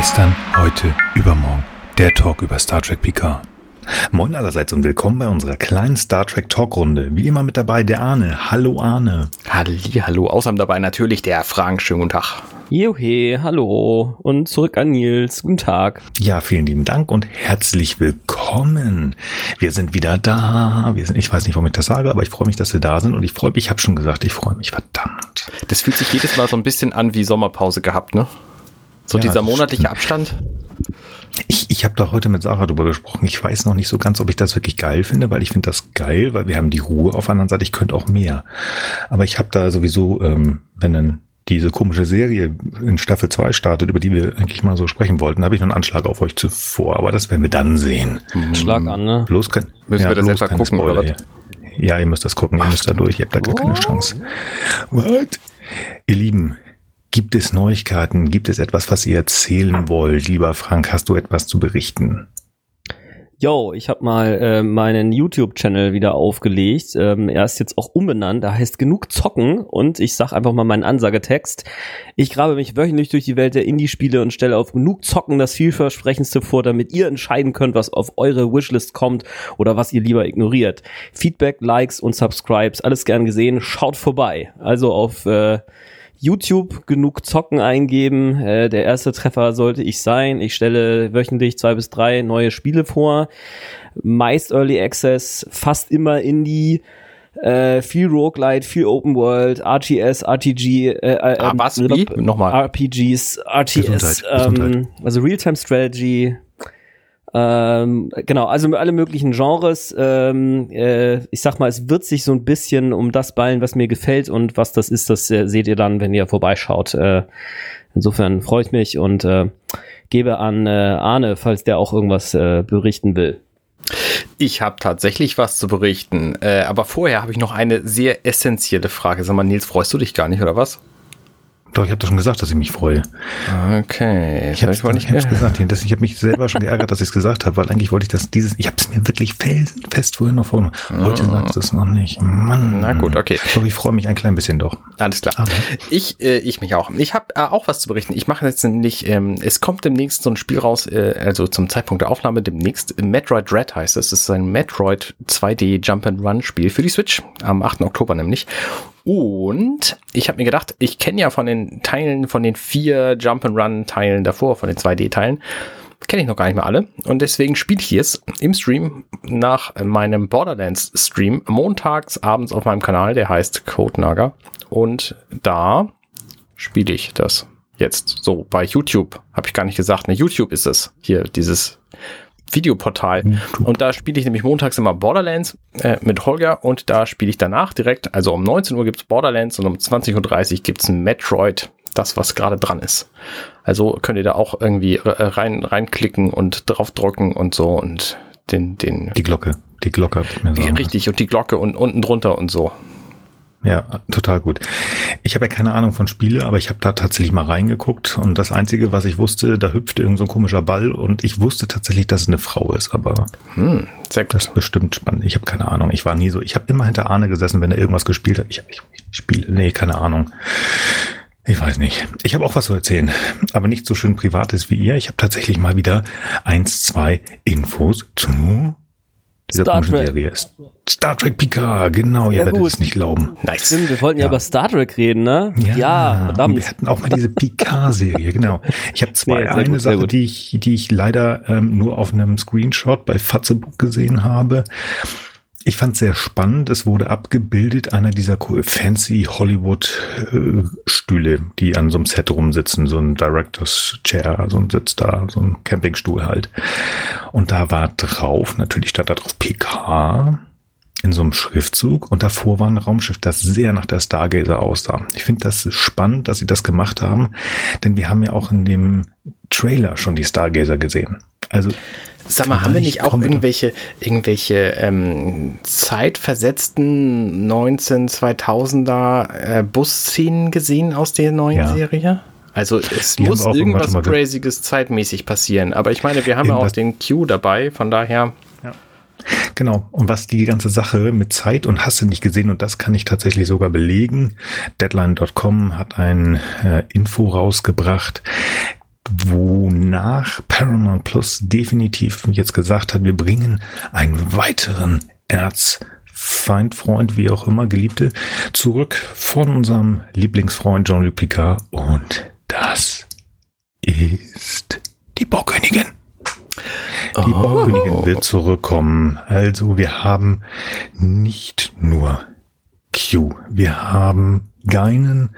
Gestern, heute, übermorgen. Der Talk über Star Trek Picard. Moin allerseits und willkommen bei unserer kleinen Star Trek Talkrunde. Wie immer mit dabei der Arne. Hallo Arne. Halli, hallo. Außerdem dabei natürlich der Frank. Schönen guten Tag. Johe, hallo. Und zurück an Nils. Guten Tag. Ja, vielen lieben Dank und herzlich willkommen. Wir sind wieder da. Wir sind, ich weiß nicht, warum ich das sage, aber ich freue mich, dass wir da sind und ich freue mich, ich habe schon gesagt, ich freue mich verdammt. Das fühlt sich jedes Mal so ein bisschen an wie Sommerpause gehabt, ne? So Ja, dieser monatliche. Abstand. Ich, ich habe da heute mit Sarah drüber gesprochen. Ich weiß noch nicht so ganz, ob ich das wirklich geil finde, weil ich finde das geil, weil wir haben die Ruhe auf der anderen Seite. Ich könnte auch mehr. Aber ich habe da sowieso, ähm, wenn dann diese komische Serie in Staffel 2 startet, über die wir eigentlich mal so sprechen wollten, habe ich noch einen Anschlag auf euch zuvor. Aber das werden wir dann sehen. Schlag an, ne? Bloß kein, Müssen wir das etwa keine gucken, oder Spoiler. Ja, ihr müsst das gucken, ihr müsst da durch, ihr habt da gar keine Chance. What? Ihr Lieben, gibt es Neuigkeiten? Gibt es etwas, was ihr erzählen wollt? Lieber Frank, hast du etwas zu berichten? Yo, ich habe mal äh, meinen YouTube-Channel wieder aufgelegt. Ähm, er ist jetzt auch umbenannt. Da heißt genug zocken und ich sag einfach mal meinen Ansagetext. Ich grabe mich wöchentlich durch die Welt der Indie-Spiele und stelle auf genug zocken das vielversprechendste vor, damit ihr entscheiden könnt, was auf eure Wishlist kommt oder was ihr lieber ignoriert. Feedback, Likes und Subscribes, alles gern gesehen. Schaut vorbei. Also auf äh, YouTube genug Zocken eingeben. Äh, der erste Treffer sollte ich sein. Ich stelle wöchentlich zwei bis drei neue Spiele vor. Meist Early Access, fast immer Indie. Äh, viel Roguelite, viel Open World, RTS, RPG, äh, äh, Ah, was? Wie? Nochmal. RPGs, RTS, Gesundheit, ähm, Gesundheit. also Realtime Strategy, ähm, genau, also alle möglichen Genres. Ähm, äh, ich sag mal, es wird sich so ein bisschen um das ballen, was mir gefällt und was das ist, das äh, seht ihr dann, wenn ihr vorbeischaut. Äh, insofern freue ich mich und äh, gebe an äh, Arne, falls der auch irgendwas äh, berichten will. Ich habe tatsächlich was zu berichten. Äh, aber vorher habe ich noch eine sehr essentielle Frage. Sag mal, Nils, freust du dich gar nicht, oder was? Doch, ich habe doch schon gesagt, dass ich mich freue. Okay. Ich habe wohl ich hab's gesagt. Ich habe mich selber schon geärgert, dass ich es gesagt habe, weil eigentlich wollte ich das dieses, ich habe es mir wirklich felsenfest vorhin noch vorgenommen. Heute sagst du es noch nicht. Mann. Na gut, okay. Doch, ich freue mich ein klein bisschen doch. Alles klar. Aber- Ich, äh, ich mich auch. Ich habe äh, auch was zu berichten. Ich mache jetzt nämlich, ähm, es kommt demnächst so ein Spiel raus, äh, also zum Zeitpunkt der Aufnahme demnächst. Metroid Red heißt es. Es ist ein Metroid 2D Jump and Run Spiel für die Switch am 8. Oktober nämlich. Und ich habe mir gedacht, ich kenne ja von den Teilen, von den vier Jump and Run Teilen davor, von den 2D Teilen, kenne ich noch gar nicht mehr alle. Und deswegen spiele ich jetzt im Stream nach meinem Borderlands Stream montags abends auf meinem Kanal, der heißt Code Naga. Und da spiele ich das jetzt so bei YouTube. Habe ich gar nicht gesagt. Ne, YouTube ist es. Hier, dieses Videoportal. Und da spiele ich nämlich montags immer Borderlands äh, mit Holger und da spiele ich danach direkt, also um 19 Uhr gibt's Borderlands und um 20.30 Uhr gibt's ein Metroid, das was gerade dran ist. Also könnt ihr da auch irgendwie äh, rein reinklicken und draufdrücken und so und den, den Die Glocke. Die Glocke ich mir sagen richtig und die Glocke und unten drunter und so. Ja, total gut. Ich habe ja keine Ahnung von Spiele, aber ich habe da tatsächlich mal reingeguckt und das Einzige, was ich wusste, da hüpfte irgend so ein komischer Ball und ich wusste tatsächlich, dass es eine Frau ist, aber Hm, sehr gut. das ist bestimmt spannend. Ich habe keine Ahnung. Ich war nie so, ich habe immer hinter Arne gesessen, wenn er irgendwas gespielt hat. Ich, ich, ich spiele, nee, keine Ahnung. Ich weiß nicht. Ich habe auch was zu erzählen, aber nicht so schön privates wie ihr. Ich habe tatsächlich mal wieder eins, zwei Infos zu dieser Star Trek. Serie. Star Trek Picard, genau, ihr Ja, werdet gut. es nicht glauben. Nice. Stimmt, wir wollten ja, Ja. über Star Trek reden, ne? und verdammt. Wir hatten auch mal diese Picard-Serie, genau. Ich habe zwei. Nee, sehr eine gut, sehr Sache, die ich, die ich leider ähm, nur auf einem Screenshot bei Fatzebook gesehen habe. Ich fand sehr spannend. Es wurde abgebildet einer dieser fancy Hollywood-Stühle, die an so einem Set rumsitzen, so ein Director's Chair, so ein Sitz da, so ein Campingstuhl halt. Und da war drauf, natürlich stand da drauf PK in so einem Schriftzug und davor war ein Raumschiff, das sehr nach der Stargazer aussah. Ich finde das spannend, dass sie das gemacht haben, denn wir haben ja auch in dem Trailer schon die Stargazer gesehen. Also Sag mal, haben wir nicht auch irgendwelche, irgendwelche ähm, zeitversetzten 19, 2000er äh, Busszenen gesehen aus der neuen Ja. Serie? Also es Die muss irgendwas Crazyes zeitmäßig passieren. Aber ich meine, wir haben ja auch den Q dabei, von daher. Genau. Und was die ganze Sache mit Zeit und hast du nicht gesehen, und das kann ich tatsächlich sogar belegen. Deadline.com hat ein äh, Info rausgebracht. Wonach Paramount Plus definitiv jetzt gesagt hat, wir bringen einen weiteren Erzfeind, Freund, wie auch immer, Geliebte, zurück von unserem Lieblingsfreund Jean-Luc Picard und das ist die Baukönigin. Die oh. Baukönigin wird zurückkommen. Also wir haben nicht nur Q, wir haben Geinen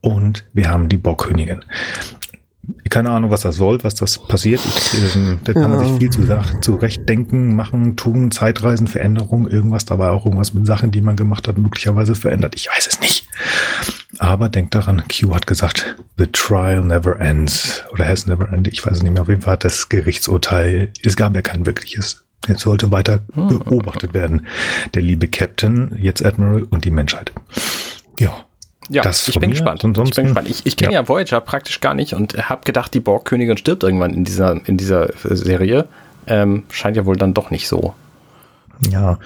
und wir haben die Baukönigin. Keine Ahnung, was das soll, was das passiert. Ich, äh, da kann man sich viel zu, zurechtdenken, machen, tun, Zeitreisen, Veränderungen, irgendwas dabei auch irgendwas mit Sachen, die man gemacht hat, möglicherweise verändert. Ich weiß es nicht. Aber denkt daran, Q hat gesagt, the trial never ends oder has never ended. Ich weiß es nicht mehr. Auf jeden Fall hat das Gerichtsurteil, es gab ja kein wirkliches. Jetzt sollte weiter hm. beobachtet werden. Der liebe Captain, jetzt Admiral und die Menschheit. Ja. Ja, das ich bin, gespannt. ich bin gespannt. Ich, ich kenne ja. ja. Voyager praktisch gar nicht und habe gedacht, die Borg-Königin stirbt irgendwann in dieser, in dieser Serie. Ähm, scheint ja wohl dann doch nicht so. Ja,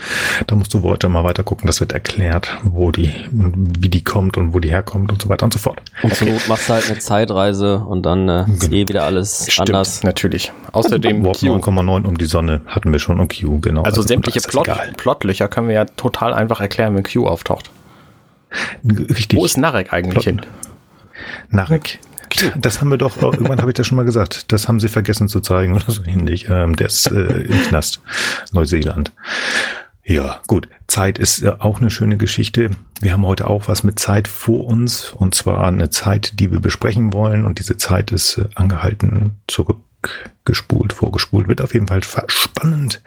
da musst du Voyager mal weiter gucken. Das wird erklärt, wo die, wie die kommt und wo die herkommt und so weiter und so fort. Und Not machst du halt eine Zeitreise und dann äh, ist genau. eh wieder alles Stimmt, anders. Natürlich. Außerdem Warp 9,9 um die Sonne hatten wir schon und Q, genau. Also, also sämtliche Plot, Plotlöcher können wir ja total einfach erklären, wenn Q auftaucht. Richtig. Wo ist Narek eigentlich hin? Narek? Das haben wir doch, irgendwann habe ich das schon mal gesagt. Das haben sie vergessen zu zeigen oder so ähnlich. Ähm, der ist äh, im Knast, Neuseeland. Ja, gut. Zeit ist äh, auch eine schöne Geschichte. Wir haben heute auch was mit Zeit vor uns und zwar eine Zeit, die wir besprechen wollen und diese Zeit ist äh, angehalten, zurückgespult, vorgespult. Wird auf jeden Fall spannend.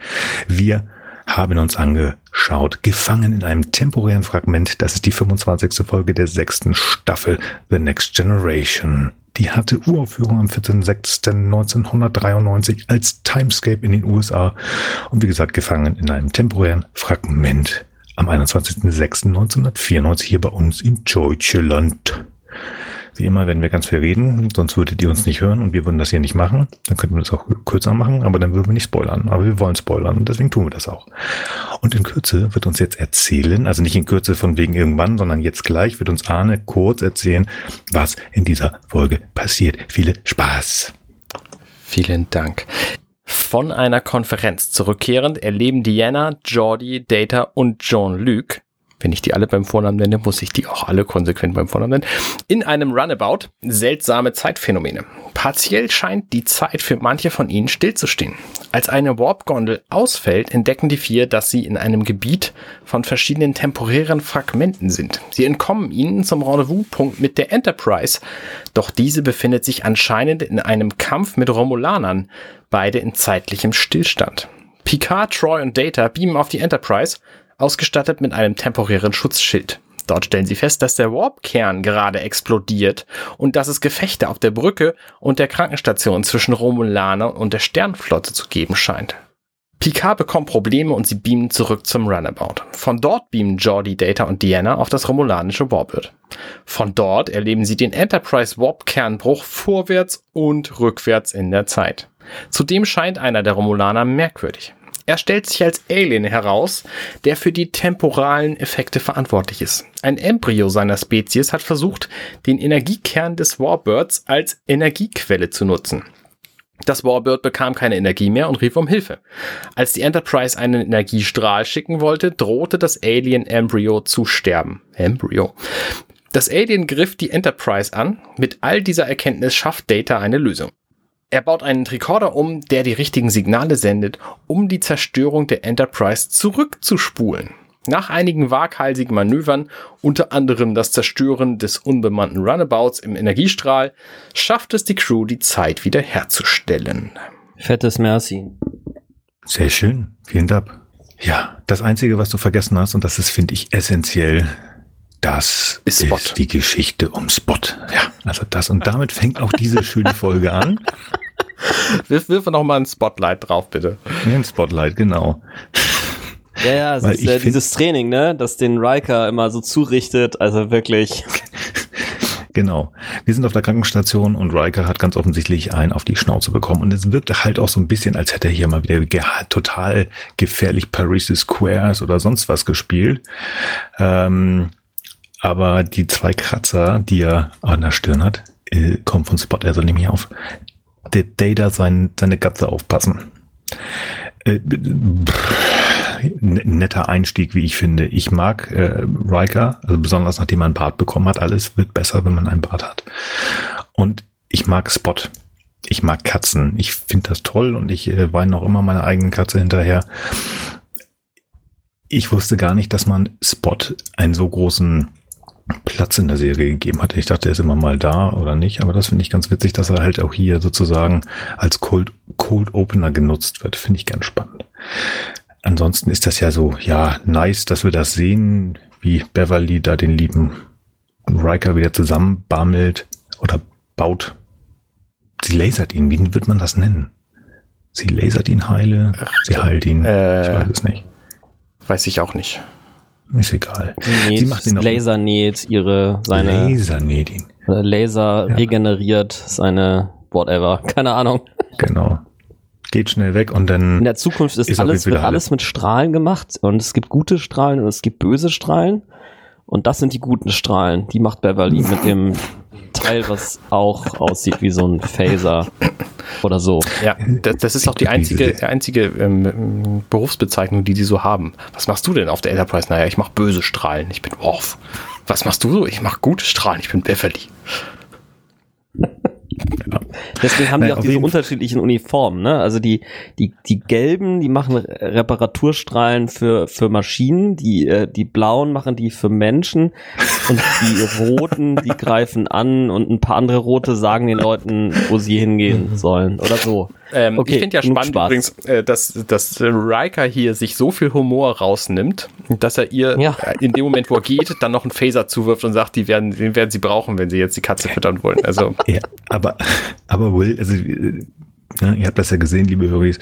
Wir haben uns angeschaut, gefangen in einem temporären Fragment. Das ist die 25. Folge der sechsten Staffel The Next Generation. Die hatte Uraufführung am 14.06.1993 als Timescape in den USA und wie gesagt gefangen in einem temporären Fragment am 21.06.1994 hier bei uns in Deutschland. Wie immer werden wir ganz viel reden, sonst würdet ihr uns nicht hören und wir würden das hier nicht machen. Dann könnten wir das auch kürzer machen, aber dann würden wir nicht spoilern. Aber wir wollen spoilern und deswegen tun wir das auch. Und in Kürze wird uns jetzt erzählen, also nicht in Kürze von wegen irgendwann, sondern jetzt gleich wird uns Arne kurz erzählen, was in dieser Folge passiert. Viele Spaß. Vielen Dank. Von einer Konferenz zurückkehrend erleben Diana, Jordi, Data und John Luke wenn ich die alle beim Vornamen nenne, muss ich die auch alle konsequent beim Vornamen nennen, in einem Runabout seltsame Zeitphänomene. Partiell scheint die Zeit für manche von ihnen stillzustehen. Als eine Warp-Gondel ausfällt, entdecken die vier, dass sie in einem Gebiet von verschiedenen temporären Fragmenten sind. Sie entkommen ihnen zum Rendezvous-Punkt mit der Enterprise, doch diese befindet sich anscheinend in einem Kampf mit Romulanern, beide in zeitlichem Stillstand. Picard, Troy und Data beamen auf die Enterprise, ausgestattet mit einem temporären Schutzschild. Dort stellen sie fest, dass der Warp-Kern gerade explodiert und dass es Gefechte auf der Brücke und der Krankenstation zwischen Romulanern und der Sternflotte zu geben scheint. Picard bekommt Probleme und sie beamen zurück zum Runabout. Von dort beamen Jordi, Data und Diana auf das romulanische Warbird. Von dort erleben sie den Enterprise Warp-Kernbruch vorwärts und rückwärts in der Zeit. Zudem scheint einer der Romulaner merkwürdig. Er stellt sich als Alien heraus, der für die temporalen Effekte verantwortlich ist. Ein Embryo seiner Spezies hat versucht, den Energiekern des Warbirds als Energiequelle zu nutzen. Das Warbird bekam keine Energie mehr und rief um Hilfe. Als die Enterprise einen Energiestrahl schicken wollte, drohte das Alien Embryo zu sterben. Embryo. Das Alien griff die Enterprise an. Mit all dieser Erkenntnis schafft Data eine Lösung. Er baut einen Tricorder um, der die richtigen Signale sendet, um die Zerstörung der Enterprise zurückzuspulen. Nach einigen waghalsigen Manövern, unter anderem das Zerstören des unbemannten Runabouts im Energiestrahl, schafft es die Crew, die Zeit wiederherzustellen. Fettes Merci. Sehr schön. Vielen Dank. Ja, das Einzige, was du vergessen hast, und das ist, finde ich, essentiell, das ist, ist, die Geschichte um Spot. Ja, also das und damit fängt auch diese schöne Folge an. Wirf, wirf noch mal ein Spotlight drauf, bitte. ein Spotlight, genau. Ja, ja, es Weil ist ja dieses Training, ne, das den Riker immer so zurichtet, also wirklich. Genau. Wir sind auf der Krankenstation und Riker hat ganz offensichtlich einen auf die Schnauze bekommen. Und es wirkt halt auch so ein bisschen, als hätte er hier mal wieder total gefährlich Paris Squares oder sonst was gespielt. Ähm, aber die zwei Kratzer, die er an der Stirn hat, äh, kommen von Spot, also nehme ich auf. der Data sein, seine Katze aufpassen. Äh, netter Einstieg, wie ich finde. Ich mag äh, Riker, also besonders nachdem er einen Bart bekommen hat. Alles wird besser, wenn man einen Bart hat. Und ich mag Spot. Ich mag Katzen. Ich finde das toll und ich äh, weine auch immer meine eigene Katze hinterher. Ich wusste gar nicht, dass man Spot einen so großen Platz in der Serie gegeben hat. Ich dachte, er ist immer mal da oder nicht, aber das finde ich ganz witzig, dass er halt auch hier sozusagen als Cold, Cold Opener genutzt wird. Finde ich ganz spannend. Ansonsten ist das ja so, ja, nice, dass wir das sehen, wie Beverly da den lieben Riker wieder zusammenbammelt oder baut. Sie lasert ihn, wie wird man das nennen? Sie lasert ihn heile, sie heilt ihn, äh, ich weiß es nicht. Weiß ich auch nicht. Ist egal. Näht, Sie macht auch- Laser näht ihre, seine, Laser näht ihn, oder Laser Ja. regeneriert seine, whatever, keine Ahnung. genau. Geht schnell weg und dann In der Zukunft ist, Ist alles, wird alles mit Strahlen gemacht und es gibt gute Strahlen und es gibt böse Strahlen und das sind die guten Strahlen. Die macht Beverly mit dem Teil, was auch aussieht wie so ein Phaser oder so. Ja, das, das ist auch die einzige, die einzige ähm, Berufsbezeichnung, die die so haben. Was machst du denn auf der Enterprise? Naja, ich mache böse Strahlen. Ich bin Worf. Was machst du so? Ich mache gute Strahlen. Ich bin Beverly. Deswegen haben die auch diese unterschiedlichen Uniformen, ne? Also die, die, die gelben, die machen Reparaturstrahlen für, für Maschinen, die, äh, die blauen machen die für Menschen und die roten, die greifen an und ein paar andere rote sagen den Leuten, wo sie hingehen sollen oder so. Ähm, Okay, ich finde ja spannend Spaß. übrigens, äh, dass, dass Riker hier sich so viel Humor rausnimmt, dass er ihr Ja. äh, in dem Moment, wo er geht, dann noch einen Phaser zuwirft und sagt, die werden, den werden sie brauchen, wenn sie jetzt die Katze füttern wollen. Also Ja, aber, aber Will, also, äh, ja, ihr habt das ja gesehen, liebe Höris,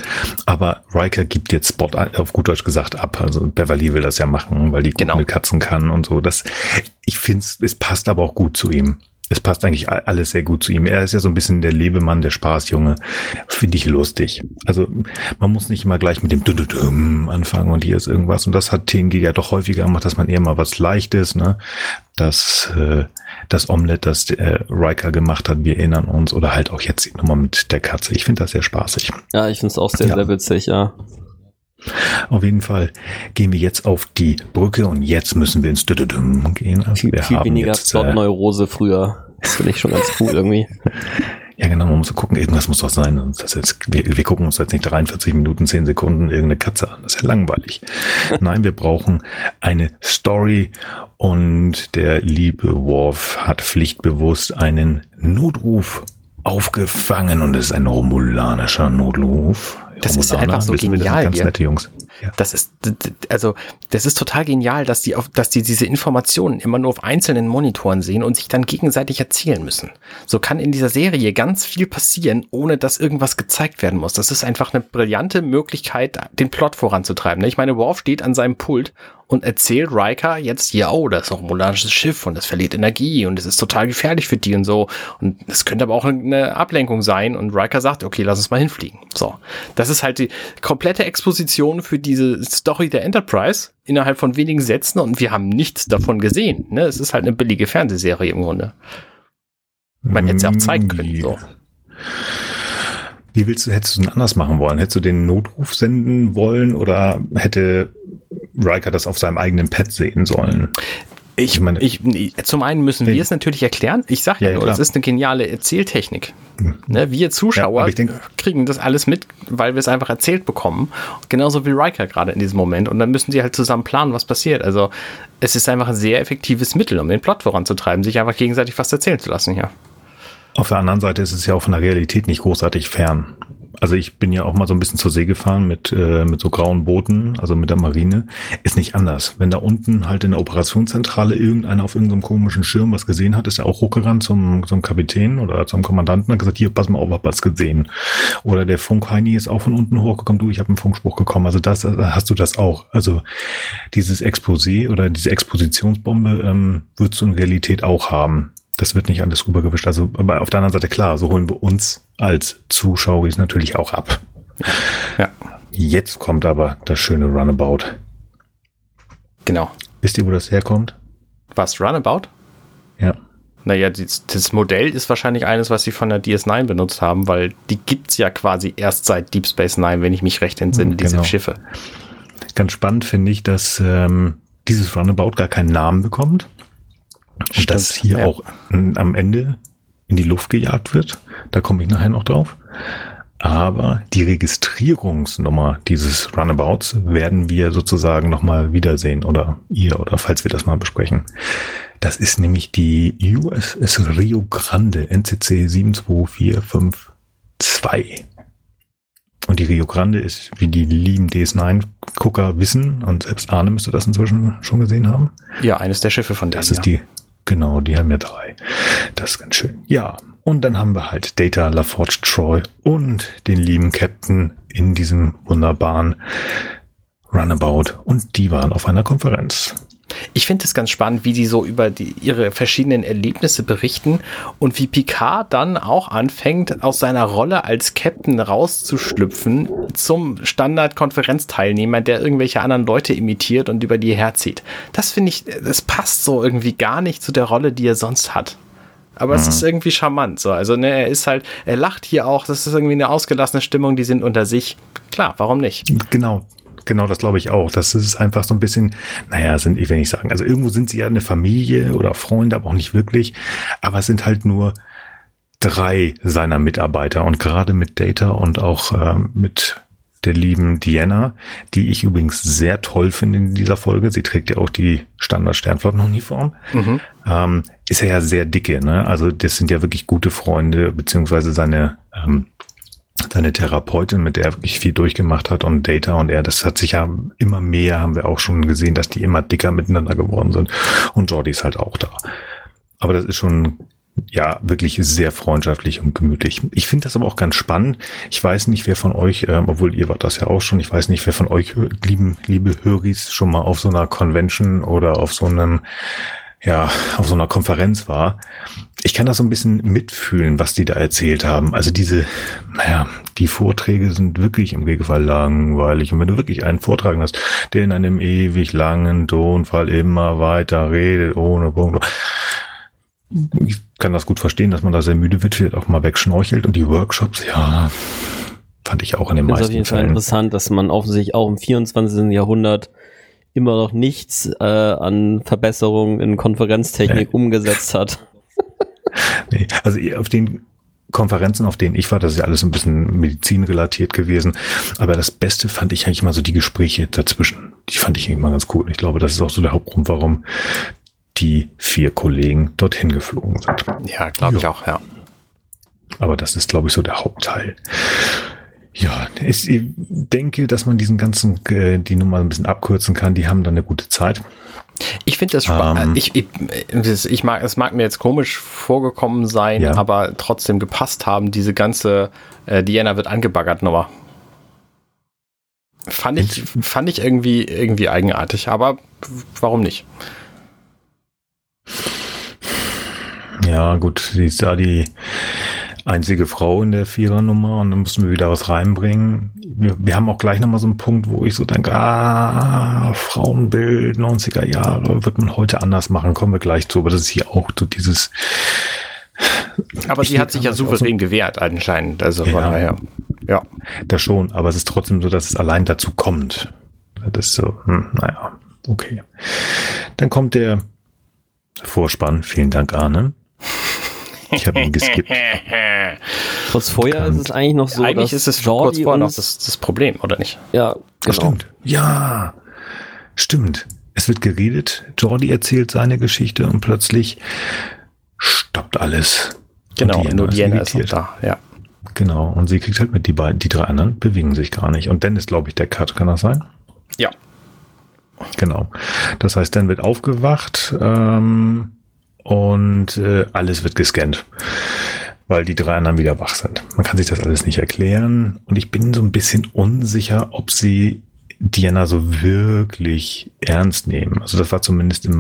aber Riker gibt jetzt Spot auf gut Deutsch gesagt ab. Also Beverly will das ja machen, weil die Genau. mit Katzen kann und so. Das, ich finde es passt aber auch gut zu ihm. Es passt eigentlich alles sehr gut zu ihm. Er ist ja so ein bisschen der Lebemann, der Spaßjunge. Finde ich lustig. Also man muss nicht immer gleich mit dem Dududum anfangen und hier ist irgendwas. Und das hat TNG ja doch häufiger gemacht, dass man eher mal was Leichtes, ne? Das, äh, das Omelette, das äh, Riker gemacht hat, wir erinnern uns. Oder halt auch jetzt Nummer mit der Katze. Ich finde das sehr spaßig. Ja, ich finde es auch sehr, Ja. sehr witzig, ja. Auf jeden Fall gehen wir jetzt auf die Brücke und jetzt müssen wir ins Dududum gehen. Also Viel, wir viel haben weniger jetzt, äh, Plotneurose früher. Das finde ich schon ganz cool irgendwie. Ja, genau, man muss so gucken, irgendwas muss doch sein. Das jetzt, wir, wir gucken uns jetzt nicht 43 Minuten, 10 Sekunden irgendeine Katze an. Das ist ja langweilig. Nein, wir brauchen eine Story und der liebe Worf hat pflichtbewusst einen Notruf aufgefangen und es ist ein romulanischer Notruf. Das ist ja Romulaner, einfach so das sind genial Ganz hier. nette Jungs. Das ist, also, das ist total genial, dass die auf, dass die diese Informationen immer nur auf einzelnen Monitoren sehen und sich dann gegenseitig erzählen müssen. So kann in dieser Serie ganz viel passieren, ohne dass irgendwas gezeigt werden muss. Das ist einfach eine brillante Möglichkeit, den Plot voranzutreiben. ne? Ich meine, Worf steht an seinem Pult und erzählt Riker jetzt hier, oh, das ist ein romulanisches Schiff und das verliert Energie und es ist total gefährlich für die und so. Und es könnte aber auch eine Ablenkung sein und Riker sagt, okay, lass uns mal hinfliegen. So. Das ist halt die komplette Exposition für diese Story der Enterprise innerhalb von wenigen Sätzen und wir haben nichts davon gesehen. Ne? Es ist halt eine billige Fernsehserie im Grunde. Man hätte es ja auch zeigen können. So. Wie willst du, hättest du denn anders machen wollen? Hättest du den Notruf senden wollen oder hätte Riker das auf seinem eigenen Pad sehen sollen? Ich, Ich meine- ich, zum einen müssen wir es natürlich erklären. Ich sag ja, Ja, ja, nur, das ist eine geniale Erzähltechnik. Ne, wir Ja, Zuschauer ich denk- kriegen das alles mit, weil wir es einfach erzählt bekommen. Genauso wie Riker gerade in diesem Moment. Und dann müssen sie halt zusammen planen, was passiert. Also es ist einfach ein sehr effektives Mittel, um den Plot voranzutreiben, sich einfach gegenseitig was erzählen zu lassen hier. Auf der anderen Seite ist es ja auch von der Realität nicht großartig fern. Also ich bin ja auch mal so ein bisschen zur See gefahren mit, äh, mit so grauen Booten, also mit der Marine. Ist nicht anders. Wenn da unten halt in der Operationszentrale irgendeiner auf irgendeinem komischen Schirm was gesehen hat, ist er auch hochgerannt zum, zum Kapitän oder zum Kommandanten und hat gesagt, hier, pass mal auf, hab was gesehen. Oder der Funkheini ist auch von unten hochgekommen, du, ich habe einen Funkspruch bekommen. Also das äh, hast du das auch. Also dieses Exposé oder diese Expositionsbombe ähm, würdest du in Realität auch haben. Das wird nicht alles rübergewischt. Also, aber auf der anderen Seite, klar, so holen wir uns als Zuschauer natürlich auch ab. Ja, Jetzt kommt aber das schöne Runabout. genau. Wisst ihr, wo das herkommt? Was, Runabout? Ja. Naja, das, das Modell ist wahrscheinlich eines, was sie von der DS9 benutzt haben, weil die gibt's ja quasi erst seit Deep Space Nine, wenn ich mich recht entsinne, Genau. diese Schiffe. Ganz spannend finde ich, dass ähm, dieses Runabout gar keinen Namen bekommt. Und dass Stimmt, hier ja. auch am Ende in die Luft gejagt wird. Da komme ich nachher noch drauf. Aber die Registrierungsnummer dieses Runabouts werden wir sozusagen nochmal wiedersehen oder ihr oder falls wir das mal besprechen. Das ist nämlich die USS Rio Grande NCC 72452. Und die Rio Grande ist, wie die lieben DS9-Gucker wissen, und selbst Arne müsste das inzwischen schon gesehen haben. Ja, eines der Schiffe von Das denen, ist die, genau, die haben wir drei. Das ist ganz schön. Ja, und dann haben wir halt Data, LaForge Troy und den lieben Captain in diesem wunderbaren Runabout. Und die waren auf einer Konferenz. Ich finde es ganz spannend, wie die so über die, ihre verschiedenen Erlebnisse berichten und wie Picard dann auch anfängt, aus seiner Rolle als Captain rauszuschlüpfen zum Standard-Konferenzteilnehmer, der irgendwelche anderen Leute imitiert und über die herzieht. Das finde ich, das passt so irgendwie gar nicht zu der Rolle, die er sonst hat. Aber es ist irgendwie charmant. So. Also, ne, er ist halt, er lacht hier auch, das ist irgendwie eine ausgelassene Stimmung, die sind unter sich. Klar, warum nicht? Genau. Genau, das glaube ich auch. Das ist einfach so ein bisschen, naja, sind, ich will nicht sagen, also irgendwo sind sie ja eine Familie oder Freunde, aber auch nicht wirklich. Aber es sind halt nur drei seiner Mitarbeiter und gerade mit Data und auch ähm, mit der lieben Diana, die ich übrigens sehr toll finde in dieser Folge. Sie trägt ja auch die Standard-Sternflottenuniform. Mhm. Ähm, ist er ja sehr dicke, ne? Also das sind ja wirklich gute Freunde, beziehungsweise seine ähm, seine Therapeutin, mit der er wirklich viel durchgemacht hat und Data und er, das hat sich ja immer mehr, haben wir auch schon gesehen, dass die immer dicker miteinander geworden sind und Jordi ist halt auch da. Aber das ist schon, ja, wirklich sehr freundschaftlich und gemütlich. Ich finde das aber auch ganz spannend. Ich weiß nicht, wer von euch, ähm, obwohl ihr wart das ja auch schon, ich weiß nicht, wer von euch, lieben, liebe Höris, schon mal auf so einer Convention oder auf so einem ja, auf so einer Konferenz war. Ich kann das so ein bisschen mitfühlen, was die da erzählt haben. Also diese, naja, die Vorträge sind wirklich im Regelfall langweilig. Und wenn du wirklich einen Vortrag hast, der in einem ewig langen Tonfall immer weiter redet, ohne Punkt. Ich kann das gut verstehen, dass man da sehr müde wird, vielleicht auch mal wegschnorchelt. Und die Workshops, ja, fand ich auch in den Ich finde es auf meisten jeden Fall Fällen. interessant, dass man offensichtlich auch im 24. Jahrhundert immer noch nichts äh, an Verbesserungen in Konferenztechnik umgesetzt hat. Nee, also auf den Konferenzen, auf denen ich war, das ist ja alles ein bisschen medizinrelatiert gewesen. Aber das Beste fand ich eigentlich mal so die Gespräche dazwischen. Die fand ich eigentlich mal ganz cool. Ich glaube, das ist auch so der Hauptgrund, warum die vier Kollegen dorthin geflogen sind. Ja, glaube ich auch, ja. Aber das ist, glaube ich, so der Hauptteil. Ja, ich denke, dass man diesen ganzen, äh, die Nummer ein bisschen abkürzen kann. Die haben dann eine gute Zeit. Ich finde das spannend. Ähm. ich, ich, das- ich mag, es mag mir jetzt komisch vorgekommen sein, Ja. aber trotzdem gepasst haben, diese ganze äh, Diana wird angebaggert Nummer. Fand ich, fand ich irgendwie, irgendwie eigenartig, aber warum nicht? Ja, gut, sie ist da die einzige Frau in der Vierernummer und dann müssen wir wieder was reinbringen. Wir, wir haben auch gleich nochmal so einen Punkt, wo ich so denke, ah, Frauenbild, 90er Jahre, wird man heute anders machen, kommen wir gleich zu, aber das ist hier auch so dieses, Aber sie hat sich ja souverän gewehrt, anscheinend. Also von Ja. daher. Ja. das schon, aber es ist trotzdem so, dass es allein dazu kommt. Das ist so, hm, naja, okay. Dann kommt der Vorspann, vielen Dank Arne. Ich habe ihn geskippt. Kurz vorher ist es eigentlich noch so, Eigentlich dass ist es kurz Jordi vorher noch das, das Problem, oder nicht? ja, genau. Stimmt. Ja, stimmt. Es wird geredet, Jordi erzählt seine Geschichte und plötzlich stoppt alles. Genau, Und nur Diana ist irritiert. da, ja. Genau, und sie kriegt halt mit, die beiden, die drei anderen bewegen sich gar nicht. Und dann ist, glaube ich, der Cut, kann das sein? Ja. Genau. Das heißt, dann wird aufgewacht ähm, und äh, alles wird gescannt, weil die drei anderen wieder wach sind. Man kann sich das alles nicht erklären und ich bin so ein bisschen unsicher, ob sie Diana so wirklich ernst nehmen. Also das war zumindest in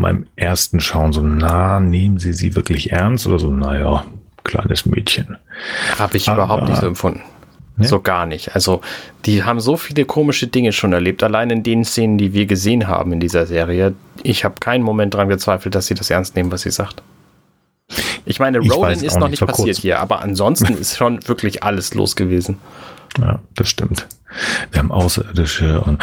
meinem ersten Schauen so, na, nehmen sie sie wirklich ernst oder so, naja, kleines Mädchen. Habe ich Aber- überhaupt nicht so empfunden. Ne? So gar nicht. Also, die haben so viele komische Dinge schon erlebt, allein in den Szenen, die wir gesehen haben in dieser Serie. Ich habe keinen Moment dran gezweifelt, dass sie das ernst nehmen, was sie sagt. Ich meine, Ich weiß ist noch nicht, passiert kurz. hier, aber ansonsten ist schon wirklich alles los gewesen. Ja, das stimmt. Wir haben Außerirdische und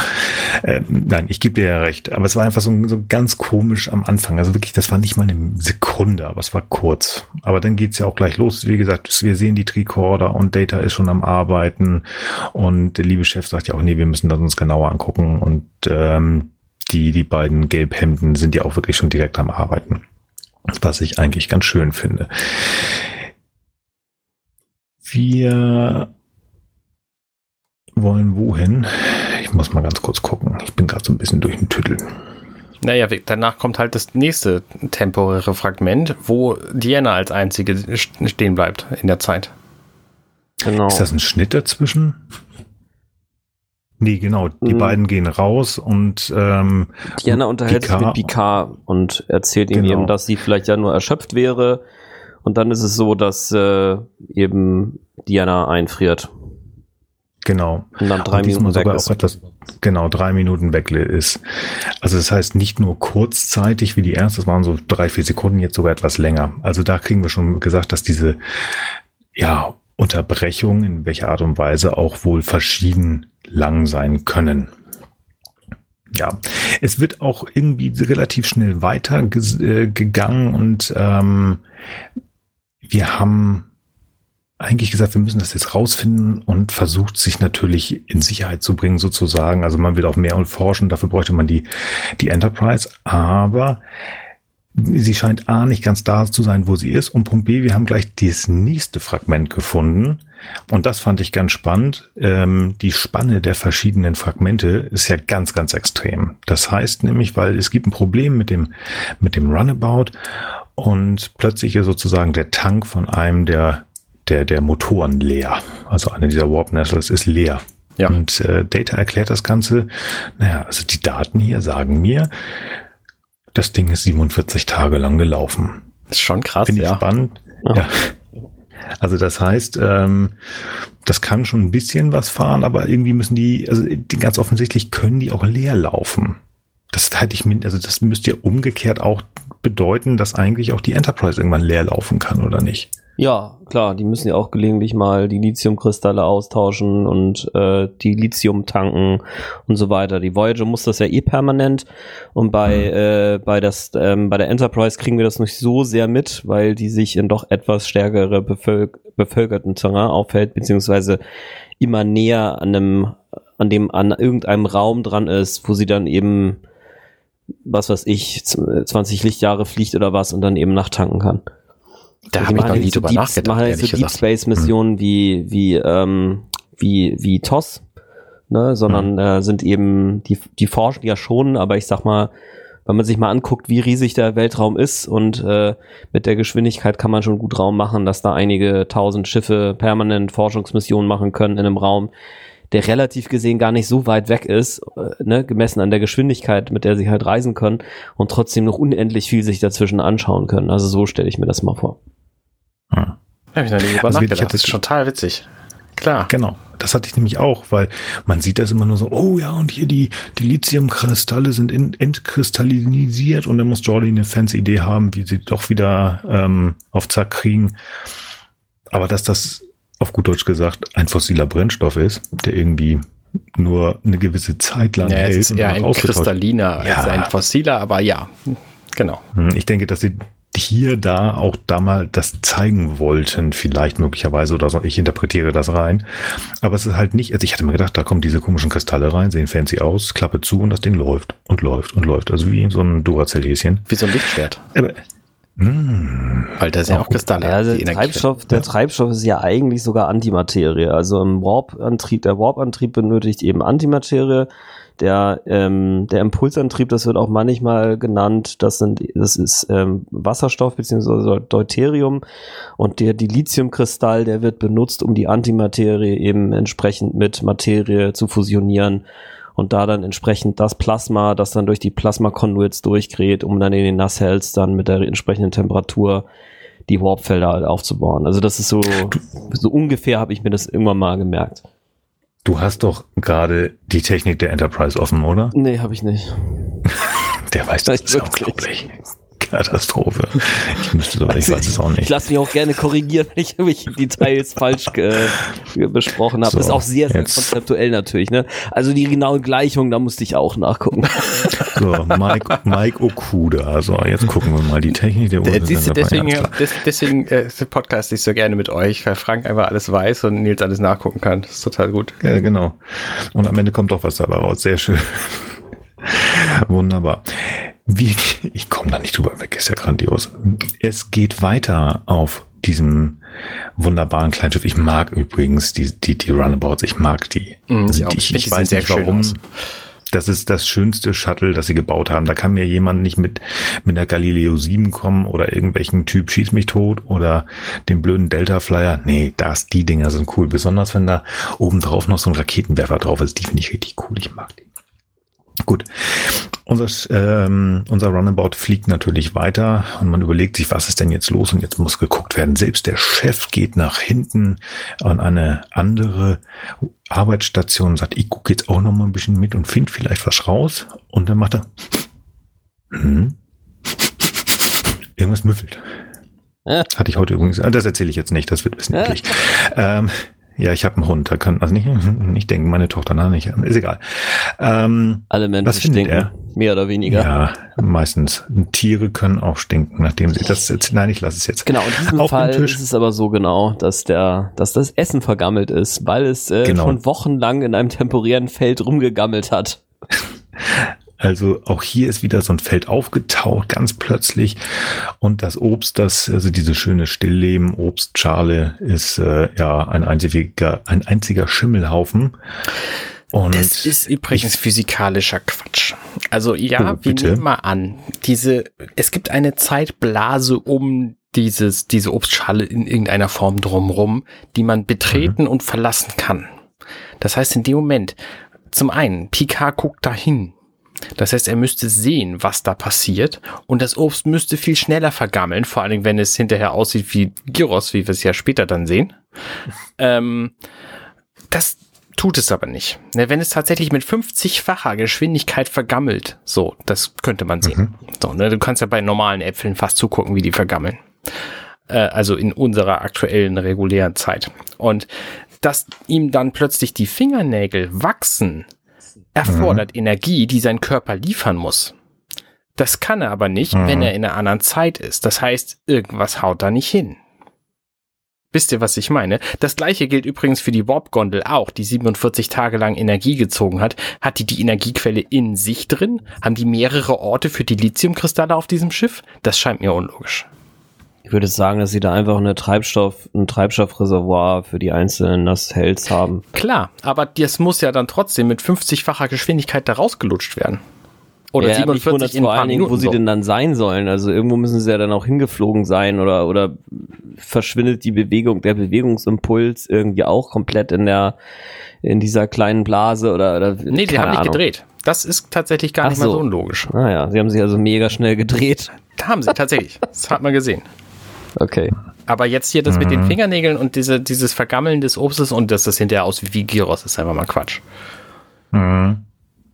äh, nein, ich gebe dir ja recht, aber es war einfach so, so ganz komisch am Anfang. Also wirklich, das war nicht mal eine Sekunde, aber es war kurz. Aber dann geht's ja auch gleich los. Wie gesagt, wir sehen die Tricorder und Data ist schon am Arbeiten und der liebe Chef sagt ja auch, nee, wir müssen das uns genauer angucken und ähm, die, die beiden Gelbhemden sind ja auch wirklich schon direkt am Arbeiten. Was ich eigentlich ganz schön finde. Wir wollen wohin? Ich muss mal ganz kurz gucken. Ich bin gerade so ein bisschen durch den Tüttel. Naja, danach kommt halt das nächste temporäre Fragment, wo Diana als einzige st- stehen bleibt in der Zeit. Genau. Ist das ein Schnitt dazwischen? Nee, genau. Die Mhm. beiden gehen raus und ähm, Diana unterhält sich Picard- mit Picard und erzählt ihm Genau. eben, dass sie vielleicht ja nur erschöpft wäre. Und dann ist es so, dass äh, eben Diana einfriert genau. und dann drei und diesmal Minuten weg sogar ist. auch etwas, genau, drei Minuten weg ist. Also das heißt nicht nur kurzzeitig wie die erste, das waren so drei, vier Sekunden, jetzt sogar etwas länger. Also da kriegen wir schon gesagt, dass diese, ja, Unterbrechungen in welcher Art und Weise auch wohl verschieden lang sein können. Ja, es wird auch irgendwie relativ schnell weiter ges- äh, und ähm, wir haben eigentlich gesagt, wir müssen das jetzt rausfinden und versucht sich natürlich in Sicherheit zu bringen sozusagen. Also man will auch mehr forschen, dafür bräuchte man die, die Enterprise, aber sie scheint A nicht ganz da zu sein, wo sie ist und Punkt B, wir haben gleich das nächste Fragment gefunden und das fand ich ganz spannend. Ähm, die Spanne der verschiedenen Fragmente ist ja ganz, ganz extrem. Das heißt nämlich, weil es gibt ein Problem mit dem, mit dem Runabout und plötzlich ist sozusagen der Tank von einem der, der, der Motoren leer. Also einer dieser Warp Nestles ist leer. Ja. Und äh, Data erklärt das Ganze. Naja, also die Daten hier sagen mir, das Ding ist 47 Tage lang gelaufen. Ist schon krass, Finde ich ja. spannend. Ja. Ja. Also das heißt, ähm, das kann schon ein bisschen was fahren, aber irgendwie müssen die, also die, ganz offensichtlich können die auch leer laufen. Das halte ich mir, also das müsste ja umgekehrt auch bedeuten, dass eigentlich auch die Enterprise irgendwann leer laufen kann, oder nicht? Ja, klar, die müssen ja auch gelegentlich mal die Lithiumkristalle austauschen und äh, die Lithium tanken und so weiter. Die Voyager muss das ja eh permanent und bei äh, bei das ähm, bei der Enterprise kriegen wir das nicht so sehr mit, weil die sich in doch etwas stärkere bevölk bevölkerten Terrain aufhält beziehungsweise immer näher an einem an dem an irgendeinem Raum dran ist, wo sie dann eben was weiß ich 20 Lichtjahre fliegt oder was und dann eben nachtanken kann. Da habe ich machen noch nie so drüber Deep- nachgedacht, machen ehrlich so Deep. Space Missionen wie wie ähm, wie wie TOS, ne, sondern äh, sind eben die die forschen ja schon, aber ich sag mal, wenn man sich mal anguckt, wie riesig der Weltraum ist und äh, mit der Geschwindigkeit kann man schon gut Raum machen, dass da einige tausend Schiffe permanent Forschungsmissionen machen können in einem Raum, der relativ gesehen gar nicht so weit weg ist, äh, ne, gemessen an der Geschwindigkeit, mit der sie halt reisen können und trotzdem noch unendlich viel sich dazwischen anschauen können. Also so stelle ich mir das mal vor. Hm. Habe ich noch nie drüber Also nachgedacht. ich Das ist total witzig. Klar. Genau. Das hatte ich nämlich auch, weil man sieht das immer nur so, oh ja, und hier die, die Lithiumkristalle sind in, entkristallisiert und dann muss Jordi eine fancy Idee haben, wie sie doch wieder ähm, auf Zack kriegen. Aber dass das auf gut Deutsch gesagt ein fossiler Brennstoff ist, der irgendwie nur eine gewisse Zeit lang Ja, hält ist danach ein kristalliner Ja. ein fossiler, aber ja, genau. Hm, Ich denke, dass sie hier da auch da mal das zeigen wollten, vielleicht möglicherweise oder so. Ich interpretiere das rein. Aber es ist halt nicht, also ich hatte mir gedacht, da kommen diese komischen Kristalle rein, sehen fancy aus, Klappe zu und das Ding läuft und läuft und läuft. Also wie so ein Duracell-Häschen. Wie so ein Lichtschwert. Aber, hm, Weil da sind ja auch Kristalle. Ja, der Treibstoff, der Treibstoff ist ja eigentlich sogar Antimaterie. Also im Warp-Antrieb, der Warp-Antrieb benötigt eben Antimaterie. Der, ähm, der Impulsantrieb, das wird auch manchmal genannt, das sind, das ist ähm, Wasserstoff beziehungsweise Deuterium und der Dilithiumkristall, der wird benutzt, um die Antimaterie eben entsprechend mit Materie zu fusionieren und da dann entsprechend das Plasma, das dann durch die Plasma-Conduits durchgeht, um dann in den Nasshells dann mit der entsprechenden Temperatur die Warpfelder halt aufzubauen. Also das ist so, so ungefähr habe ich mir das irgendwann mal gemerkt. Du hast doch gerade die Technik der Enterprise offen, oder? Nee, habe ich nicht. Der weiß, das Weiß ist wirklich. unglaublich. Katastrophe. Ich müsste so, ich weiß es auch Ich nicht. lasse mich auch gerne korrigieren, wenn ich irgendwelche Details falsch äh, besprochen habe. So, ist auch sehr, sehr jetzt. konzeptuell natürlich. Ne? Also die genaue Gleichung, da musste ich auch nachgucken. So, Mike, Mike Okuda. So, jetzt gucken wir mal die Technik der Uhr. Siehst du, deswegen, des, deswegen äh, podcast ich so gerne mit euch, weil Frank einfach alles weiß und Nils alles nachgucken kann. Das ist total gut. Ja, genau. Und am Ende kommt doch was dabei raus. Sehr schön. Wunderbar. Wie, ich komme da nicht drüber weg, ist ja grandios. Es geht weiter auf diesem wunderbaren kleinen Schiff. Ich mag übrigens die, die, die Runabouts, ich mag die. Mhm, Also die- ich, ich weiß sehr nicht warum. aus. Das ist das schönste Shuttle, das sie gebaut haben. Da kann mir jemand nicht mit, mit der Galileo 7 kommen oder irgendwelchen Typ schieß mich tot oder den blöden Delta Flyer. Nee, das, die Dinger sind cool. Besonders wenn da oben drauf noch so ein Raketenwerfer drauf ist. Die finde ich richtig cool. Ich mag die. Gut. Unser, ähm, unser Runabout fliegt natürlich weiter und man überlegt sich, was ist denn jetzt los? Und jetzt muss geguckt werden. Selbst der Chef geht nach hinten an eine andere Arbeitsstation und sagt, ich gucke jetzt auch noch mal ein bisschen mit und finde vielleicht was raus. Und dann macht er, hm, irgendwas müffelt. Hatte ich heute übrigens, ah, das erzähle ich jetzt nicht, das wird ein bisschen Ja. eklig. Ähm, ja, ich habe einen Hund, da kann, also nicht, nicht denken, meine Tochter nach nicht, ist egal. Ähm, Alle Menschen stinken, mehr oder weniger. ja, meistens. Tiere können auch stinken, nachdem sie das jetzt, nein, ich lasse es jetzt. Genau, in diesem Auf Fall Tisch. ist es aber so genau, dass der, dass das Essen vergammelt ist, weil es äh, Genau. schon wochenlang in einem temporären Feld rumgegammelt hat. Also auch hier ist wieder so ein Feld aufgetaucht, ganz plötzlich. Und das Obst, das, also diese schöne Stillleben, Obstschale, ist äh, ja ein einziger, ein einziger Schimmelhaufen. Und Das ist übrigens physikalischer Quatsch. Also ja, Oh, wir bitte. nehmen mal an, diese, es gibt eine Zeitblase um dieses, diese Obstschale in irgendeiner Form drumrum, die man betreten und verlassen kann. Das heißt, in dem Moment, zum einen, Picard guckt dahin. Das heißt, er müsste sehen, was da passiert. Und das Obst müsste viel schneller vergammeln, vor allen Dingen, wenn es hinterher aussieht wie Gyros, wie wir es ja später dann sehen. ähm, das tut es aber nicht. Ne, Wenn es tatsächlich mit 50-facher Geschwindigkeit vergammelt, so, das könnte man sehen. So, ne, du kannst ja bei normalen Äpfeln fast zugucken, wie die vergammeln. Äh, also in unserer aktuellen regulären Zeit. Und dass ihm dann plötzlich die Fingernägel wachsen, erfordert Energie, die sein Körper liefern muss. Das kann er aber nicht, Mhm. wenn er in einer anderen Zeit ist. Das heißt, irgendwas haut da nicht hin. Wisst ihr, was ich meine? Das gleiche gilt übrigens für die Warp-Gondel auch, die 47 Tage lang Energie gezogen hat. Hat die die Energiequelle in sich drin? Haben die mehrere Orte für die Lithiumkristalle auf diesem Schiff? Das scheint mir unlogisch. Ich würde sagen, dass sie da einfach eine Treibstoff, ein Treibstoffreservoir für die einzelnen Nasshells haben. Klar, aber das muss ja dann trotzdem mit 50-facher Geschwindigkeit da rausgelutscht werden. Oder ja, mich 47 wundert's in vor allen Dingen, wo sie so. denn dann sein sollen. Also irgendwo müssen sie ja dann auch hingeflogen sein oder, oder verschwindet die Bewegung, der Bewegungsimpuls irgendwie auch komplett in der, in dieser kleinen Blase oder, oder Nee, die haben nicht gedreht. Das ist tatsächlich gar Ach nicht mal so. so unlogisch. Naja, sie haben sich also mega schnell gedreht. Da haben sie tatsächlich. Das hat man gesehen. Okay. Aber jetzt hier das mit Mhm. den Fingernägeln und diese, dieses Vergammeln des Obstes und dass das hinterher aussieht wie Gyros, ist einfach mal Quatsch. Mhm.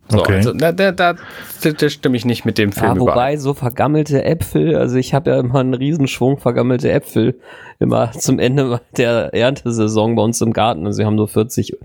So, Okay. also, da, da, da, da stimme ich nicht mit dem Film Ja, wobei so vergammelte Äpfel, also ich habe ja immer einen Riesenschwung vergammelte Äpfel immer zum Ende der Erntesaison bei uns im Garten. Also wir haben nur 40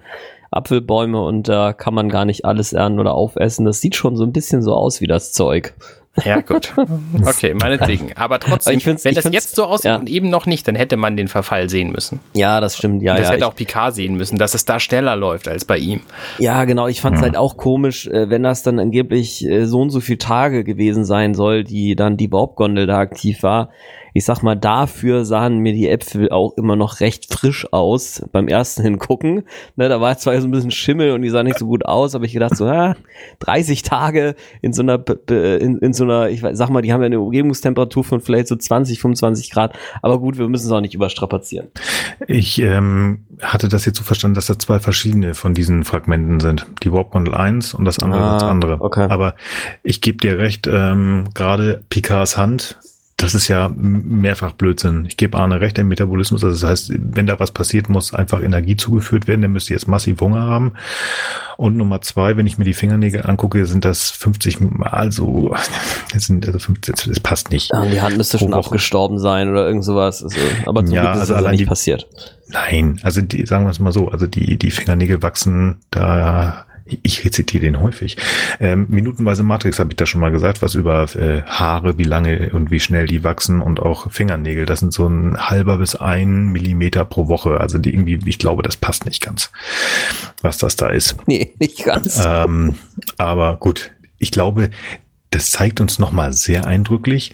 Apfelbäume und da kann man gar nicht alles ernten oder aufessen. Das sieht schon so ein bisschen so aus wie das Zeug. Ja, gut. Okay, meinetwegen. Aber trotzdem, wenn das jetzt so aussieht ja. und eben noch nicht, dann hätte man den Verfall sehen müssen. Ja, das stimmt. Ja, Und das ja, hätte ich- auch Picard sehen müssen, dass es da schneller läuft als bei ihm. Ja, genau. Ich fand es Hm. halt auch komisch, äh, wenn das dann angeblich äh, so und so viele Tage gewesen sein soll, die dann die Warp-Gondel da aktiv war. Ich sag mal, dafür sahen mir die Äpfel auch immer noch recht frisch aus beim ersten Hingucken. Ne, da war zwar so ein bisschen Schimmel und die sahen nicht so gut aus, aber ich gedacht so, ah, 30 Tage in so einer, in, in so einer, ich sag mal, die haben ja eine Umgebungstemperatur von vielleicht so 20, 25 Grad. Aber gut, wir müssen es auch nicht überstrapazieren. Ich ähm, hatte das jetzt so verstanden, dass das zwei verschiedene von diesen Fragmenten sind. Die Warp Gondel 1 und das andere Ah, das andere. okay. Aber ich gebe dir recht, ähm, gerade Picards Hand das ist ja mehrfach Blödsinn. Ich gebe Arne recht, der Metabolismus, also das heißt, wenn da was passiert, muss einfach Energie zugeführt werden, dann müsst ihr jetzt massiv Hunger haben. Und Nummer zwei, wenn ich mir die Fingernägel angucke, sind das 50 Mal so, das sind also 50, das passt nicht. Ja, die Hand müsste schon Woche. abgestorben sein oder irgend sowas. Also, aber zum ja, Glück ist also das allein nicht die- passiert. Nein, also die, sagen wir es mal so, also die, die Fingernägel wachsen da, ich rezitiere den häufig. Ähm, minutenweise Matrix habe ich da schon mal gesagt, was über äh, Haare, wie lange und wie schnell die wachsen und auch Fingernägel. Das sind so ein halber bis ein Millimeter pro Woche. Also die irgendwie, ich glaube, das passt nicht ganz, was das da ist. Nee, nicht ganz. Ähm, aber gut, ich glaube, das zeigt uns nochmal sehr eindrücklich,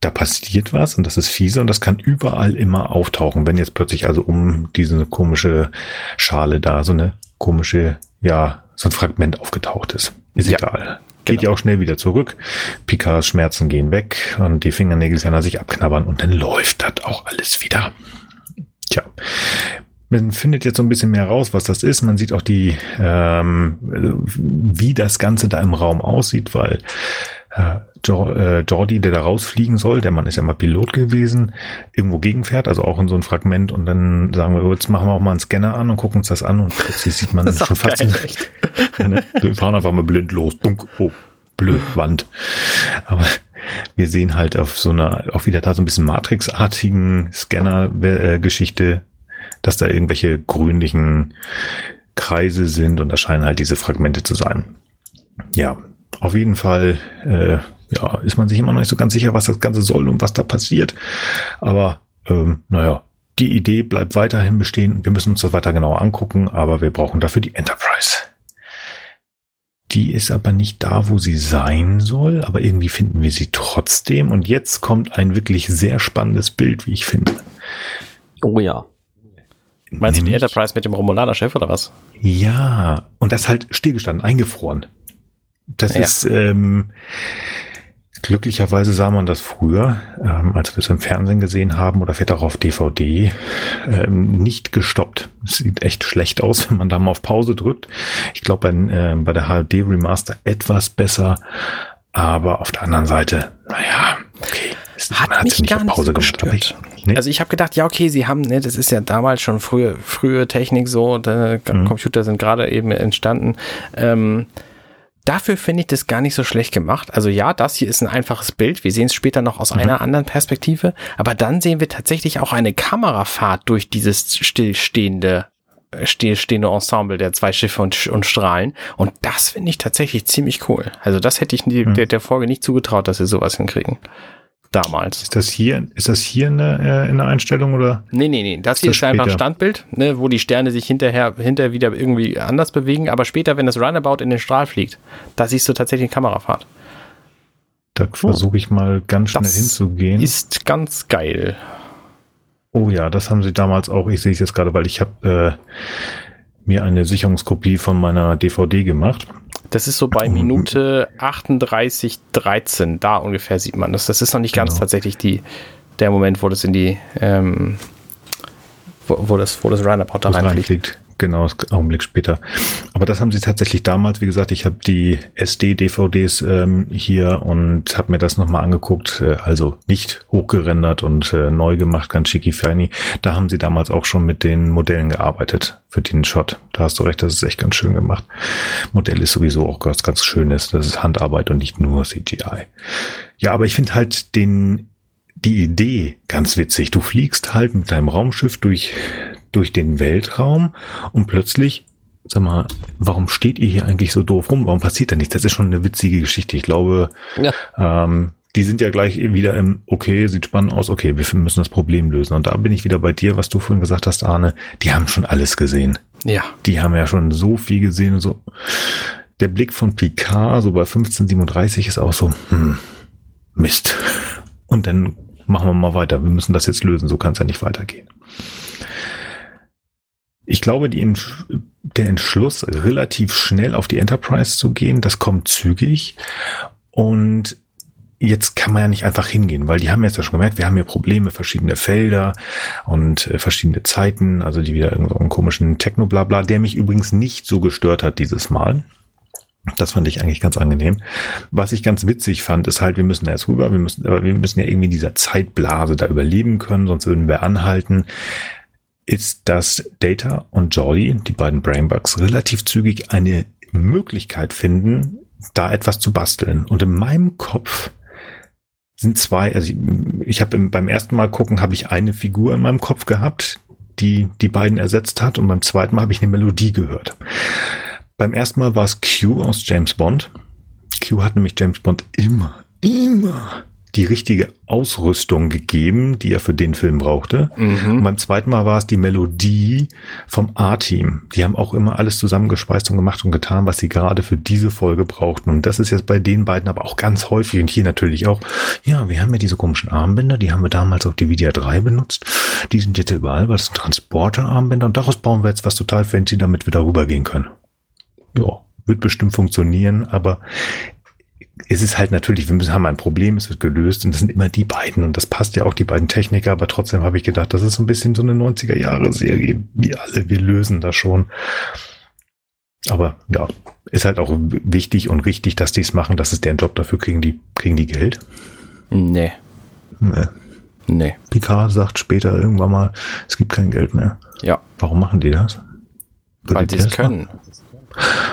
da passiert was und das ist fiese und das kann überall immer auftauchen, wenn jetzt plötzlich also um diese komische Schale da so eine komische, ja, so ein Fragment aufgetaucht ist. Ist Ja, egal. Geht genau. ja auch schnell wieder zurück. Picards Schmerzen gehen weg und die Fingernägel kann er sich abknabbern und dann läuft das auch alles wieder. Tja. Man findet jetzt so ein bisschen mehr raus, was das ist. Man sieht auch die, ähm, wie das Ganze da im Raum aussieht, weil äh, äh, Jordi, der da rausfliegen soll, der Mann ist ja mal Pilot gewesen, irgendwo gegenfährt, also auch in so ein Fragment und dann sagen wir, jetzt machen wir auch mal einen Scanner an und gucken uns das an und plötzlich sieht man Das schon fast, geil, echt. ne? wir fahren einfach mal blind los, Dunk, oh, blöd, Wand. Aber wir sehen halt auf so einer, auch wieder da so ein bisschen Matrix-artigen Scanner-Geschichte, dass da irgendwelche grünlichen Kreise sind und das scheinen halt diese Fragmente zu sein. Ja, auf jeden Fall äh, ja, ist man sich immer noch nicht so ganz sicher, was das Ganze soll und was da passiert. Aber ähm, naja, die Idee bleibt weiterhin bestehen. Wir müssen uns das weiter genauer angucken, aber wir brauchen dafür die Enterprise. Die ist aber nicht da, wo sie sein soll, aber irgendwie finden wir sie trotzdem. Und jetzt kommt ein wirklich sehr spannendes Bild, wie ich finde. Oh ja. Meinst du die Nämlich- Enterprise mit dem Romulaner-Chef oder was? Ja, und das halt stillgestanden, eingefroren. Das Ja. ist ähm, glücklicherweise sah man das früher, ähm, als wir es im Fernsehen gesehen haben oder vielleicht auch auf DVD, ähm, nicht gestoppt. Es sieht echt schlecht aus, wenn man da mal auf Pause drückt. Ich glaube bei, ähm, bei der HD Remaster etwas besser, aber auf der anderen Seite, naja, okay. Es- Hat man mich sie gar nicht so gemacht, aber gestört. ich- nee. Also ich habe gedacht, ja okay, sie haben, ne, das ist ja damals schon frühe, frühe Technik so, der Mhm. Computer sind gerade eben entstanden. Ähm, dafür finde ich das gar nicht so schlecht gemacht. Also ja, das hier ist ein einfaches Bild. Wir sehen es später noch aus einer anderen Perspektive, aber dann sehen wir tatsächlich auch eine Kamerafahrt durch dieses stillstehende äh, stillstehende Ensemble der zwei Schiffe und, und Strahlen. Und das finde ich tatsächlich ziemlich cool. Also das hätte ich Mhm. der, der Folge nicht zugetraut, dass sie sowas hinkriegen. Damals. Ist das hier, ist das hier eine, äh, in der Einstellung oder? Nee, nee, nee. Das Ist hier das ist einfach ein? Standbild, ne, wo die Sterne sich hinterher, hinterher wieder irgendwie anders bewegen. Aber später, wenn das Runabout in den Strahl fliegt, da siehst du tatsächlich eine Kamerafahrt. Da versuche ich mal ganz schnell Das hinzugehen. Ist ganz geil. Oh ja, das haben sie damals auch. Ich sehe es jetzt gerade, weil ich habe äh, mir eine Sicherungskopie von meiner DVD gemacht. Das ist so bei. Minute 38, 13. Da ungefähr sieht man das. Das ist noch nicht ganz Genau. tatsächlich die, der Moment, wo das in die, ähm, wo, wo das, wo das Runabout da reinfliegt. Genau, ist Augenblick später. Aber das haben sie tatsächlich damals, wie gesagt, ich habe die SD-DVDs ähm, hier und habe mir das nochmal angeguckt. Äh, also nicht hochgerendert und äh, neu gemacht, ganz schicki feini. Da haben sie damals auch schon mit den Modellen gearbeitet für den Shot. Da hast du recht, das ist echt ganz schön gemacht. Modell ist sowieso auch ganz, ganz schönes. Das ist Handarbeit und nicht nur CGI. Ja, aber ich finde halt den die Idee ganz witzig. Du fliegst halt mit deinem Raumschiff durch, durch den Weltraum und plötzlich, sag mal, warum steht ihr hier eigentlich so doof rum? Warum passiert da nichts? Das ist schon eine witzige Geschichte. Ich glaube, Ja. ähm, die sind ja gleich wieder im, okay, sieht spannend aus, okay, wir müssen das Problem lösen. Und da bin ich wieder bei dir, was du vorhin gesagt hast, Arne. Die haben schon alles gesehen. Ja. Die haben ja schon so viel gesehen und so. Der Blick von Picard, so bei 1537, ist auch so, hm, Mist. Und dann machen wir mal weiter. Wir müssen das jetzt lösen. So kann es ja nicht weitergehen. Ich glaube, die der Entschluss, relativ schnell auf die Enterprise zu gehen, das kommt zügig. Und jetzt kann man ja nicht einfach hingehen, weil die haben jetzt ja schon gemerkt, wir haben hier Probleme, verschiedene Felder und äh, verschiedene Zeiten, also die wieder irgendeinen komischen Techno-Blabla, der mich übrigens nicht so gestört hat dieses Mal. Das fand ich eigentlich ganz angenehm. Was ich ganz witzig fand, ist halt, wir müssen da jetzt rüber, wir müssen, aber wir müssen ja irgendwie in dieser Zeitblase da überleben können, sonst würden wir anhalten. Ist, dass Data und Jolly, die beiden Brainbugs, relativ zügig eine Möglichkeit finden, da etwas zu basteln. Und in meinem Kopf sind zwei, also ich, ich habe beim ersten Mal gucken, habe ich eine Figur in meinem Kopf gehabt, die die beiden ersetzt hat und beim zweiten Mal habe ich eine Melodie gehört. Beim ersten Mal war es Q aus James Bond. Q hat nämlich James Bond immer, immer die richtige Ausrüstung gegeben, die er für den Film brauchte. Mhm. Und beim zweiten Mal war es die Melodie vom A-Team. Die haben auch immer alles zusammengespeist und gemacht und getan, was sie gerade für diese Folge brauchten. Und das ist jetzt bei den beiden aber auch ganz häufig und hier natürlich auch. Ja, wir haben ja diese komischen Armbänder, die haben wir damals auf die Vidya 3 benutzt. Die sind jetzt überall, was Transporter-Armbänder und daraus bauen wir jetzt was total fancy, damit wir darüber gehen können. Ja, wird bestimmt funktionieren, aber es ist halt natürlich, wir müssen haben ein Problem, es wird gelöst und das sind immer die beiden und das passt ja auch die beiden Techniker, aber trotzdem habe ich gedacht, das ist so ein bisschen so eine 90er Jahre Serie, wir alle, wir lösen das schon. Aber ja, ist halt auch wichtig und richtig, dass die es machen, das ist deren Job, dafür kriegen die, kriegen die Geld. Nee. Nee. Nee. Picard sagt später irgendwann mal, es gibt kein Geld mehr. Ja. Warum machen die das? Weil die es können. Machen?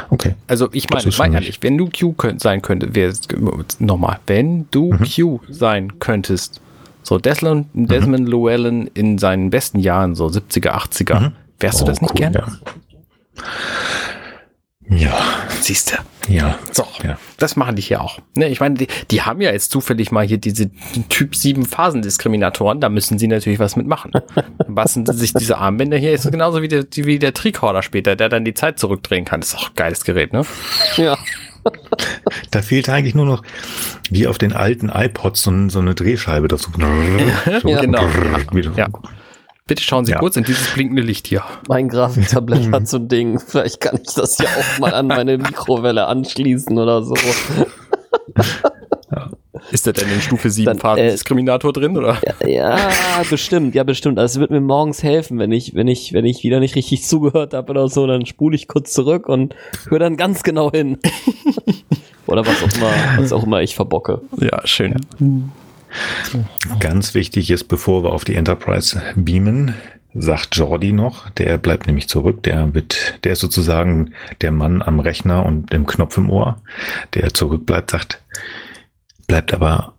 Okay. Also ich meine, mein ehrlich, wenn du Q könnt, sein könntest, nochmal, wenn du mhm. Q sein könntest, so Desmond, mhm. Desmond Llewellyn in seinen besten Jahren, so 70er, 80er, mhm. wärst du das nicht cool, gern? Ja. Ja. Siehst du. Ja. So, ja. das machen die hier auch. Ne, ich meine, die, die haben ja jetzt zufällig mal hier diese Typ 7 Phasendiskriminatoren, da müssen sie natürlich was mitmachen. Bassen sich diese Armbänder hier, ist genauso wie der, wie der Tricorder später, der dann die Zeit zurückdrehen kann. Das ist auch ein geiles Gerät, ne? Ja. Da fehlt eigentlich nur noch, wie auf den alten iPods, so, so eine Drehscheibe dazu. So ja, genau. Ja. Bitte schauen Sie ja. kurz in dieses blinkende Licht hier. Mein Grafiktablett hat so ein Ding. Vielleicht kann ich das ja auch mal an meine Mikrowelle anschließen oder so. Ja. Ist da denn in Stufe 7 Dann, äh, Diskriminator drin, oder? Ja, ja, bestimmt, ja, bestimmt. Also es wird mir morgens helfen, wenn ich, wenn ich, wenn ich wieder nicht richtig zugehört habe oder so, dann spule ich kurz zurück und höre dann ganz genau hin. oder was auch immer, was auch immer ich verbocke. Ja, schön. Ja. Ganz wichtig ist, bevor wir auf die Enterprise beamen, sagt Jordi noch, der bleibt nämlich zurück, der wird, der ist sozusagen der Mann am Rechner und dem Knopf im Ohr, der zurückbleibt, sagt, bleibt aber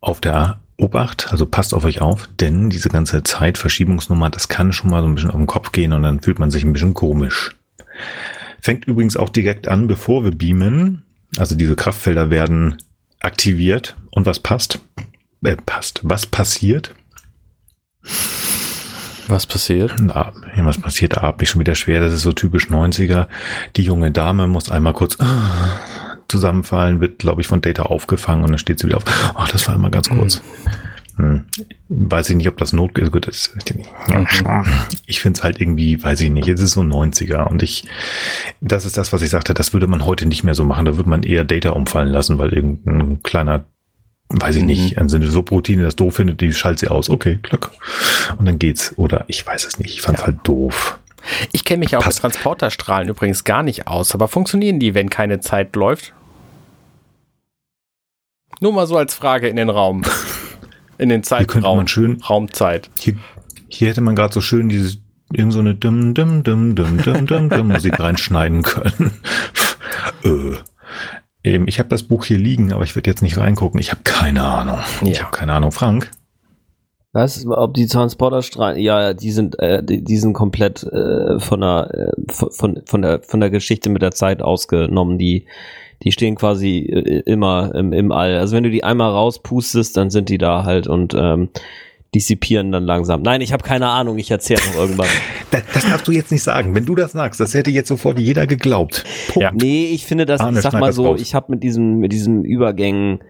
auf der Obacht, also passt auf euch auf, denn diese ganze Zeitverschiebungsnummer, das kann schon mal so ein bisschen auf den Kopf gehen und dann fühlt man sich ein bisschen komisch. Fängt übrigens auch direkt an, bevor wir beamen, also diese Kraftfelder werden aktiviert und was passt? Äh, passt. Was passiert? Was passiert? Na, was passiert, da atme ich schon wieder schwer. Das ist so typisch 90er. Die junge Dame muss einmal kurz ah, zusammenfallen, wird, glaube ich, von Data aufgefangen und dann steht sie wieder auf. Ach, das war einmal ganz kurz. Hm. Weiß ich nicht, ob das Not ist. Gut, das, ich finde es halt irgendwie, weiß ich nicht, es ist so 90er und ich, das ist das, was ich sagte, das würde man heute nicht mehr so machen. Da würde man eher Data umfallen lassen, weil irgendein kleiner weiß ich nicht, mhm. also eine Subroutine das doof findet, die schaltet sie aus. Okay, Glück. Und dann geht's. Oder ich weiß es nicht. Ich fand's ja. halt doof. Ich kenne mich auch mit Transporterstrahlen übrigens gar nicht aus, aber funktionieren die, wenn keine Zeit läuft? Nur mal so als Frage in den Raum. In den Zeitraum. schön, Raumzeit. Hier, hier hätte man gerade so schön diese irgend so eine dumm, dumm, dumm, dumm, dumm, dumm, dumm Musik reinschneiden können. äh. Eben, ich habe das Buch hier liegen, aber ich würde jetzt nicht reingucken. Ich habe keine Ahnung. Ja. Ich habe keine Ahnung. Frank? Was? Ob die Transporterstrahlen? Ja, die sind, äh, die, die sind komplett äh, von der äh, von von der von der Geschichte mit der Zeit ausgenommen. Die die stehen quasi äh, immer im, im All. Also wenn du die einmal rauspustest, dann sind die da halt und ähm, dissipieren dann langsam. Nein, ich habe keine Ahnung, ich erzähle noch irgendwann. das, das, darfst du jetzt nicht sagen. Wenn du das sagst, das hätte jetzt sofort jeder geglaubt. Ja. Nee, ich finde das, Arne, ich sag mal so, ich habe mit diesen, mit diesen Übergängen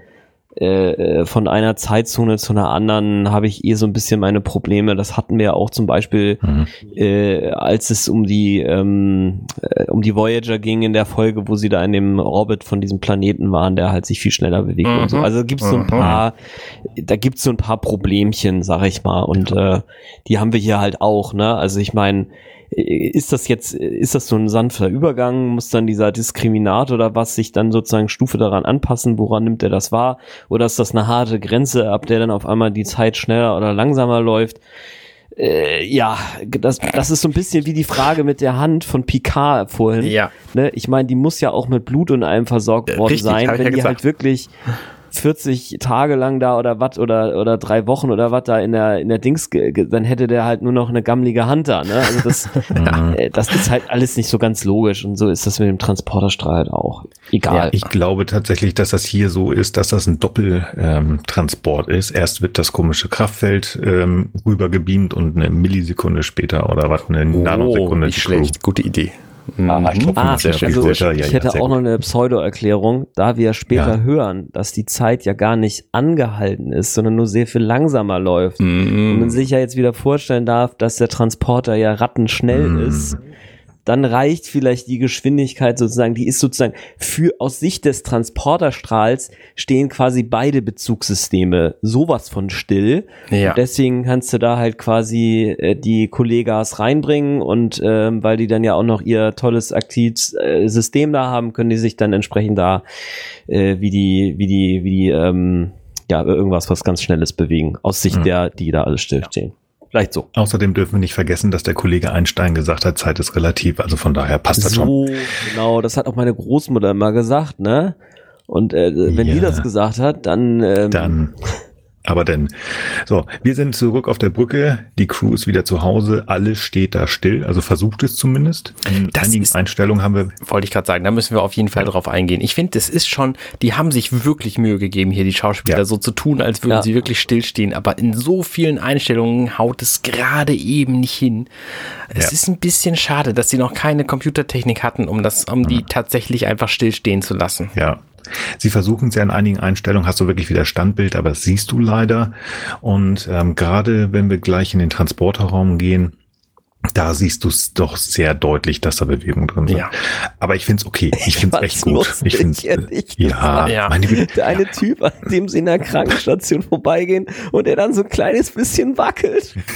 äh, äh, von einer Zeitzone zu einer anderen habe ich eh so ein bisschen meine Probleme. Das hatten wir auch zum Beispiel, mhm. äh, als es um die ähm, äh, um die Voyager ging in der Folge, wo sie da in dem Orbit von diesem Planeten waren, der halt sich viel schneller bewegt mhm. und so. Mhm. Also gibt es so ein mhm. paar, da gibt es so ein paar Problemchen, sag ich mal. Und äh, die haben wir hier halt auch. Ne? Also ich meine ist das jetzt, ist das so ein sanfter Übergang? Muss dann dieser Diskriminator oder was sich dann sozusagen Stufe daran anpassen? Woran nimmt er das wahr? Oder ist das eine harte Grenze, ab der dann auf einmal die Zeit schneller oder langsamer läuft? Äh, ja, das, das ist so ein bisschen wie die Frage mit der Hand von Picard vorhin. Ja. Ne? Ich meine, die muss ja auch mit Blut und allem versorgt worden Richtig, sein, wenn ja die gesagt. halt wirklich 40 Tage lang da oder was oder oder drei Wochen oder was da in der in der Dings dann hätte der halt nur noch eine gammelige Hand da ne also das äh, das ist halt alles nicht so ganz logisch und so ist das mit dem Transporterstrahl halt auch egal Ich glaube tatsächlich, dass das hier so ist, dass das ein Doppeltransport ähm, ist. Erst wird das komische Kraftfeld ähm, rübergebeamt und eine Millisekunde später oder was, eine Nanosekunde. Oh, nicht die schlecht. Gute Idee. Ah, ich glaub, Ah, sehr also ich ja, hätte auch noch eine Pseudo-Erklärung, da wir später Ja. hören, dass die Zeit ja gar nicht angehalten ist, sondern nur sehr viel langsamer läuft. Mhm. Und man sich ja jetzt wieder vorstellen darf, dass der Transporter ja rattenschnell Mm. ist, dann reicht vielleicht die Geschwindigkeit sozusagen, die ist sozusagen für aus Sicht des Transporterstrahls stehen quasi beide Bezugssysteme sowas von still. Ja. Und deswegen kannst du da halt quasi äh, die Kollegas reinbringen und ähm, weil die dann ja auch noch ihr tolles aktives äh, System da haben, können die sich dann entsprechend da äh, wie die, wie die, wie die, ähm, ja, irgendwas, was ganz Schnelles bewegen, aus Sicht Mhm. der, die da alles stillstehen. Vielleicht so. Außerdem dürfen wir nicht vergessen, dass der Kollege Einstein gesagt hat, Zeit ist relativ. Also von daher passt das schon. So, genau, das hat auch meine Großmutter immer gesagt, ne? Und äh, wenn die Ja. das gesagt hat, dann, ähm, Dann. Aber denn. So, wir sind zurück auf der Brücke. Die Crew ist wieder zu Hause. Alles steht da still. Also versucht es zumindest. In Das einigen ist- Einstellungen haben wir Wollte ich gerade sagen, da müssen wir auf jeden Fall drauf eingehen. Ich finde, das ist schon, die haben sich wirklich Mühe gegeben, hier die Schauspieler Ja. so zu tun, als würden Ja. sie wirklich stillstehen. Aber in so vielen Einstellungen haut es gerade eben nicht hin. Es Ja. ist ein bisschen schade, dass sie noch keine Computertechnik hatten, um das, um die tatsächlich einfach stillstehen zu lassen. Ja. Sie versuchen es ja in einigen Einstellungen, hast du wirklich wieder Standbild, aber das siehst du leider. Und ähm, gerade wenn wir gleich in den Transporterraum gehen, da siehst du es doch sehr deutlich, dass da Bewegung drin sind. Ja. Aber ich find's okay. Ich find's echt gut. Ich find's, ehrlich ja, gesagt. Ja. meine Güte. der eine Typ, an dem sie in der Krankenstation vorbeigehen und der dann so ein kleines bisschen wackelt.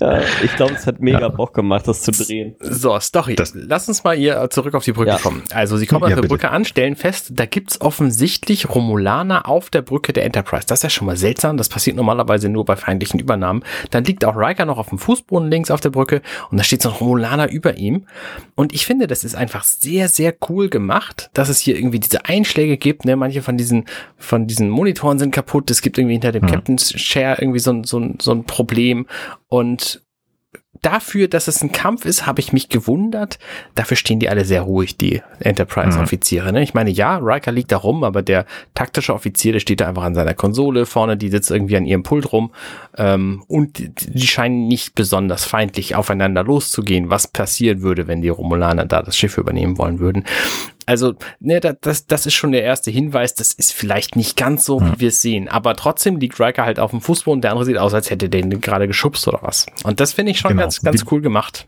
ja, ich glaube, es hat mega Bock gemacht, das zu drehen. So, Story. Das- Lass uns mal hier zurück auf die Brücke Ja. kommen. Also sie kommen Ja, auf der bitte. Brücke an, stellen fest, da gibt's offensichtlich Romulaner auf der Brücke der Enterprise. Das ist ja schon mal seltsam. Das passiert normalerweise nur bei feindlichen Übernahmen. Dann liegt auch Riker noch auf dem Fußboden links auf der Brücke und da steht so ein Romulaner über ihm. Und ich finde, das ist einfach sehr, sehr cool gemacht, dass es hier irgendwie diese Einschläge gibt. Ne? Manche von diesen, von diesen Monitoren sind kaputt. Es gibt irgendwie hinter dem Mhm. Captain's Chair irgendwie so, so, ein- so ein Problem. Und dafür, dass es ein Kampf ist, habe ich mich gewundert. Dafür stehen die alle sehr ruhig, die Enterprise-Offiziere. Ne? Ich meine, ja, Riker liegt da rum, aber der taktische Offizier, der steht da einfach an seiner Konsole vorne, die sitzt irgendwie an ihrem Pult rum. Ähm, und die, die scheinen nicht besonders feindlich aufeinander loszugehen, was passieren würde, wenn die Romulaner da das Schiff übernehmen wollen würden. Also, ne, da- das, das ist schon der erste Hinweis. Das ist vielleicht nicht ganz so, wie wir es sehen. Aber trotzdem liegt Riker halt auf dem Fußboden. Der andere sieht aus, als hätte den gerade geschubst oder was. Und das finde ich schon Genau. ganz, ganz cool gemacht.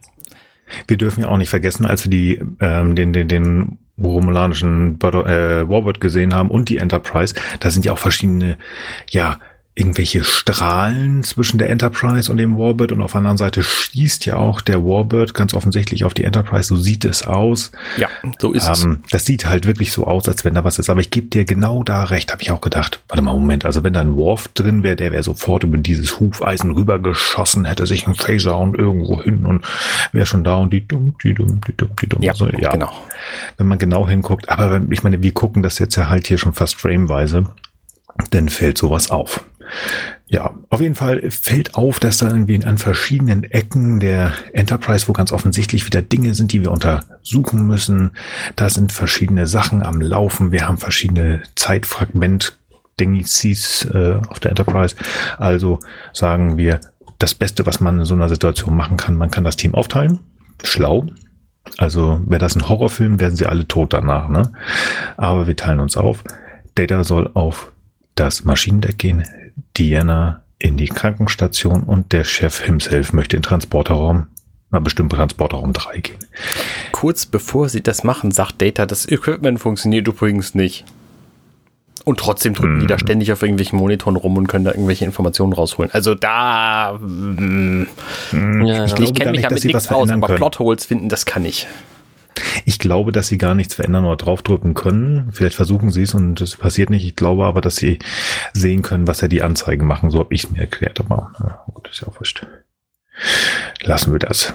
Wir dürfen ja auch nicht vergessen, als wir die, ähm, den, den, den romulanischen äh, Warbird gesehen haben und die Enterprise, da sind ja auch verschiedene, ja, irgendwelche Strahlen zwischen der Enterprise und dem Warbird und auf der anderen Seite schießt ja auch der Warbird ganz offensichtlich auf die Enterprise, so sieht es aus. Ja, so ist es. Ähm, das sieht halt wirklich so aus, als wenn da was ist. Aber ich gebe dir genau da recht, habe ich auch gedacht. Warte mal, Moment. Also wenn da ein Worf drin wäre, der wäre sofort über dieses Hufeisen rübergeschossen, hätte sich ein Phaser und irgendwo hin und wäre schon da und die dumm, die dumm, die dumm, die dumm. Ja, Also, ja, genau. wenn man genau hinguckt. Aber wenn, ich meine, wir gucken das jetzt ja halt hier schon fast frameweise, dann fällt sowas auf. Ja, auf jeden Fall fällt auf, dass da irgendwie an verschiedenen Ecken der Enterprise, wo ganz offensichtlich wieder Dinge sind, die wir untersuchen müssen. Da sind verschiedene Sachen am Laufen. Wir haben verschiedene Zeitfragment Dingies äh, auf der Enterprise. Also sagen wir, das Beste, was man in so einer Situation machen kann, man kann das Team aufteilen. Schlau. Also wäre das ein Horrorfilm, wären sie alle tot danach. Ne? Aber wir teilen uns auf. Data soll auf das Maschinendeck gehen, Diana in die Krankenstation und der Chef himself möchte in den Transporterraum, na bestimmt Transporterraum 3 gehen. Kurz bevor sie das machen, sagt Data, das Equipment funktioniert übrigens nicht. Und trotzdem drücken die da ständig auf irgendwelchen Monitoren rum und können da irgendwelche Informationen rausholen. Also da, mm, Ja, ich, ja. ich gar kenne mich damit nichts was aus, aber können. Plotholes finden, das kann ich. Ich glaube, dass sie gar nichts verändern oder draufdrücken können. Vielleicht versuchen sie es und es passiert nicht. Ich glaube aber, dass sie sehen können, was ja die Anzeigen machen. So habe ich es mir erklärt. Aber ja, gut, ist ja auch wurscht. Lassen wir das.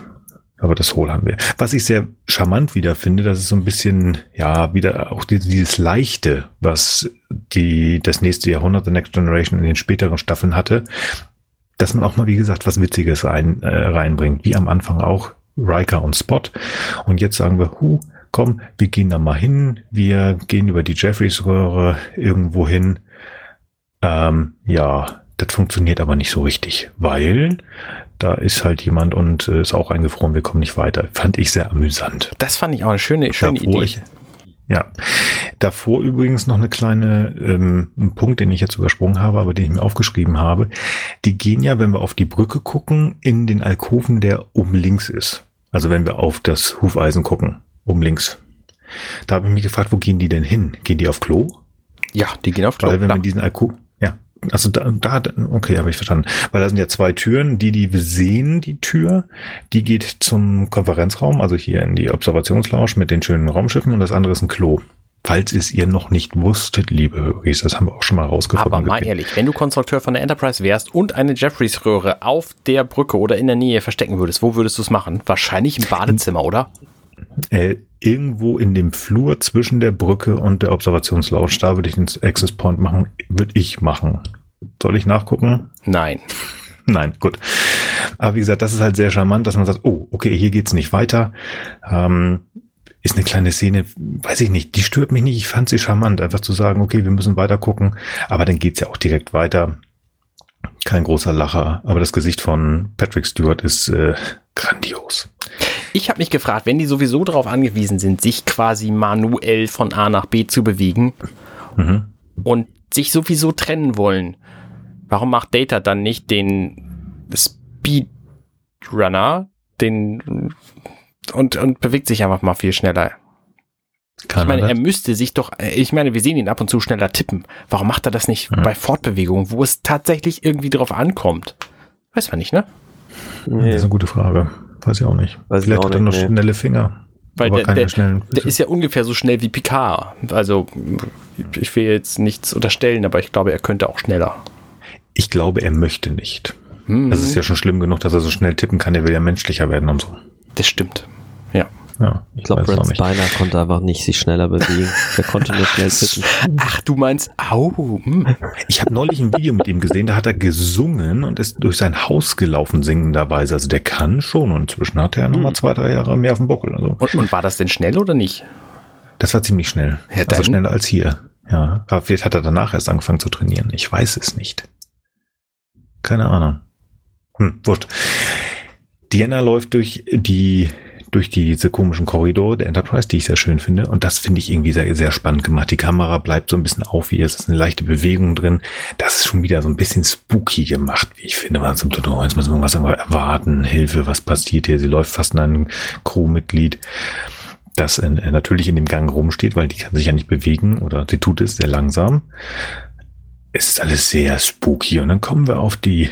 Aber das Hohl haben wir. Was ich sehr charmant wieder finde, das ist so ein bisschen, ja, wieder auch dieses, dieses Leichte, was die, das nächste Jahrhundert, The Next Generation in den späteren Staffeln hatte, dass man auch mal, wie gesagt, was Witziges rein, äh, reinbringt. Wie am Anfang auch Riker und Spot. Und jetzt sagen wir, hu, komm, wir gehen da mal hin. Wir gehen über die Jeffreys-Röhre irgendwo hin. Ähm, ja, das funktioniert aber nicht so richtig, weil da ist halt jemand und äh, ist auch eingefroren, wir kommen nicht weiter. Fand ich sehr amüsant. Das fand ich auch eine schöne, schöne Davor Idee. ich- Ja. Davor übrigens noch eine kleine, ähm, ein Punkt, den ich jetzt übersprungen habe, aber den ich mir aufgeschrieben habe. Die gehen ja, wenn wir auf die Brücke gucken, in den Alkoven, der oben links ist. Also wenn wir auf das Hufeisen gucken, oben links. Da habe ich mich gefragt, wo gehen die denn hin? Gehen die auf Klo? ja, die gehen auf Klo. Weil wenn man diesen Alkoven, ja, also da, da okay, habe ich verstanden. Weil da sind ja zwei Türen. Die, die wir sehen, die Tür, die geht zum Konferenzraum, also hier in die Observationslounge mit den schönen Raumschiffen und das andere ist ein Klo. Falls es ihr noch nicht wusstet, liebe Höris, das haben wir auch schon mal rausgefunden. Aber mal ehrlich, wenn du Konstrukteur von der Enterprise wärst und eine Jeffreys-Röhre auf der Brücke oder in der Nähe verstecken würdest, wo würdest du es machen? Wahrscheinlich im Badezimmer, oder? Äh, irgendwo in dem Flur zwischen der Brücke und der Observationslounge, da würde ich den Access Point machen, würde ich machen. Soll ich nachgucken? Nein. Nein, gut. Aber wie gesagt, das ist halt sehr charmant, dass man sagt, oh, okay, hier geht's nicht weiter. Ähm, ist eine kleine Szene, weiß ich nicht, die stört mich nicht. Ich fand sie charmant, einfach zu sagen, okay, wir müssen weiter gucken. Aber dann geht's ja auch direkt weiter. Kein großer Lacher, aber das Gesicht von Patrick Stewart ist äh, grandios. Ich habe mich gefragt, wenn die sowieso darauf angewiesen sind, sich quasi manuell von A nach B zu bewegen Mhm. und sich sowieso trennen wollen, warum macht Data dann nicht den Speedrunner, den und, und bewegt sich einfach mal viel schneller? Kann Ich meine, er er das? müsste sich doch, ich meine, wir sehen ihn ab und zu schneller tippen. Warum macht er das nicht Mhm. bei Fortbewegung, wo es tatsächlich irgendwie drauf ankommt? Weiß man nicht, ne? Das Nee. ist eine gute Frage. Weiß ich auch nicht. Weiß ich Vielleicht auch hat er noch nee. schnelle Finger. Weil aber der- keine der- schnellen Der ist ja ungefähr so schnell wie Picard. Also, ich will jetzt nichts unterstellen, aber ich glaube, er könnte auch schneller. Ich glaube, er möchte nicht. Hm, Das ist ja schon schlimm genug, dass er so schnell tippen kann. Er will ja menschlicher werden und so. das stimmt. Ja. Ja, Ich glaube, Brent. Spiner konnte einfach nicht sich schneller bewegen. Der konnte nur schnell tippen. Ach, du meinst, au, hm. Ich habe neulich ein Video mit ihm gesehen, da hat er gesungen und ist durch sein Haus gelaufen, singenderweise. Also der kann schon und inzwischen hat er Hm. nochmal zwei, drei Jahre mehr auf dem Buckel. Also Und, und war das denn schnell oder nicht? das war ziemlich schnell. Ja, also schneller als hier. Ja, aber vielleicht hat er danach erst angefangen zu trainieren. Ich weiß es nicht. Keine Ahnung. Hm, wurscht. Diana läuft durch die durch diese komischen Korridore der Enterprise, die ich sehr schön finde. Und das finde ich irgendwie sehr, sehr spannend gemacht. Die Kamera bleibt so ein bisschen auf, wie es ist eine leichte Bewegung drin. Das ist schon wieder so ein bisschen spooky gemacht, wie ich finde. Man so, oh, jetzt müssen wir irgendwas erwarten, Hilfe, was passiert hier? Sie läuft fast an ein Crewmitglied, das in, natürlich in dem Gang rumsteht, weil die kann sich ja nicht bewegen oder sie tut es sehr langsam. Es ist alles sehr spooky. Und dann kommen wir auf die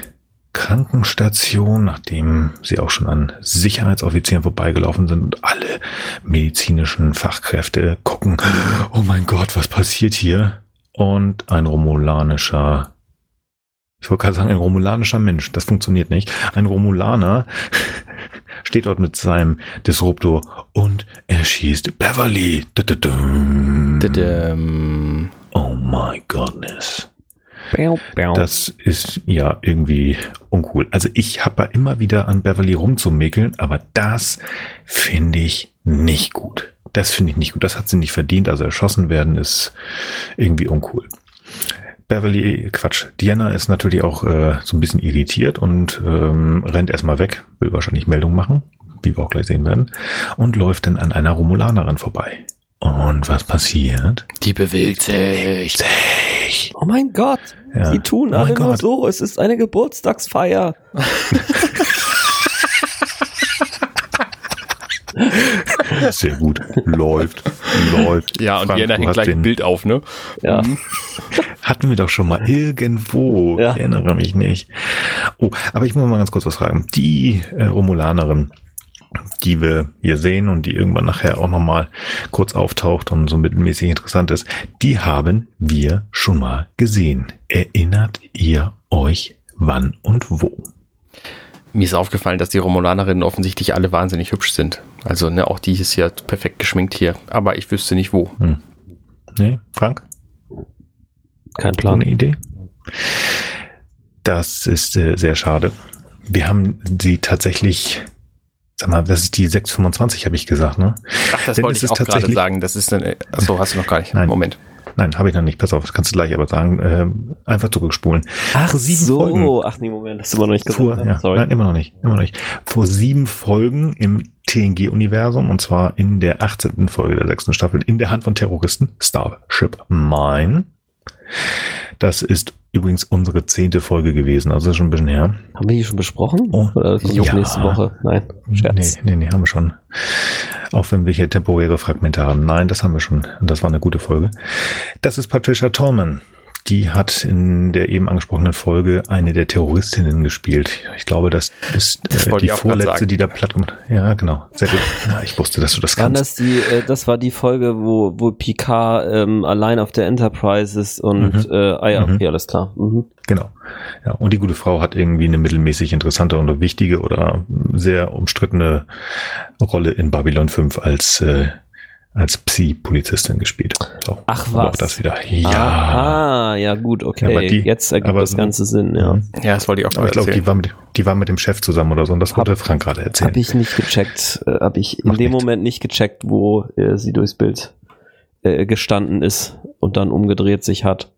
Krankenstation, nachdem sie auch schon an Sicherheitsoffizieren vorbeigelaufen sind und alle medizinischen Fachkräfte gucken, oh mein Gott, was passiert hier? Und ein romulanischer, ich wollte gerade sagen, ein romulanischer Mensch, das funktioniert nicht. Ein Romulaner steht dort mit seinem Disruptor und er schießt Beverly. Oh my goodness. Das ist ja irgendwie uncool. Also ich habe immer wieder an Beverly rumzumäkeln, aber das finde ich nicht gut. Das finde ich nicht gut. Das hat sie nicht verdient. Also erschossen werden ist irgendwie uncool. Beverly, Quatsch, Diana ist natürlich auch äh, so ein bisschen irritiert und ähm, rennt erstmal weg, will wahrscheinlich Meldung machen, wie wir auch gleich sehen werden, und läuft dann an einer Romulanerin vorbei. Und was passiert? Die bewegt sich. Sich. Oh mein Gott, Ja. die tun Oh alle nur Gott. so. Es ist eine Geburtstagsfeier. Sehr gut. Läuft. Läuft. Ja, und Frank, jeder hängt gleich ein Bild auf, ne? Ja. Hatten wir doch schon mal irgendwo. Ja. Ich erinnere mich nicht. Oh, aber ich muss mal ganz kurz was fragen. Die äh, Romulanerin, die wir hier sehen und die irgendwann nachher auch nochmal kurz auftaucht und so mittelmäßig interessant ist, die haben wir schon mal gesehen. Erinnert ihr euch wann und wo? Mir ist aufgefallen, dass die Romulanerinnen offensichtlich alle wahnsinnig hübsch sind. Also, ne, auch die ist ja perfekt geschminkt hier. Aber ich wüsste nicht wo. Nee, Frank? Kein Plan. eine Idee? Das ist äh, sehr schade. Wir haben sie tatsächlich, sag mal, das ist die 625, habe ich gesagt, ne? Ach, das Denn wollte ich ist auch gerade tatsächlich- sagen. Das ist eine. Achso, hast du noch gar nicht. Nein. Moment. Nein, habe ich noch nicht. Pass auf, das kannst du gleich aber sagen. Ähm, einfach zurückspulen. Ach sieben so. Folgen. Ach nee, Moment, hast du immer noch nicht gesagt. Vor, ne? ja, Sorry. nein, immer noch nicht, immer noch nicht. Vor sieben Folgen im TNG-Universum und zwar in der 18. Folge der sechsten Staffel in der Hand von Terroristen Starship Mine. Das ist übrigens unsere zehnte Folge gewesen, also schon ein bisschen her. Haben wir die schon besprochen? Oh, Oder kommt ja. nächste Woche? Nein, Scherz. Nee, nee, nee, haben wir schon. Auch wenn wir hier temporäre Fragmente haben. Nein, das haben wir schon. Und das war eine gute Folge. Das ist Patricia Tallman. Die hat in der eben angesprochenen Folge eine der Terroristinnen gespielt. Ich glaube, das ist Das äh, die vorletzte, die da platt gemacht. Ja, genau. Sehr gut. Ja, ich wusste, dass du das kannst. das die, äh, das war die Folge, wo, wo Picard ähm, allein auf der Enterprise ist und Mhm. äh, ah ja, Mhm. okay, alles klar. Mhm. Genau. Ja, und die gute Frau hat irgendwie eine mittelmäßig interessante oder wichtige oder sehr umstrittene Rolle in Babylon 5 als, äh, als Psi-Polizistin gespielt. So, Ach, aber Auch was? das wieder. Ja. Aha, ja gut, okay. Ja, aber die- Jetzt ergibt aber das Ganze Sinn, ja. Mhm. Ja, das wollte ich auch Aber gerade ich glaube, die war, mit, die war mit dem Chef zusammen oder so und das wollte Frank gerade erzählen. Habe ich nicht gecheckt, äh, habe ich in Macht dem nichts. Moment nicht gecheckt, wo äh, sie durchs Bild äh, gestanden ist und dann umgedreht sich hat.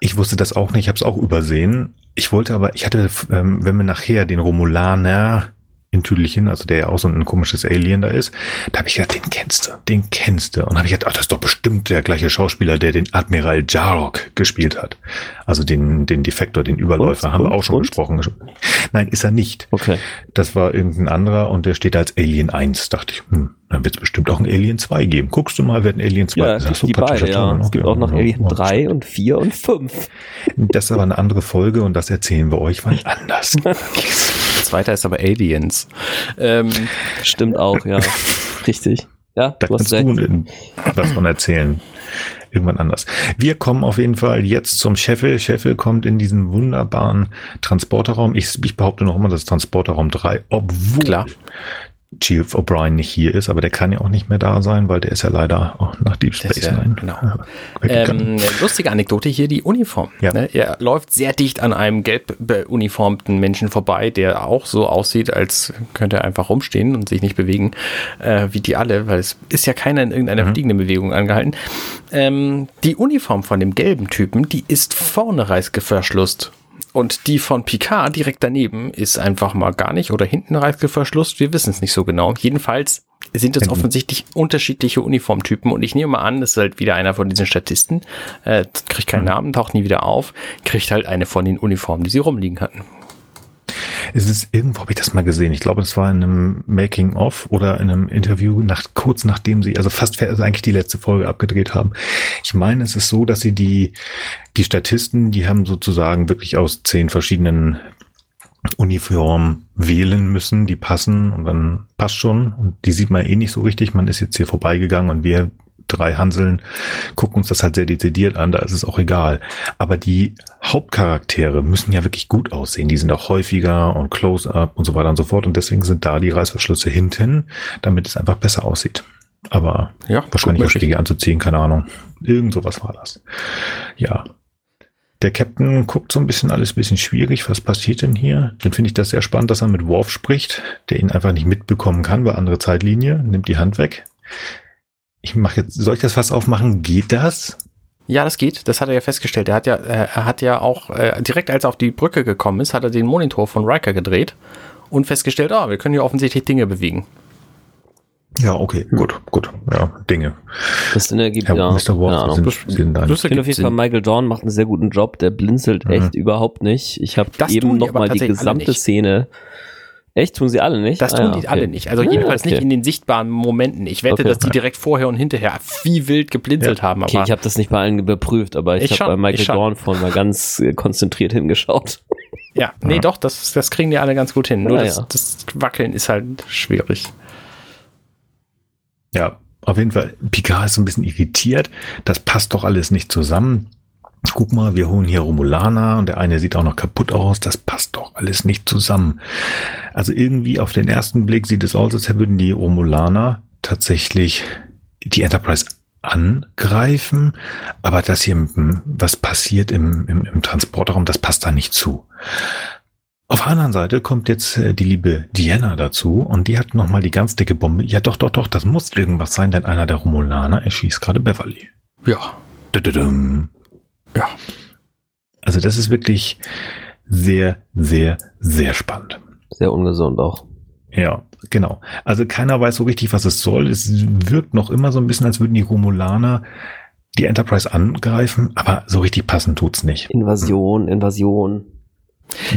Ich wusste das auch nicht, ich habe es auch übersehen. Ich wollte aber, ich hatte, ähm, wenn wir nachher den Romulaner in Tüdelchen, also der ja auch so ein komisches Alien da ist, da habe ich gedacht, den kennst du, den kennst du. Und habe ich gedacht, ach, das ist doch bestimmt der gleiche Schauspieler, der den Admiral Jarok gespielt hat. Also den, den Defektor, den Überläufer, Und? haben wir Und? auch schon Und? besprochen. Nein, ist er nicht. Okay. Das war irgendein anderer und der steht als Alien 1. Dachte ich, hm, dann wird es bestimmt auch ein Alien 2 geben. Guckst du mal, wer ein Alien 2 Ja, ist. so, gibt die beide, ja. Tallman, Es gibt auch noch Alien ja, 3 und 4 und 5. Das ist aber eine andere Folge und das erzählen wir euch wann anders. Zweiter ist aber Aliens. Ähm, Stimmt auch, ja. Richtig. Ja, Da du hast kannst recht. du von erzählen. Irgendwann anders. Wir kommen auf jeden Fall jetzt zum Scheffel. Scheffel kommt in diesen wunderbaren Transporterraum. Ich, ich behaupte noch immer, das ist Transporterraum 3, obwohl Klar. Chief O'Brien nicht hier ist, aber der kann ja auch nicht mehr da sein, weil der ist ja leider auch nach Deep Space ja- Nine genau. äh, weggegangen. Ähm, lustige Anekdote hier, die Uniform. Ja. Ne? Er läuft sehr dicht an einem gelb beuniformten Menschen vorbei, der auch so aussieht, als könnte er einfach rumstehen und sich nicht bewegen, äh, wie die alle, weil es ist ja keiner in irgendeiner Mhm. fliegenden Bewegung angehalten. Ähm, die Uniform von dem gelben Typen, die ist vorne reißverschlusst. Und die von Picard direkt daneben ist einfach mal gar nicht oder hinten reißverschlusst. Wir wissen es nicht so genau. Jedenfalls sind es Hinten. offensichtlich unterschiedliche Uniformtypen und ich nehme mal an, das ist halt wieder einer von diesen Statisten, äh, kriegt keinen Namen, taucht nie wieder auf, kriegt halt eine von den Uniformen, die sie rumliegen hatten. Es ist irgendwo habe ich das mal gesehen. Ich glaube, es war in einem Making of oder in einem Interview nach kurz nachdem sie also fast also eigentlich die letzte Folge abgedreht haben. Ich meine, es ist so, dass sie die die Statisten, die haben sozusagen wirklich aus zehn verschiedenen Uniformen wählen müssen, die passen und dann passt schon und die sieht man eh nicht so richtig. Man ist jetzt hier vorbeigegangen und wir drei Hanseln gucken uns das halt sehr dezidiert an, da ist es auch egal. Aber die Hauptcharaktere müssen ja wirklich gut aussehen. Die sind auch häufiger und Close-up und so weiter und so fort. Und deswegen sind da die Reißverschlüsse hinten, damit es einfach besser aussieht. Aber Ja, wahrscheinlich auch schwierig anzuziehen, keine Ahnung. Irgend sowas war das. Ja. Der Captain guckt so ein bisschen alles ein bisschen schwierig. Was passiert denn hier? Dann finde ich das sehr spannend, dass er mit Worf spricht, der ihn einfach nicht mitbekommen kann, weil andere Zeitlinie, nimmt die Hand weg. Ich mache jetzt, soll ich das was aufmachen? Geht das? Ja, das geht. Das hat er ja festgestellt. Er hat ja, äh, er hat ja auch äh, direkt als er auf die Brücke gekommen ist, hat er den Monitor von Riker gedreht und festgestellt, ah, wir können hier offensichtlich Dinge bewegen. Ja, okay, gut, gut. Ja, Dinge. Das Sinn ergibt, Herr ja. Mr. Ahnung. sind, sind Ich finde auf jeden Fall. Michael Dorn macht einen sehr guten Job. Der blinzelt Mhm. echt überhaupt nicht. Ich habe Das eben tun die noch mal gesamte nicht. Szene Echt? Tun sie alle nicht? Das Ah, tun ja, die okay. alle nicht. Also Ah, jedenfalls okay. nicht in den sichtbaren Momenten. Ich wette, Okay. dass die direkt vorher und hinterher wie wild geblinzelt haben. Okay, ich habe das nicht bei allen überprüft, aber ich, Ich habe bei ich Michael. Dorn vorhin mal ganz äh, konzentriert hingeschaut. ja, nee, doch, das, das kriegen die alle ganz gut hin. Nur Ja, das, ja. das Wackeln ist halt schwierig. Ja, auf jeden Fall. Picard ist so ein bisschen irritiert. Das passt doch alles nicht zusammen. Guck mal, wir holen hier Romulaner und der eine sieht auch noch kaputt aus. Das passt doch alles nicht zusammen. Also irgendwie auf den ersten Blick sieht es aus, als würden die Romulaner tatsächlich die Enterprise angreifen. Aber das hier, was passiert im, im, im Transporterraum, das passt da nicht zu. Auf der anderen Seite kommt jetzt äh, die liebe Diana dazu und die hat nochmal die ganz dicke Bombe. Ja, doch, doch, doch, das muss irgendwas sein, denn einer der Romulaner erschießt gerade Beverly. Ja, Dududum. Ja. Also das ist wirklich sehr, sehr, sehr spannend. Sehr ungesund auch. Ja, genau. Also keiner weiß so richtig, was es soll. Es wirkt noch immer so ein bisschen, als würden die Romulaner die Enterprise angreifen, aber so richtig passend tut's nicht. Invasion, Invasion.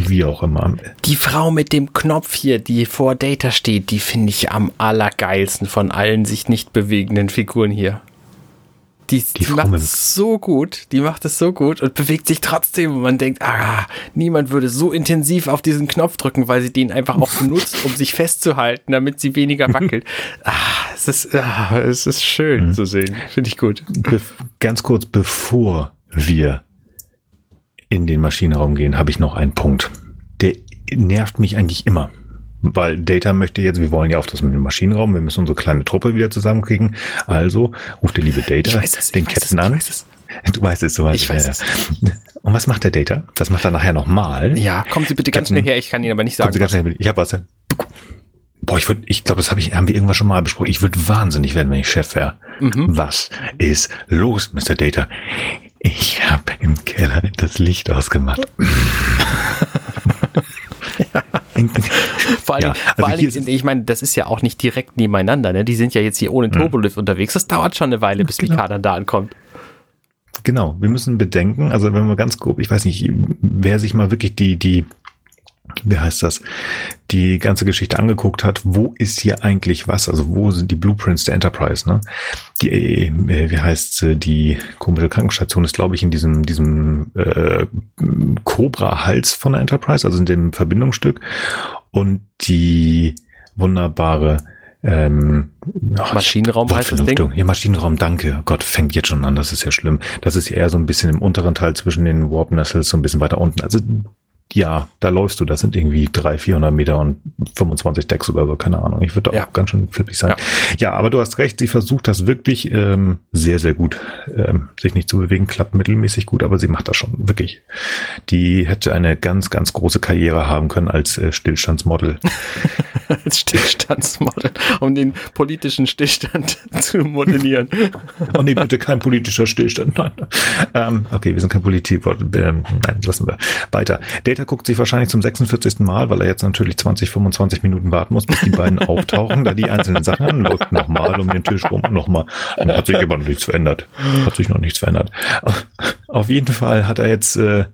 Wie auch immer. Die Frau mit dem Knopf hier, die vor Data steht, die finde ich am allergeilsten von allen sich nicht bewegenden Figuren hier. Die, die, Frau macht es so gut, die macht es so gut und bewegt sich trotzdem und man denkt, ah, niemand würde so intensiv auf diesen Knopf drücken, weil sie den einfach auch benutzt, um sich festzuhalten, damit sie weniger wackelt. ah, es ist, ah, es ist schön Mhm. zu sehen, finde ich gut. Be ganz kurz, bevor wir in den Maschinenraum gehen, habe ich noch einen Punkt. Der nervt mich eigentlich immer. Weil Data möchte jetzt, wir wollen ja auf das mit dem Maschinenraum, wir müssen unsere kleine Truppe wieder zusammenkriegen. Also ruft der liebe Data es, den Captain es, ich an. weiß es. Du weißt es, du weißt Ich weiß ja. Und was macht der Data? Das macht er nachher nochmal. Ja, kommen Sie bitte ganz Captain- schnell her, ich kann Ihnen aber nicht sagen. sie ganz schnell, ich habe was. Boah, ich würde, ich glaube, das habe ich, haben wir irgendwann schon mal besprochen. Ich würde wahnsinnig werden, wenn ich Chef wäre. Mhm. Was ist los, Mr. Data? Ich habe im Keller das Licht ausgemacht. Vor allem, Ja, vor also allem ist es- ich meine, das ist ja auch nicht direkt nebeneinander, ne? Die sind ja jetzt hier ohne Turbolift unterwegs. Das dauert schon eine Weile, bis Genau. Picard dann da ankommt. Genau, wir müssen bedenken, also wenn wir ganz grob, ich weiß nicht, wer sich mal wirklich die, die, wie heißt das, die ganze Geschichte angeguckt hat, wo ist hier eigentlich was, also wo sind die Blueprints der Enterprise, ne? Die, äh, wie heißt sie, die komische Krankenstation ist, glaube ich, in diesem, diesem äh, Cobra-Hals von der Enterprise, also in dem Verbindungsstück und die wunderbare ähm, ach, Maschinenraum heißt das Ding. Ja, Maschinenraum, danke. Gott, fängt jetzt schon an, das ist ja schlimm. Das ist ja eher so ein bisschen im unteren Teil zwischen den Warp Nestles, so ein bisschen weiter unten. Also ja, da läufst du, das sind irgendwie 300, 400 Meter und 25 Decks oder so, keine Ahnung. Ich würde da Ja. auch ganz schön flippig sein. Ja. aber du hast recht, sie versucht das wirklich ähm, sehr, sehr gut, ähm, sich nicht zu bewegen, klappt mittelmäßig gut, aber sie macht das schon wirklich. Die hätte eine ganz, ganz große Karriere haben können als äh, Stillstandsmodel. Als Stillstandsmodell, um den politischen Stillstand zu modellieren. Oh nee, bitte kein politischer Stillstand. Nein. Ähm, okay, wir sind kein Politikwort. Ähm, nein, lassen wir weiter. Data guckt sich wahrscheinlich zum 46. Mal, weil er jetzt natürlich 20, 25 Minuten warten muss, bis die beiden auftauchen, da die einzelnen Sachen an, läuft nochmal um den Tisch rum und nochmal. Und hat sich aber noch nichts verändert. Hat sich noch nichts verändert. Auf jeden Fall hat er jetzt äh,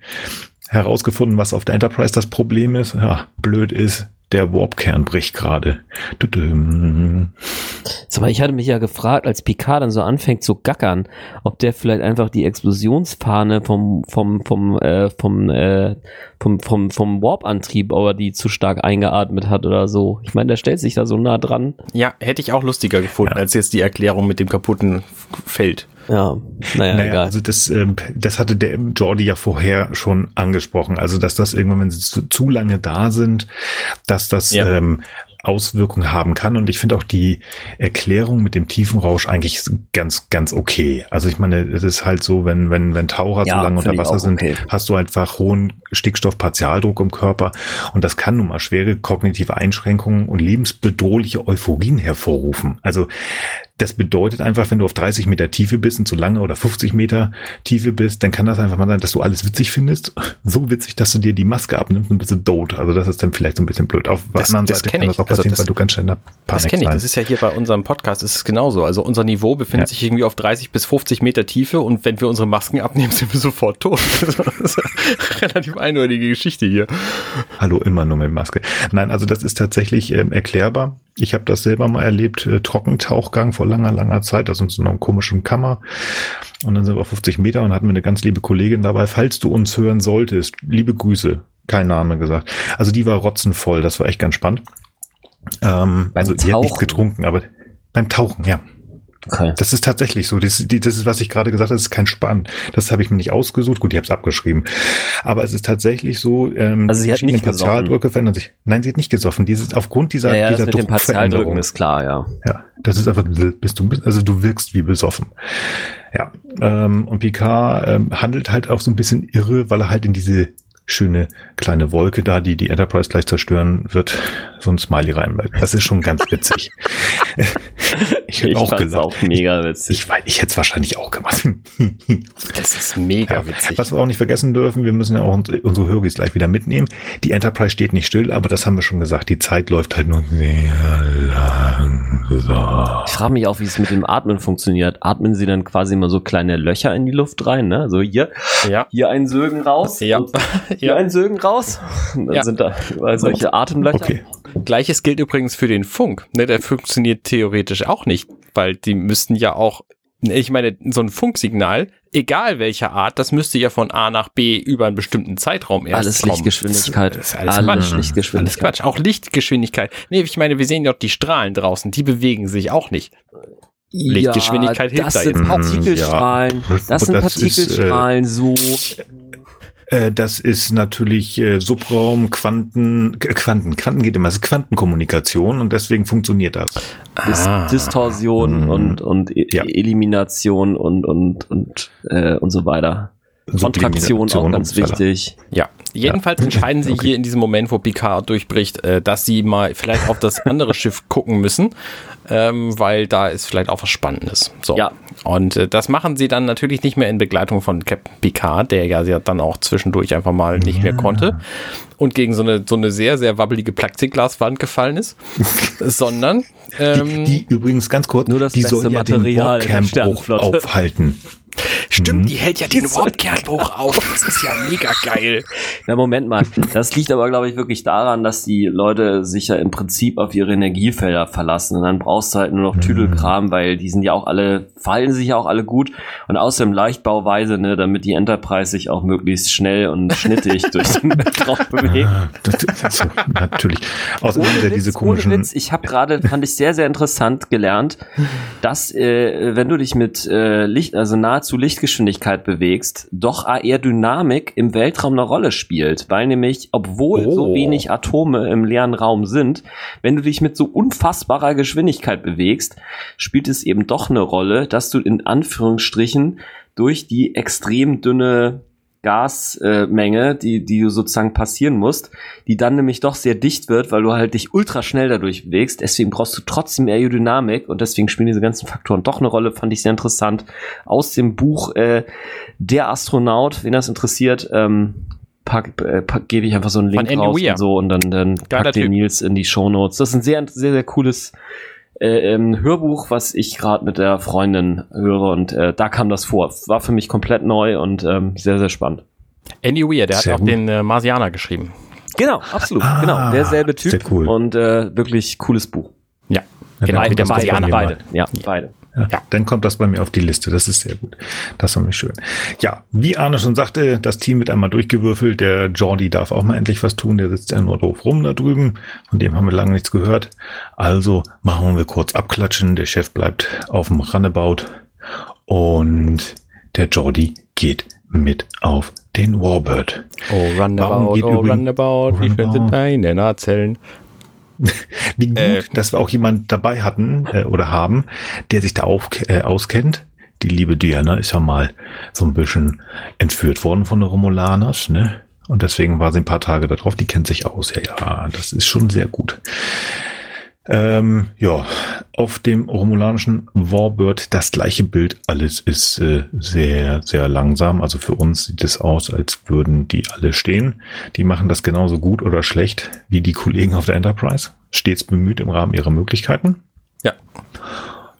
herausgefunden, was auf der Enterprise das Problem ist. Ja, blöd ist, der Warp-Kern bricht gerade. Sag mal, ich hatte mich ja gefragt, als Picard dann so anfängt zu gackern, ob der vielleicht einfach die Explosionsfahne vom vom vom äh, vom äh, vom vom vom Warp-Antrieb, aber die zu stark eingeatmet hat oder so. Ich meine, der stellt sich da so nah dran. Ja, hätte ich auch lustiger gefunden, Ja. als jetzt die Erklärung mit dem kaputten Feld. Ja, naja, Naja, egal. also das, ähm, das hatte der Jordi ja vorher schon angesprochen. Also, dass das irgendwann, wenn sie zu, zu lange da sind, dass das Ja. ähm, Auswirkungen haben kann. Und ich finde auch die Erklärung mit dem Tiefenrausch eigentlich ganz, ganz okay. Also ich meine, es ist halt so, wenn, wenn, wenn Taucher Ja, so lange unter Wasser sind, okay. hast du einfach hohen Stickstoffpartialdruck im Körper. Und das kann nun mal schwere kognitive Einschränkungen und lebensbedrohliche Euphorien hervorrufen. Also das bedeutet einfach, wenn du auf 30 Meter Tiefe bist und zu lange oder 50 Meter Tiefe bist, dann kann das einfach mal sein, dass du alles witzig findest. So witzig, dass du dir die Maske abnimmst und bist du tot. Also das ist dann vielleicht so ein bisschen blöd. Auf der Das- anderen das Seite kann ich. das auch Also passieren, das- weil du ganz schnell in der Das Panik kenne ich. Das ist ja hier bei unserem Podcast ist es genauso. Also unser Niveau befindet Ja. sich irgendwie auf 30 bis 50 Meter Tiefe und wenn wir unsere Masken abnehmen, sind wir sofort tot. Das ist eine relativ eindeutige Geschichte hier. Hallo, immer nur mit Maske. Nein, also das ist tatsächlich ähm, erklärbar. Ich habe das selber mal erlebt, äh, Trockentauchgang vor langer, langer Zeit, aus so einer komischen Kammer. Und dann sind wir auf 50 Meter und hatten wir eine ganz liebe Kollegin dabei. Falls du uns hören solltest, liebe Grüße. Kein Name gesagt. Also die war rotzenvoll, das war echt ganz spannend. Ähm, Beim also die hat nicht getrunken, aber beim Tauchen, ja. Okay. Das ist tatsächlich so. Das, die, das ist, was ich gerade gesagt habe, das ist kein Spann. Das habe ich mir nicht ausgesucht. Gut, ich habe es abgeschrieben. Aber es ist tatsächlich so, ähm, Also sie hat nicht gesoffen. Partialdrücke verändern sich. Nein, sie hat nicht gesoffen. Dieses, aufgrund dieser, Ja, ja, das dieser mit dem Partialdrücken ist klar, ja. Ja, das ist einfach, bist du, also du wirkst wie besoffen. Ja, ähm, und Picard ähm, handelt halt auch so ein bisschen irre, weil er halt in diese schöne kleine Wolke da, die die Enterprise gleich zerstören wird, so ein Smiley reinbleibt. Das ist schon ganz witzig. ich hätte auch gelacht. auch mega witzig. Ich weiß, ich hätte es wahrscheinlich auch gemacht. Das ist mega Ja, witzig. Was wir auch nicht vergessen dürfen, wir müssen ja auch unsere, Höris gleich wieder mitnehmen. Die Enterprise steht nicht still, aber das haben wir schon gesagt. Die Zeit läuft halt nur sehr langsam. Ich frage mich auch, wie es mit dem Atmen funktioniert. Atmen sie dann quasi immer so kleine Löcher in die Luft rein, ne? So hier, Ja. hier ein Sögen raus. Ja. Ja. ein Sögen raus. Und dann Ja. sind da überall solche Atemlöcher. Okay. Gleiches gilt übrigens für den Funk. Ne, der funktioniert theoretisch auch nicht, weil die müssten ja auch, ich meine, so ein Funksignal, egal welcher Art, das müsste ja von A nach B über einen bestimmten Zeitraum erst Alles kommen. Lichtgeschwindigkeit. Das ist alles Alles Quatsch. Alles Lichtgeschwindigkeit. Quatsch. Auch Lichtgeschwindigkeit. Nee, ich meine, wir sehen ja auch die Strahlen draußen, die bewegen sich auch nicht. Lichtgeschwindigkeit hilft das da sind jetzt. Partikelstrahlen. Ja. Das sind Das ist, äh, Partikelstrahlen, so. Äh, das ist natürlich äh, Subraum, Quanten, äh, Quanten, Quanten geht immer, es ist Quantenkommunikation und deswegen funktioniert das. Dis Ah. Distorsion Mhm. und, und E- Ja. Elimination und, und, und, äh, und so weiter. Kontraktion auch ganz wichtig. Ja, jedenfalls entscheiden sie Okay. hier in diesem Moment, wo Picard durchbricht, äh, dass sie mal vielleicht auf das andere Schiff gucken müssen, ähm, weil da ist vielleicht auch was Spannendes. So. Ja. Und äh, das machen sie dann natürlich nicht mehr in Begleitung von Captain Picard, der ja, ja dann auch zwischendurch einfach mal nicht mehr konnte und gegen so eine, so eine sehr, sehr wabbelige Plexiglaswand gefallen ist, sondern ähm, Die, die übrigens ganz kurz, Nur das die beste soll ja den Material Warp-Kernbruch Sternenflotte. aufhalten. Stimmt, die hält ja den Warp-Kernbruch auf. Das ist ja mega geil. Na, Moment mal. Das liegt aber, glaube ich, wirklich daran, dass die Leute sich ja im Prinzip auf ihre Energiefelder verlassen. Und dann brauchst du halt nur noch Tüdelkram, weil die sind ja auch alle, fallen sich ja auch alle gut. Und außerdem Leichtbauweise, ne, damit die Enterprise sich auch möglichst schnell und schnittig durch den Weltraum bewegt. Das, so, natürlich. Außerdem Ohne ja Witz, diese ohne komischen. Witz, ich habe gerade, fand ich sehr, sehr interessant gelernt, dass äh, wenn du dich mit äh, Licht, also nahezu Lichtgeschwindigkeit bewegst, doch Aerodynamik im Weltraum eine Rolle spielt. Weil nämlich, obwohl Oh. so wenig Atome im leeren Raum sind, wenn du dich mit so unfassbarer Geschwindigkeit bewegst, spielt es eben doch eine Rolle, dass du in Anführungsstrichen durch die extrem dünne Gasmenge, äh, die, die du sozusagen passieren musst, die dann nämlich doch sehr dicht wird, weil du halt dich ultra schnell dadurch bewegst. Deswegen brauchst du trotzdem Aerodynamik und deswegen spielen diese ganzen Faktoren doch eine Rolle, fand ich sehr interessant. Aus dem Buch äh, Der Astronaut, wen das interessiert, ähm, pack, äh, pack, gebe ich einfach so einen Link raus und so und dann, dann Geiler pack den. Nils in die Shownotes. Das ist ein sehr, sehr, sehr cooles äh, ähm, Hörbuch, was ich gerade mit der Freundin höre und äh, da kam das vor. War für mich komplett neu und ähm, sehr, sehr spannend. Andy Weir, der Sehr hat auch gut. den äh, Marsianer geschrieben. Genau, absolut. Ah, genau, derselbe Typ sehr cool. und äh, wirklich cooles Buch. Ja, Ja, genau, mit der Marsianer. beide. Ja, beide. Ja, Ja. Dann kommt das bei mir auf die Liste. Das ist sehr gut. Das war mich schön. Ja, wie Arne schon sagte, das Team wird einmal durchgewürfelt. Der Jordi darf auch mal endlich was tun. Der sitzt ja nur doof rum da drüben. Von dem haben wir lange nichts gehört. Also machen wir kurz abklatschen. Der Chef bleibt auf dem Rannebaut. Und der Jordi geht mit auf den Warbird. Oh, Runabout, geht oh, Runabout, wie viele Runabout. deine Narzellen? Wie gut, Äh. dass wir auch jemand dabei hatten äh, oder haben, der sich da auf, äh, auskennt. Die liebe Diana ist ja mal so ein bisschen entführt worden von den Romulaners, ne? Und deswegen war sie ein paar Tage da drauf. Die kennt sich aus. Ja, ja, das ist schon sehr gut. Ähm, ja, auf dem romulanischen Warbird das gleiche Bild. Alles ist äh, sehr, sehr langsam. Also für uns sieht es aus, als würden die alle stehen. Die machen das genauso gut oder schlecht wie die Kollegen auf der Enterprise. Stets bemüht im Rahmen ihrer Möglichkeiten. Ja.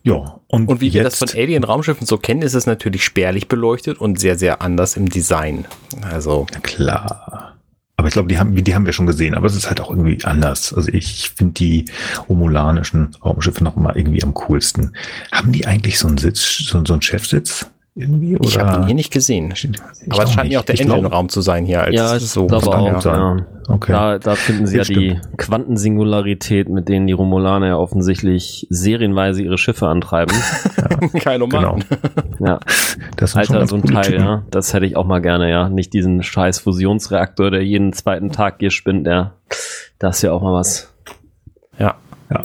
Ja, und, Und wie jetzt, wir das von Alien-Raumschiffen so kennen, ist es natürlich spärlich beleuchtet und sehr, sehr anders im Design. Also, klar. Aber ich glaube, die haben, die haben wir schon gesehen, aber es ist halt auch irgendwie anders. Also ich finde die romulanischen Raumschiffe noch mal irgendwie am coolsten. Haben die eigentlich so einen Sitz, so, so einen Chefsitz irgendwie? Oder? ich habe ihn hier nicht gesehen. Ich Aber es scheint mir auch der Engine-Raum zu sein hier. Als Ja, so glaube auch. Ja. Okay. Da, da finden sie Ja, ja die Quantensingularität, mit denen die Romulaner ja offensichtlich serienweise ihre Schiffe antreiben. Kein Genau. Roman. ja, Das Alter, so ein Teil, Typen. ja. Das hätte ich auch mal gerne, ja. Nicht diesen scheiß Fusionsreaktor, der jeden zweiten Tag hier spinnt, ja. Das ist ja auch mal was. Ja. Ja.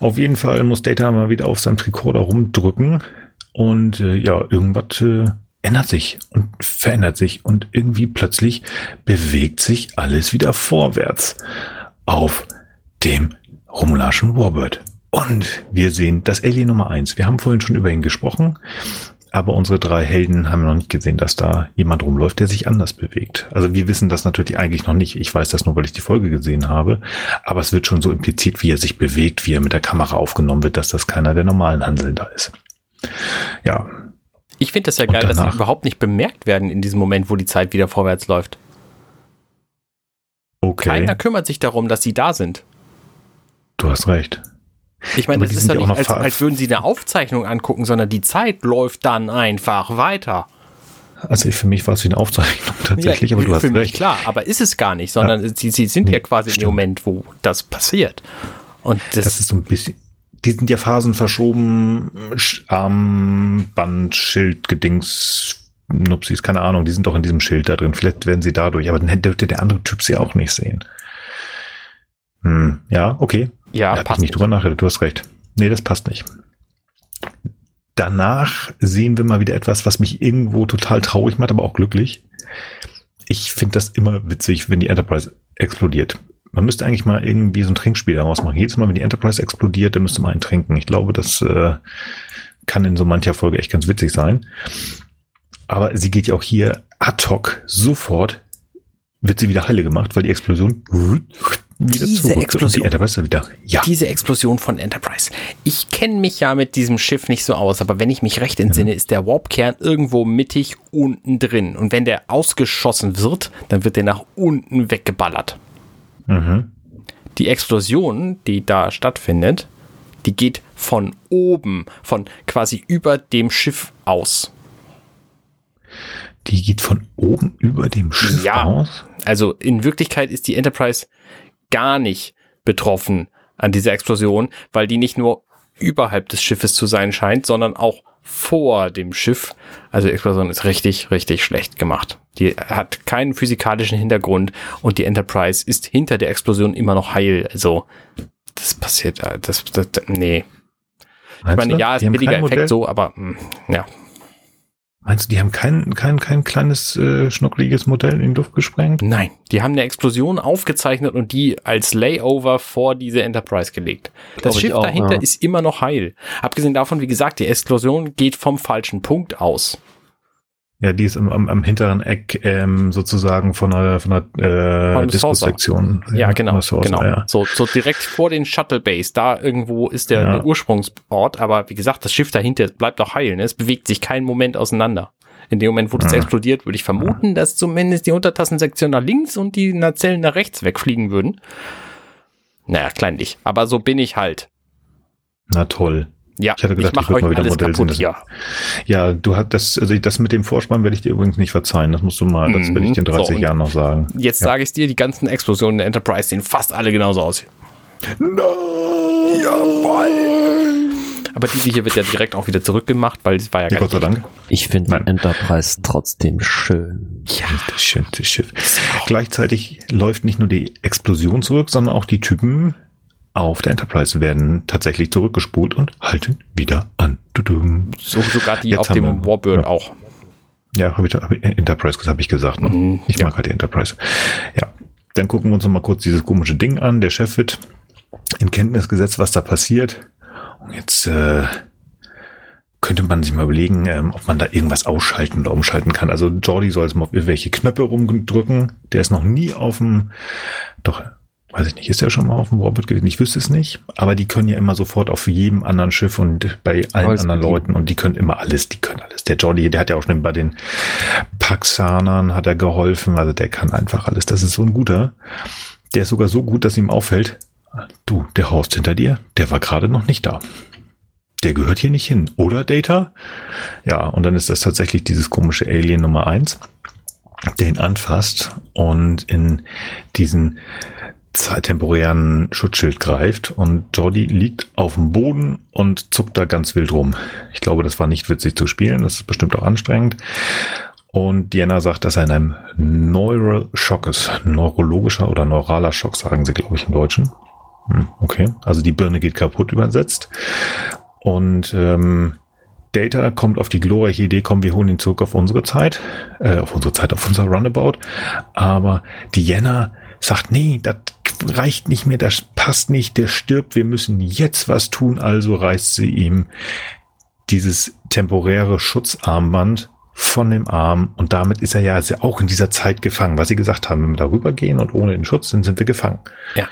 Auf jeden Fall muss Data mal wieder auf seinem Tricorder rumdrücken und äh, ja, irgendwas äh, ändert sich und verändert sich und irgendwie plötzlich bewegt sich alles wieder vorwärts auf dem romulanischen Warbird. Und wir sehen das Alien Nummer eins. Wir haben vorhin schon über ihn gesprochen, aber unsere drei Helden haben noch nicht gesehen, dass da jemand rumläuft, der sich anders bewegt. Also wir wissen das natürlich eigentlich noch nicht. Ich weiß das nur, weil ich die Folge gesehen habe. Aber es wird schon so impliziert, wie er sich bewegt, wie er mit der Kamera aufgenommen wird, dass das keiner der normalen Hanseln da ist. Ja, Ich finde das ja Und geil, dass sie überhaupt nicht bemerkt werden in diesem Moment, wo die Zeit wieder vorwärts läuft. okay. Keiner kümmert sich darum, dass sie da sind. Du hast recht. Ich meine, das ist ja nicht, als, als würden sie eine Aufzeichnung angucken, sondern die Zeit läuft dann einfach weiter. Also für mich war es wie eine Aufzeichnung tatsächlich, Ja, aber du für hast mich recht. klar, aber ist es gar nicht, sondern sie, sie sind ja quasi stimmt. Moment, wo das passiert. Und das, Das ist so ein bisschen. Die sind ja Phasen verschoben, Sch- Armband, Schild, Gedings, Nupsis, keine Ahnung, die sind doch in diesem Schild da drin. Vielleicht werden sie dadurch, aber dann dürfte der andere Typ sie auch nicht sehen. Hm, ja, okay. ja, da hab ich passt nicht drüber nachgedacht, du hast recht. Nee, das passt nicht. Danach sehen wir mal wieder etwas, was mich irgendwo total traurig macht, aber auch glücklich. Ich finde das immer witzig, wenn die Enterprise explodiert. Man müsste eigentlich mal irgendwie so ein Trinkspiel daraus machen. Jedes Mal, wenn die Enterprise explodiert, dann müsste man einen trinken. Ich glaube, das äh, kann in so mancher Folge echt ganz witzig sein. Aber sie geht ja auch hier ad hoc sofort, wird sie wieder heile gemacht, weil die Explosion wieder Diese zurück Explosion. Die Enterprise wieder. Ja. Diese Explosion von Enterprise. Ich kenne mich ja mit diesem Schiff nicht so aus, aber wenn ich mich recht entsinne, ist der Warpkern irgendwo mittig unten drin. Und wenn der ausgeschossen wird, dann wird der nach unten weggeballert. Mhm. Die Explosion, die da stattfindet, die geht von oben, von quasi über dem Schiff aus. Die geht von oben über dem Schiff Ja. aus. Also in Wirklichkeit ist die Enterprise gar nicht betroffen an dieser Explosion, weil die nicht nur überhalb des Schiffes zu sein scheint, sondern auch vor dem Schiff. Also die Explosion ist richtig, richtig schlecht gemacht. Die hat keinen physikalischen Hintergrund und die Enterprise ist hinter der Explosion immer noch heil. Also das passiert, äh, das, das, nee. Ich meine, ja, ist ein billiger Effekt Modell? so, aber mh, ja. Meinst du, die haben kein, kein, kein kleines, äh, schnuckliges Modell in die Luft gesprengt? Nein, die haben eine Explosion aufgezeichnet und die als Layover vor diese Enterprise gelegt. Das Schiff auch, dahinter ja. ist immer noch heil. Abgesehen davon, wie gesagt, die Explosion geht vom falschen Punkt aus. Ja, die ist am, am, am hinteren Eck ähm, sozusagen von der, von der äh, Saucer. Diskussektion. Ja, genau. genau. Ja. So, so direkt vor den Shuttle Base. Da irgendwo ist der, Ja. der Ursprungsort. Aber wie gesagt, das Schiff dahinter bleibt auch heil. Ne? Es bewegt sich keinen Moment auseinander. In dem Moment, wo das Ja. explodiert, würde ich vermuten, dass zumindest die Untertassensektion nach links und die Nacellen nach rechts wegfliegen würden. Naja, kleinlich. Aber so bin ich halt. Na toll. Ja, Ich hatte gedacht, ich ich mache würd mal wieder alles Modell kaputt sehen, hier. Ja, du hast das, also das mit dem Vorspann werde ich dir übrigens nicht verzeihen. Das musst du mal, das werde ich dir in Mhm. So, 30 Jahren noch sagen. Jetzt sage ich dir, die ganzen Explosionen der Enterprise sehen fast alle genauso aus. Aber diese hier wird ja direkt auch wieder zurückgemacht, weil es war ja Ja, gar Gott sei nicht- Dank. Ich finde Enterprise trotzdem schön. Ja, Das schönste Schiff. Gleichzeitig läuft nicht nur die Explosion zurück, sondern auch die Typen auf der Enterprise werden tatsächlich zurückgespult und halten wieder an. So, sogar die Jetzt auf dem wir- Warbird ja. auch. Ja, habe ich, hab ich Enterprise habe ich gesagt. Ne? Mhm, Ich ja. mag halt die Enterprise. Ja, dann gucken wir uns noch mal kurz dieses komische Ding an. Der Chef wird in Kenntnis gesetzt, was da passiert. Und jetzt äh, könnte man sich mal überlegen, ähm, ob man da irgendwas ausschalten oder umschalten kann. Also Jordi soll jetzt mal auf irgendwelche Knöpfe rumdrücken. Der ist noch nie auf dem, doch, weiß ich nicht, ist der schon mal auf dem Warped gewesen? Ich wüsste es nicht. Aber die können ja immer sofort auf jedem anderen Schiff und bei allen Alles anderen. Leuten und die können immer alles, die können alles. Der Jordi, der hat ja auch schon bei den Paxanern hat er geholfen, also der kann einfach alles. Das ist so ein guter. Der ist sogar so gut, dass ihm auffällt, du, der Horst hinter dir, der war gerade noch nicht da. Der gehört hier nicht hin, oder Data? Ja, und dann ist das tatsächlich dieses komische Alien Nummer eins, der ihn anfasst und in diesen temporären Schutzschild greift und Jordi liegt auf dem Boden und zuckt da ganz wild rum. Ich glaube, das war nicht witzig zu spielen, das ist bestimmt auch anstrengend. Und Diana sagt, dass er in einem Neural Shock ist. Neurologischer oder neuraler Schock, sagen sie, glaube ich, im Deutschen. Hm, Okay, also die Birne geht kaputt übersetzt. Und ähm, Data kommt auf die glorreiche Idee, komm, wir holen ihn zurück auf unsere Zeit, äh, auf unsere Zeit, auf unser Runabout. Aber Diana sagt, nee, das reicht nicht mehr, das passt nicht, der stirbt, wir müssen jetzt was tun. Also reißt sie ihm dieses temporäre Schutzarmband von dem Arm und damit ist er ja auch in dieser Zeit gefangen, was sie gesagt haben, wenn wir darüber gehen und ohne den Schutz sind, sind wir gefangen. Ja.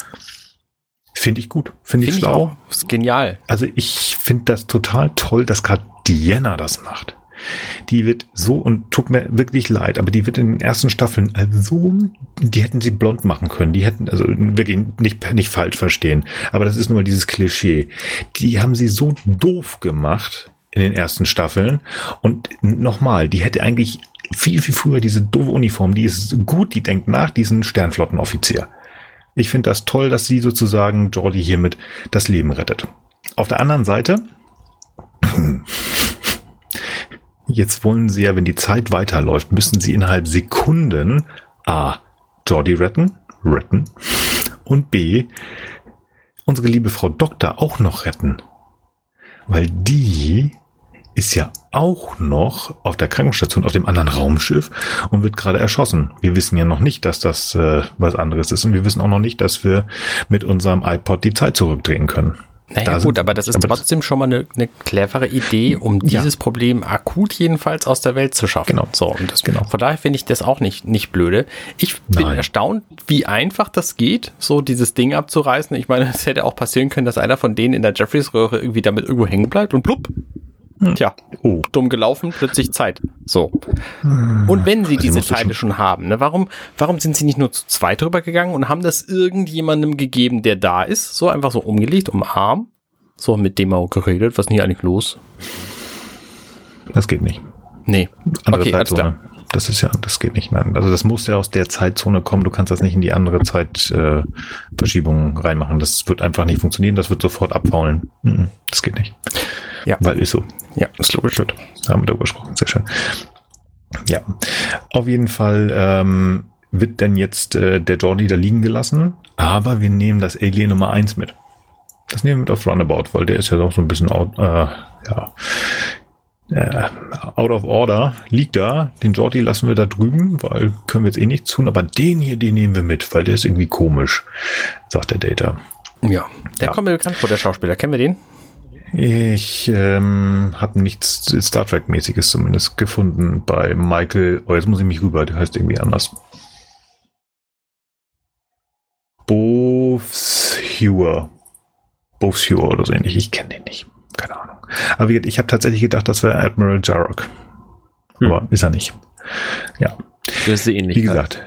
Finde ich gut, finde ich Finde ich schlau. auch. Ist genial. Also ich finde das total toll, dass gerade Diana das macht. Die wird so, und tut mir wirklich leid, aber die wird in den ersten Staffeln also, die hätten sie blond machen können. Die hätten, also wirklich nicht, nicht falsch verstehen. Aber das ist nur mal dieses Klischee. Die haben sie so doof gemacht in den ersten Staffeln. Und nochmal, die hätte eigentlich viel, viel früher diese doofe Uniform, die ist gut, die denkt nach, diesen Sternflottenoffizier. Ich finde das toll, dass sie sozusagen Jordi hiermit das Leben rettet. Auf der anderen Seite, jetzt wollen sie ja, wenn die Zeit weiterläuft, müssen sie innerhalb Sekunden A. Jordi retten, retten und B. unsere liebe Frau Doktor auch noch retten. Weil die ist ja auch noch auf der Krankenstation auf dem anderen Raumschiff und wird gerade erschossen. Wir wissen ja noch nicht, dass das äh, was anderes ist und wir wissen auch noch nicht, dass wir mit unserem iPod die Zeit zurückdrehen können. Naja, Da gut, aber das ist trotzdem schon mal eine, eine clevere Idee, um Ja. dieses Problem akut jedenfalls aus der Welt zu schaffen. Genau. So, und das, Genau. von daher finde ich das auch nicht, nicht blöde. Ich bin Nein. erstaunt, wie einfach das geht, so dieses Ding abzureißen. Ich meine, es hätte auch passieren können, dass einer von denen in der Jeffreys-Röhre irgendwie damit irgendwo hängen bleibt und plupp. Tja, Oh. dumm gelaufen, plötzlich Zeit. So. Und wenn sie diese Teile schon haben, ne, warum, warum sind sie nicht nur zu zweit drüber gegangen und haben das irgendjemandem gegeben, der da ist, so einfach so umgelegt, um Arm, so mit dem auch geredet, was ist denn hier eigentlich los? Das geht nicht. Nee. Andere Okay, alles Zeitzone. Das ist ja, das geht nicht. Nein. Also das muss ja aus der Zeitzone kommen. Du kannst das nicht in die andere Zeitverschiebung äh, reinmachen. Das wird einfach nicht funktionieren. Das wird sofort abfaulen. Mhm, Das geht nicht. Ja. Weil ist so. Ja, ist logisch. Gut. Da haben wir darüber gesprochen. Sehr schön. Ja. Auf jeden Fall ähm, wird dann jetzt äh, der Jordi da liegen gelassen. Aber wir nehmen das Alien Nummer eins mit. Das nehmen wir mit auf Runabout, weil der ist ja doch so ein bisschen out, äh, ja, äh, out of order. Liegt da. Den Jordi lassen wir da drüben, weil können wir jetzt eh nichts tun. Aber den hier, den nehmen wir mit, weil der ist irgendwie komisch, sagt der Data. Ja. Der Ja. kommt mir bekannt vor, der Schauspieler. Kennen wir den? Ich ähm, habe nichts Star Trek-mäßiges zumindest gefunden bei Michael. Oh, jetzt muss ich mich rüber, der heißt irgendwie anders. Bovshewer. Bovshewer oder so ähnlich. Ich kenne den nicht. Keine Ahnung. Aber ich habe tatsächlich gedacht, das wäre Admiral Jarrock. Hm. Aber ist er nicht. Ja, Das ist ähnlich. wie gesagt.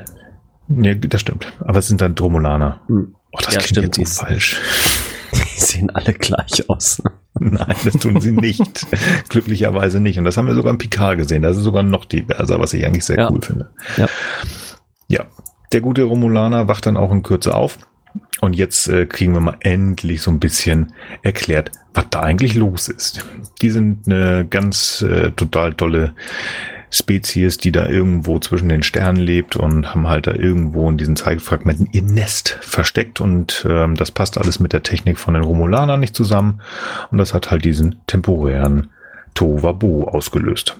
Nee, das stimmt. Aber es sind dann Dromulaner. Hm. Oh, das Ja, klingt stimmt, jetzt so falsch. Die sehen alle gleich aus. ne? Nein, das tun sie nicht. Glücklicherweise nicht. Und das haben wir sogar im Picard gesehen. Das ist sogar noch diverser, was ich eigentlich sehr Ja. cool finde. Ja. Ja. Der gute Romulaner wacht dann auch in Kürze auf. Und jetzt äh, kriegen wir mal endlich so ein bisschen erklärt, was da eigentlich los ist. Die sind eine ganz äh, total tolle Spezies, die da irgendwo zwischen den Sternen lebt und haben halt da irgendwo in diesen Zeitfragmenten ihr Nest versteckt und ähm, das passt alles mit der Technik von den Romulanern nicht zusammen und das hat halt diesen temporären Tohuwabohu ausgelöst.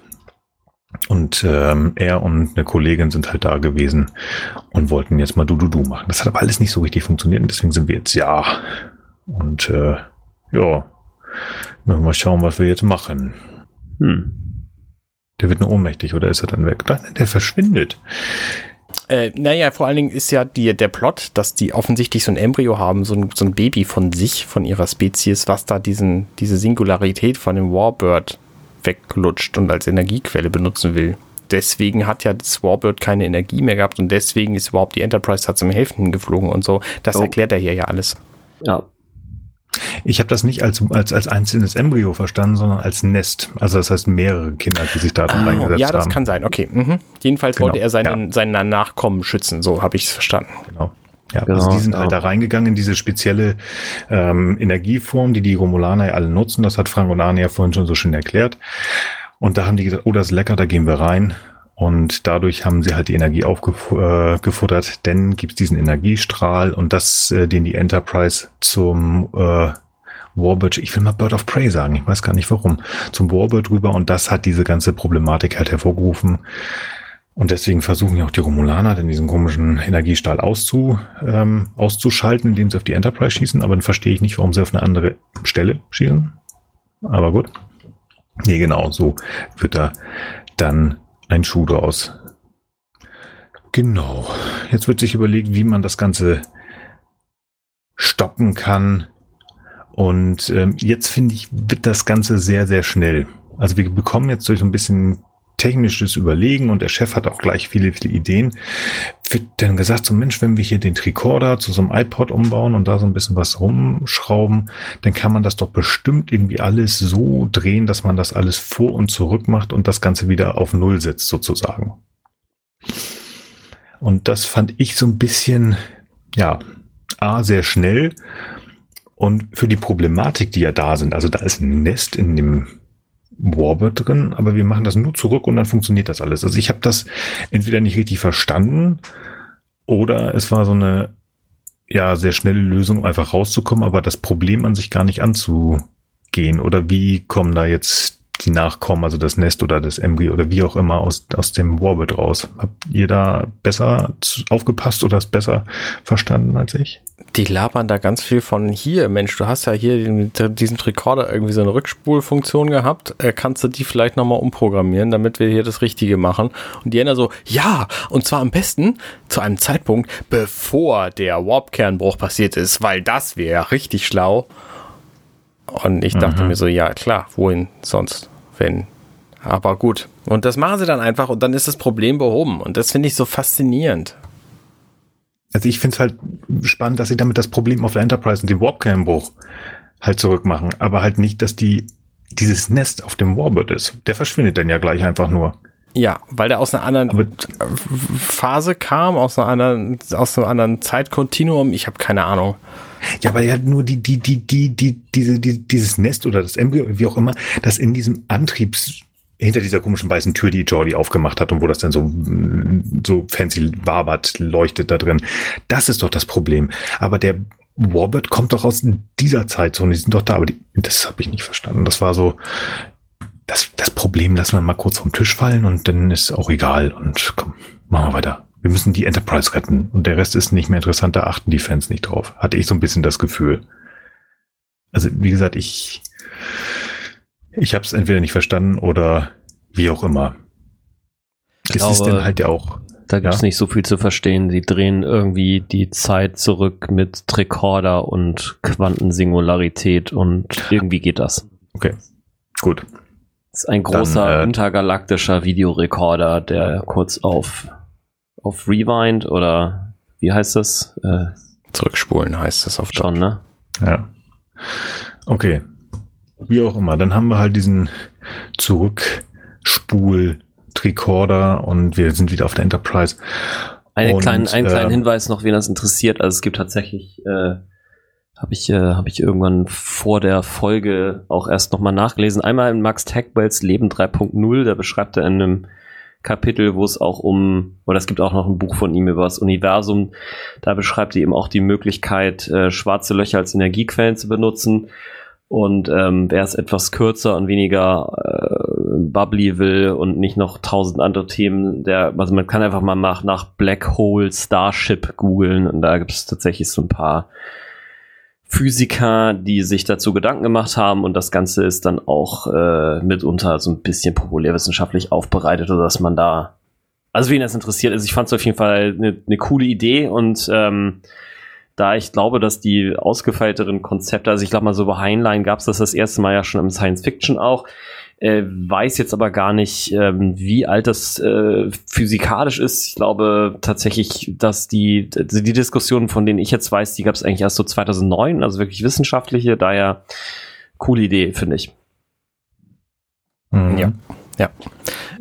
Und ähm, er und eine Kollegin sind halt da gewesen und wollten jetzt mal Du-Du-Du machen. Das hat aber alles nicht so richtig funktioniert und deswegen sind wir jetzt, ja, Und äh, ja, mal schauen, was wir jetzt machen. Hm. Der wird nur ohnmächtig oder ist er dann weg? Nein, der verschwindet. Äh, naja, vor allen Dingen ist ja die, der Plot, dass die offensichtlich so ein Embryo haben, so ein, so ein Baby von sich, von ihrer Spezies, was da diesen, diese Singularität von dem Warbird weglutscht und als Energiequelle benutzen will. Deswegen hat ja das Warbird keine Energie mehr gehabt und deswegen ist überhaupt die Enterprise da zum Hälften geflogen und so. Das oh. erklärt er hier ja alles. Ja, ich habe das nicht als, als, als einzelnes Embryo verstanden, sondern als Nest. Also das heißt mehrere Kinder, die sich da oh, reingesetzt haben. Ja, das haben. kann sein. Okay. Mhm. Jedenfalls genau. wollte er seinen, ja. seinen Nachkommen schützen. So habe ich es verstanden. Genau. Ja, genau, also die sind halt da reingegangen in diese spezielle ähm, Energieform, die die Romulaner ja alle nutzen. Das hat Frank und Arne ja vorhin schon so schön erklärt. Und da haben die gesagt, oh, das ist lecker, da gehen wir rein. Und dadurch haben sie halt die Energie aufgefuttert, äh, denn gibt es diesen Energiestrahl und das, äh, den die Enterprise zum äh, Warbird, ich will mal Bird of Prey sagen, ich weiß gar nicht warum, zum Warbird rüber und das hat diese ganze Problematik halt hervorgerufen. Und deswegen versuchen ja auch die Romulaner, denn diesen komischen Energiestrahl auszu, ähm, auszuschalten, indem sie auf die Enterprise schießen. Aber dann verstehe ich nicht, warum sie auf eine andere Stelle schießen. Aber gut. Nee, genau, so wird da dann ein Schuh draus. Genau. Jetzt wird sich überlegt, wie man das Ganze stoppen kann. Und ähm, jetzt finde ich, wird das Ganze sehr, sehr schnell. Also wir bekommen jetzt durch ein bisschen technisches Überlegen und der Chef hat auch gleich viele, viele Ideen. Wird dann gesagt, so Mensch, wenn wir hier den Tricorder zu so einem iPod umbauen und da so ein bisschen was rumschrauben, dann kann man das doch bestimmt irgendwie alles so drehen, dass man das alles vor und zurück macht und das Ganze wieder auf Null setzt sozusagen. Und das fand ich so ein bisschen, ja, A, sehr schnell und für die Problematik, die ja da sind, also da ist ein Nest in dem Warbird drin, aber wir machen das nur zurück und dann funktioniert das alles. Also ich habe das entweder nicht richtig verstanden oder es war so eine ja sehr schnelle Lösung, einfach rauszukommen, aber das Problem an sich gar nicht anzugehen. Oder wie kommen da jetzt die Nachkommen, also das Nest oder das Embryo oder wie auch immer aus, aus dem Warbird raus? Habt ihr da besser aufgepasst oder es besser verstanden als ich? die labern da ganz viel von hier. Mensch, du hast ja hier den, diesen Recorder irgendwie so eine Rückspulfunktion gehabt. Äh, kannst du die vielleicht nochmal umprogrammieren, damit wir hier das Richtige machen? Und die Ender so, ja, und zwar am besten zu einem Zeitpunkt, bevor der Warp-Kernbruch passiert ist, weil das wäre ja richtig schlau. Und ich dachte mhm. mir so, ja, klar, wohin sonst, wenn. Aber gut. Und das machen sie dann einfach und dann ist das Problem behoben. Und das finde ich so faszinierend. Also ich finde es halt spannend, dass sie damit das Problem auf der Enterprise und den Warp-Kernbruch halt zurückmachen, aber halt nicht, dass die dieses Nest auf dem Warbird ist. Der verschwindet dann ja gleich einfach nur. Ja, weil der aus einer anderen aber Phase kam, aus einer anderen, aus einem anderen Zeitkontinuum. Ich habe keine Ahnung. Ja, weil ja nur die, die, die, die, die, diese, die, dieses Nest oder das Embryo, wie auch immer, das in diesem Antriebs hinter dieser komischen weißen Tür, die Jordi aufgemacht hat und wo das dann so, so fancy wabert, leuchtet da drin. Das ist doch das Problem. Aber der Warbird kommt doch aus dieser Zeit so und die sind doch da, aber die, das habe ich nicht verstanden. Das war so, das, das Problem lassen wir mal kurz vom Tisch fallen und dann ist auch egal und komm, machen wir weiter. Wir müssen die Enterprise retten und der Rest ist nicht mehr interessant, da achten die Fans nicht drauf. Hatte ich so ein bisschen das Gefühl. Also, wie gesagt, ich, ich habe es entweder nicht verstanden oder wie auch immer. Ich es glaube, ist dann halt ja auch. Da gibt es ja? nicht so viel zu verstehen. Sie drehen irgendwie die Zeit zurück mit Tricorder und Quantensingularität und irgendwie geht das. Okay, gut. Das ist ein großer dann, äh, intergalaktischer Videorekorder, der kurz auf, auf Rewind oder wie heißt das? Äh, Zurückspulen heißt das auf Schon, ne? Ja. Okay, wie auch immer. Dann haben wir halt diesen Zurückspul-Tricorder und wir sind wieder auf der Enterprise. Einen und, kleinen, einen kleinen äh, Hinweis noch, wen das interessiert. Also es gibt tatsächlich, äh, habe ich, äh, hab ich irgendwann vor der Folge auch erst nochmal nachgelesen. Einmal in Max Tagwells Leben 3.0, da beschreibt er in einem Kapitel, wo es auch um, oder es gibt auch noch ein Buch von ihm über das Universum, da beschreibt er eben auch die Möglichkeit, äh, schwarze Löcher als Energiequellen zu benutzen. Und ähm, wer es etwas kürzer und weniger äh, bubbly will und nicht noch tausend andere Themen, der, also man kann einfach mal nach, nach Black Hole Starship googeln und da gibt es tatsächlich so ein paar Physiker, die sich dazu Gedanken gemacht haben. Und das Ganze ist dann auch äh, mitunter so ein bisschen populärwissenschaftlich aufbereitet, dass man da, also wen das interessiert ist, ich fand es auf jeden Fall eine ne coole Idee. Und ähm, da ich glaube, dass die ausgefeilteren Konzepte, also ich glaube mal so bei Heinlein gab es das das erste Mal ja schon im Science Fiction auch, äh, weiß jetzt aber gar nicht, ähm, wie alt das äh, physikalisch ist. Ich glaube tatsächlich, dass die, die Diskussionen, von denen ich jetzt weiß, die gab es eigentlich erst so 2009, also wirklich wissenschaftliche. Daher coole Idee, finde ich. Mhm. Ja. Ja.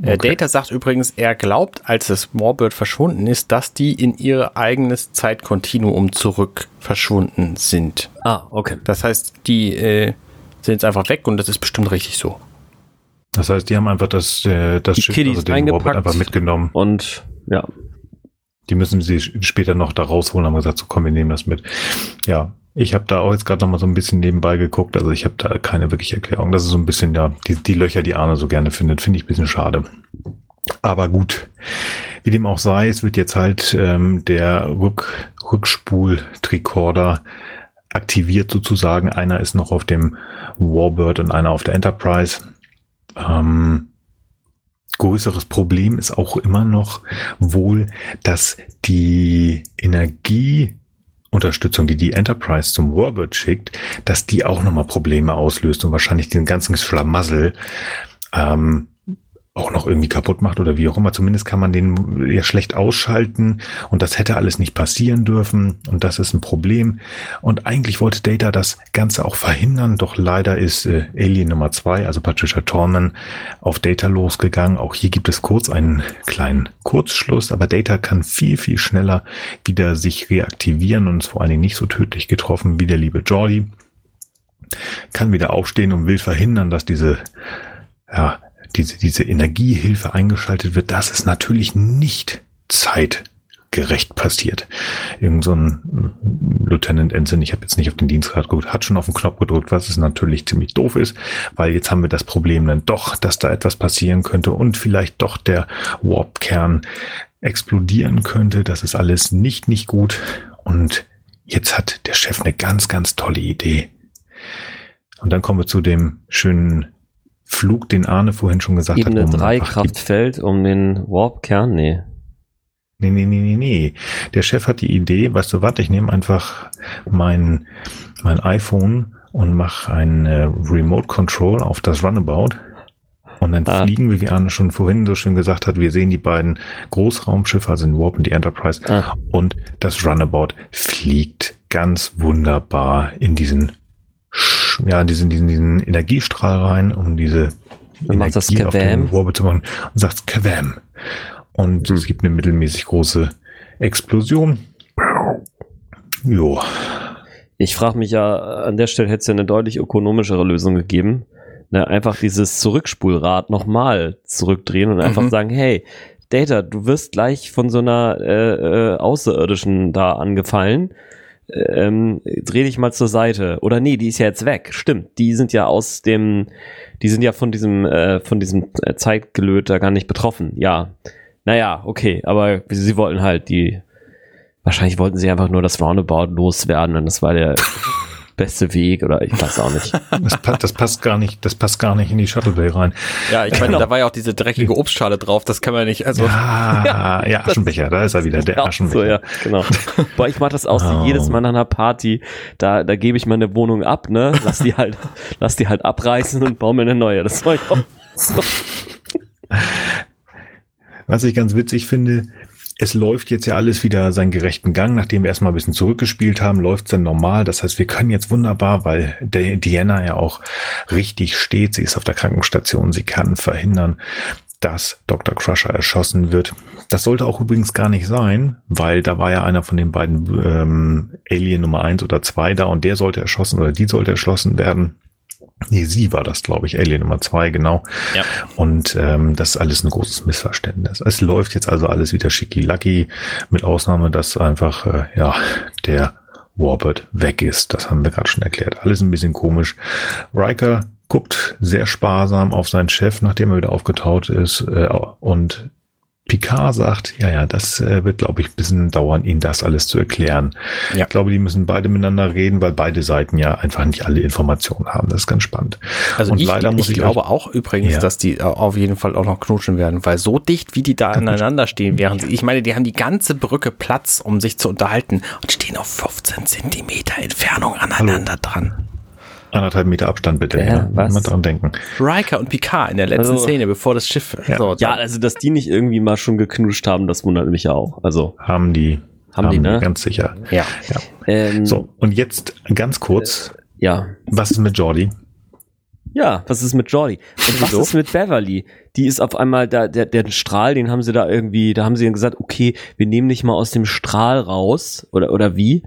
Äh, okay. Data sagt übrigens, er glaubt, als das Warbird verschwunden ist, dass die in ihr eigenes Zeitkontinuum zurück verschwunden sind. Ah, okay. Das heißt, die äh, sind jetzt einfach weg und das ist bestimmt richtig so. Das heißt, die haben einfach das, äh, das die Schiff, Kiddies also den Robot einfach mitgenommen. Und ja. Die müssen sie später noch da rausholen, haben gesagt, so komm, wir nehmen das mit. Ja, ich habe da auch jetzt gerade noch mal so ein bisschen nebenbei geguckt, also ich habe da keine wirkliche Erklärung. Das ist so ein bisschen, ja, die, die Löcher, die Arne so gerne findet, finde ich ein bisschen schade. Aber gut, wie dem auch sei, es wird jetzt halt ähm, der Rück, Rückspul-Tricorder aktiviert sozusagen. Einer ist noch auf dem Warbird und einer auf der Enterprise. Ähm, größeres Problem ist auch immer noch wohl, dass die Energieunterstützung, die die Enterprise zum Warbird schickt, dass die auch nochmal Probleme auslöst und wahrscheinlich den ganzen Schlamassel ähm, auch noch irgendwie kaputt macht oder wie auch immer. Zumindest kann man den ja schlecht ausschalten und das hätte alles nicht passieren dürfen und das ist ein Problem. Und eigentlich wollte Data das Ganze auch verhindern, doch leider ist äh, Alien Nummer zwei, also Patricia Torman, auf Data losgegangen. Auch hier gibt es kurz einen kleinen Kurzschluss, aber Data kann viel, viel schneller wieder sich reaktivieren und ist vor allen Dingen nicht so tödlich getroffen wie der liebe Jordi. Kann wieder aufstehen und will verhindern, dass diese ja, diese, diese Energiehilfe eingeschaltet wird, das ist natürlich nicht zeitgerecht passiert. Irgend so ein Lieutenant Ensign, ich habe jetzt nicht auf den Dienstgrad geguckt, hat schon auf den Knopf gedrückt, was es natürlich ziemlich doof ist, weil jetzt haben wir das Problem dann doch, dass da etwas passieren könnte und vielleicht doch der Warp-Kern explodieren könnte. Das ist alles nicht, nicht gut. Und jetzt hat der Chef eine ganz, ganz tolle Idee. Und dann kommen wir zu dem schönen Flug, den Arne vorhin schon gesagt Ebene hat. Ebene 3 Kraftfeld um den Warp-Kern? Nee. Nee, nee, nee, nee, nee. Der Chef hat die Idee, weißt du was, ich nehme einfach mein, mein iPhone und mache ein äh, Remote Control auf das Runabout. Und dann ah. fliegen wir, wie Arne schon vorhin so schön gesagt hat, wir sehen die beiden Großraumschiffe, also den Warp und die Enterprise. Ah. Und das Runabout fliegt ganz wunderbar in diesen ja, diesen, diesen, diesen Energiestrahl rein, um diese und Energie das auf den Warbe zu machen und sagst Kawam. Und hm. es gibt eine mittelmäßig große Explosion. Jo. Ich frage mich ja, an der Stelle hätte es ja eine deutlich ökonomischere Lösung gegeben. Ne, einfach dieses Zurückspulrad nochmal zurückdrehen und einfach mhm. sagen, hey, Data, du wirst gleich von so einer äh, äh, Außerirdischen da angefallen ähm, dreh dich mal zur Seite. Oder nee, die ist ja jetzt weg. Stimmt, die sind ja aus dem, die sind ja von diesem, äh, von diesem Zeitgelöt da gar nicht betroffen. Ja. Naja, okay, aber sie wollten halt die, wahrscheinlich wollten sie einfach nur das Roundabout loswerden und das war der beste Weg oder ich weiß auch nicht. Das, passt, das passt gar nicht, das passt gar nicht in die Shuttle Bay rein. Ja, ich meine, genau. da war ja auch diese dreckige Obstschale drauf, das kann man nicht, also. Ja, ja, Aschenbecher, da ist er wieder, der Aschenbecher. So, ja, genau. Boah, ich mach das auch oh. jedes Mal nach einer Party, da, da gebe ich meine Wohnung ab, ne, lass die halt, lass die halt abreißen und baue mir eine neue, das war ich auch so. Was ich ganz witzig finde, es läuft jetzt ja alles wieder seinen gerechten Gang. Nachdem wir erstmal ein bisschen zurückgespielt haben, läuft es dann normal. Das heißt, wir können jetzt wunderbar, weil Diana ja auch richtig steht. Sie ist auf der Krankenstation. Sie kann verhindern, dass Dr. Crusher erschossen wird. Das sollte auch übrigens gar nicht sein, weil da war ja einer von den beiden ähm, Alien Nummer eins oder zwei da und der sollte erschossen oder die sollte erschossen werden. Nee, sie war das, glaube ich, Alien Nummer zwei, genau. Ja. Und ähm, das ist alles ein großes Missverständnis. Es läuft jetzt also alles wieder schicki-lucky, mit Ausnahme, dass einfach, äh, ja, der Warbird weg ist. Das haben wir gerade schon erklärt. Alles ein bisschen komisch. Riker guckt sehr sparsam auf seinen Chef, nachdem er wieder aufgetaut ist, äh, und Picard sagt, ja, ja, das äh, wird, glaube ich, ein bisschen dauern, ihnen das alles zu erklären. Ja. Ich glaube, die müssen beide miteinander reden, weil beide Seiten ja einfach nicht alle Informationen haben. Das ist ganz spannend. Also Und ich, leider muss ich ich glaube auch übrigens, Ja. dass die äh, auf jeden Fall auch noch knutschen werden, weil so dicht, wie die da aneinander stehen, während sie, ich meine, die haben die ganze Brücke Platz, um sich zu unterhalten und stehen auf 15 Zentimeter Entfernung aneinander dran. Anderthalb Meter Abstand bitte. Ja, Ja, was? Mal dran denken. Riker und Picard in der letzten Also- Szene, bevor das Schiff. Ja. So, Ja, also dass die nicht irgendwie mal schon geknuscht haben, das wundert mich ja auch. Also, Haben die. Haben die, ne? Ganz sicher. ja. Ja. ähm, So, und jetzt ganz kurz. ja. Was ist mit Jordi? Ja, was ist mit Jordi? Und was ist mit Beverly? Die ist auf einmal da, der, der Strahl, den haben sie da irgendwie, da haben sie dann gesagt, okay, wir nehmen dich mal aus dem Strahl raus. Oder, oder wie?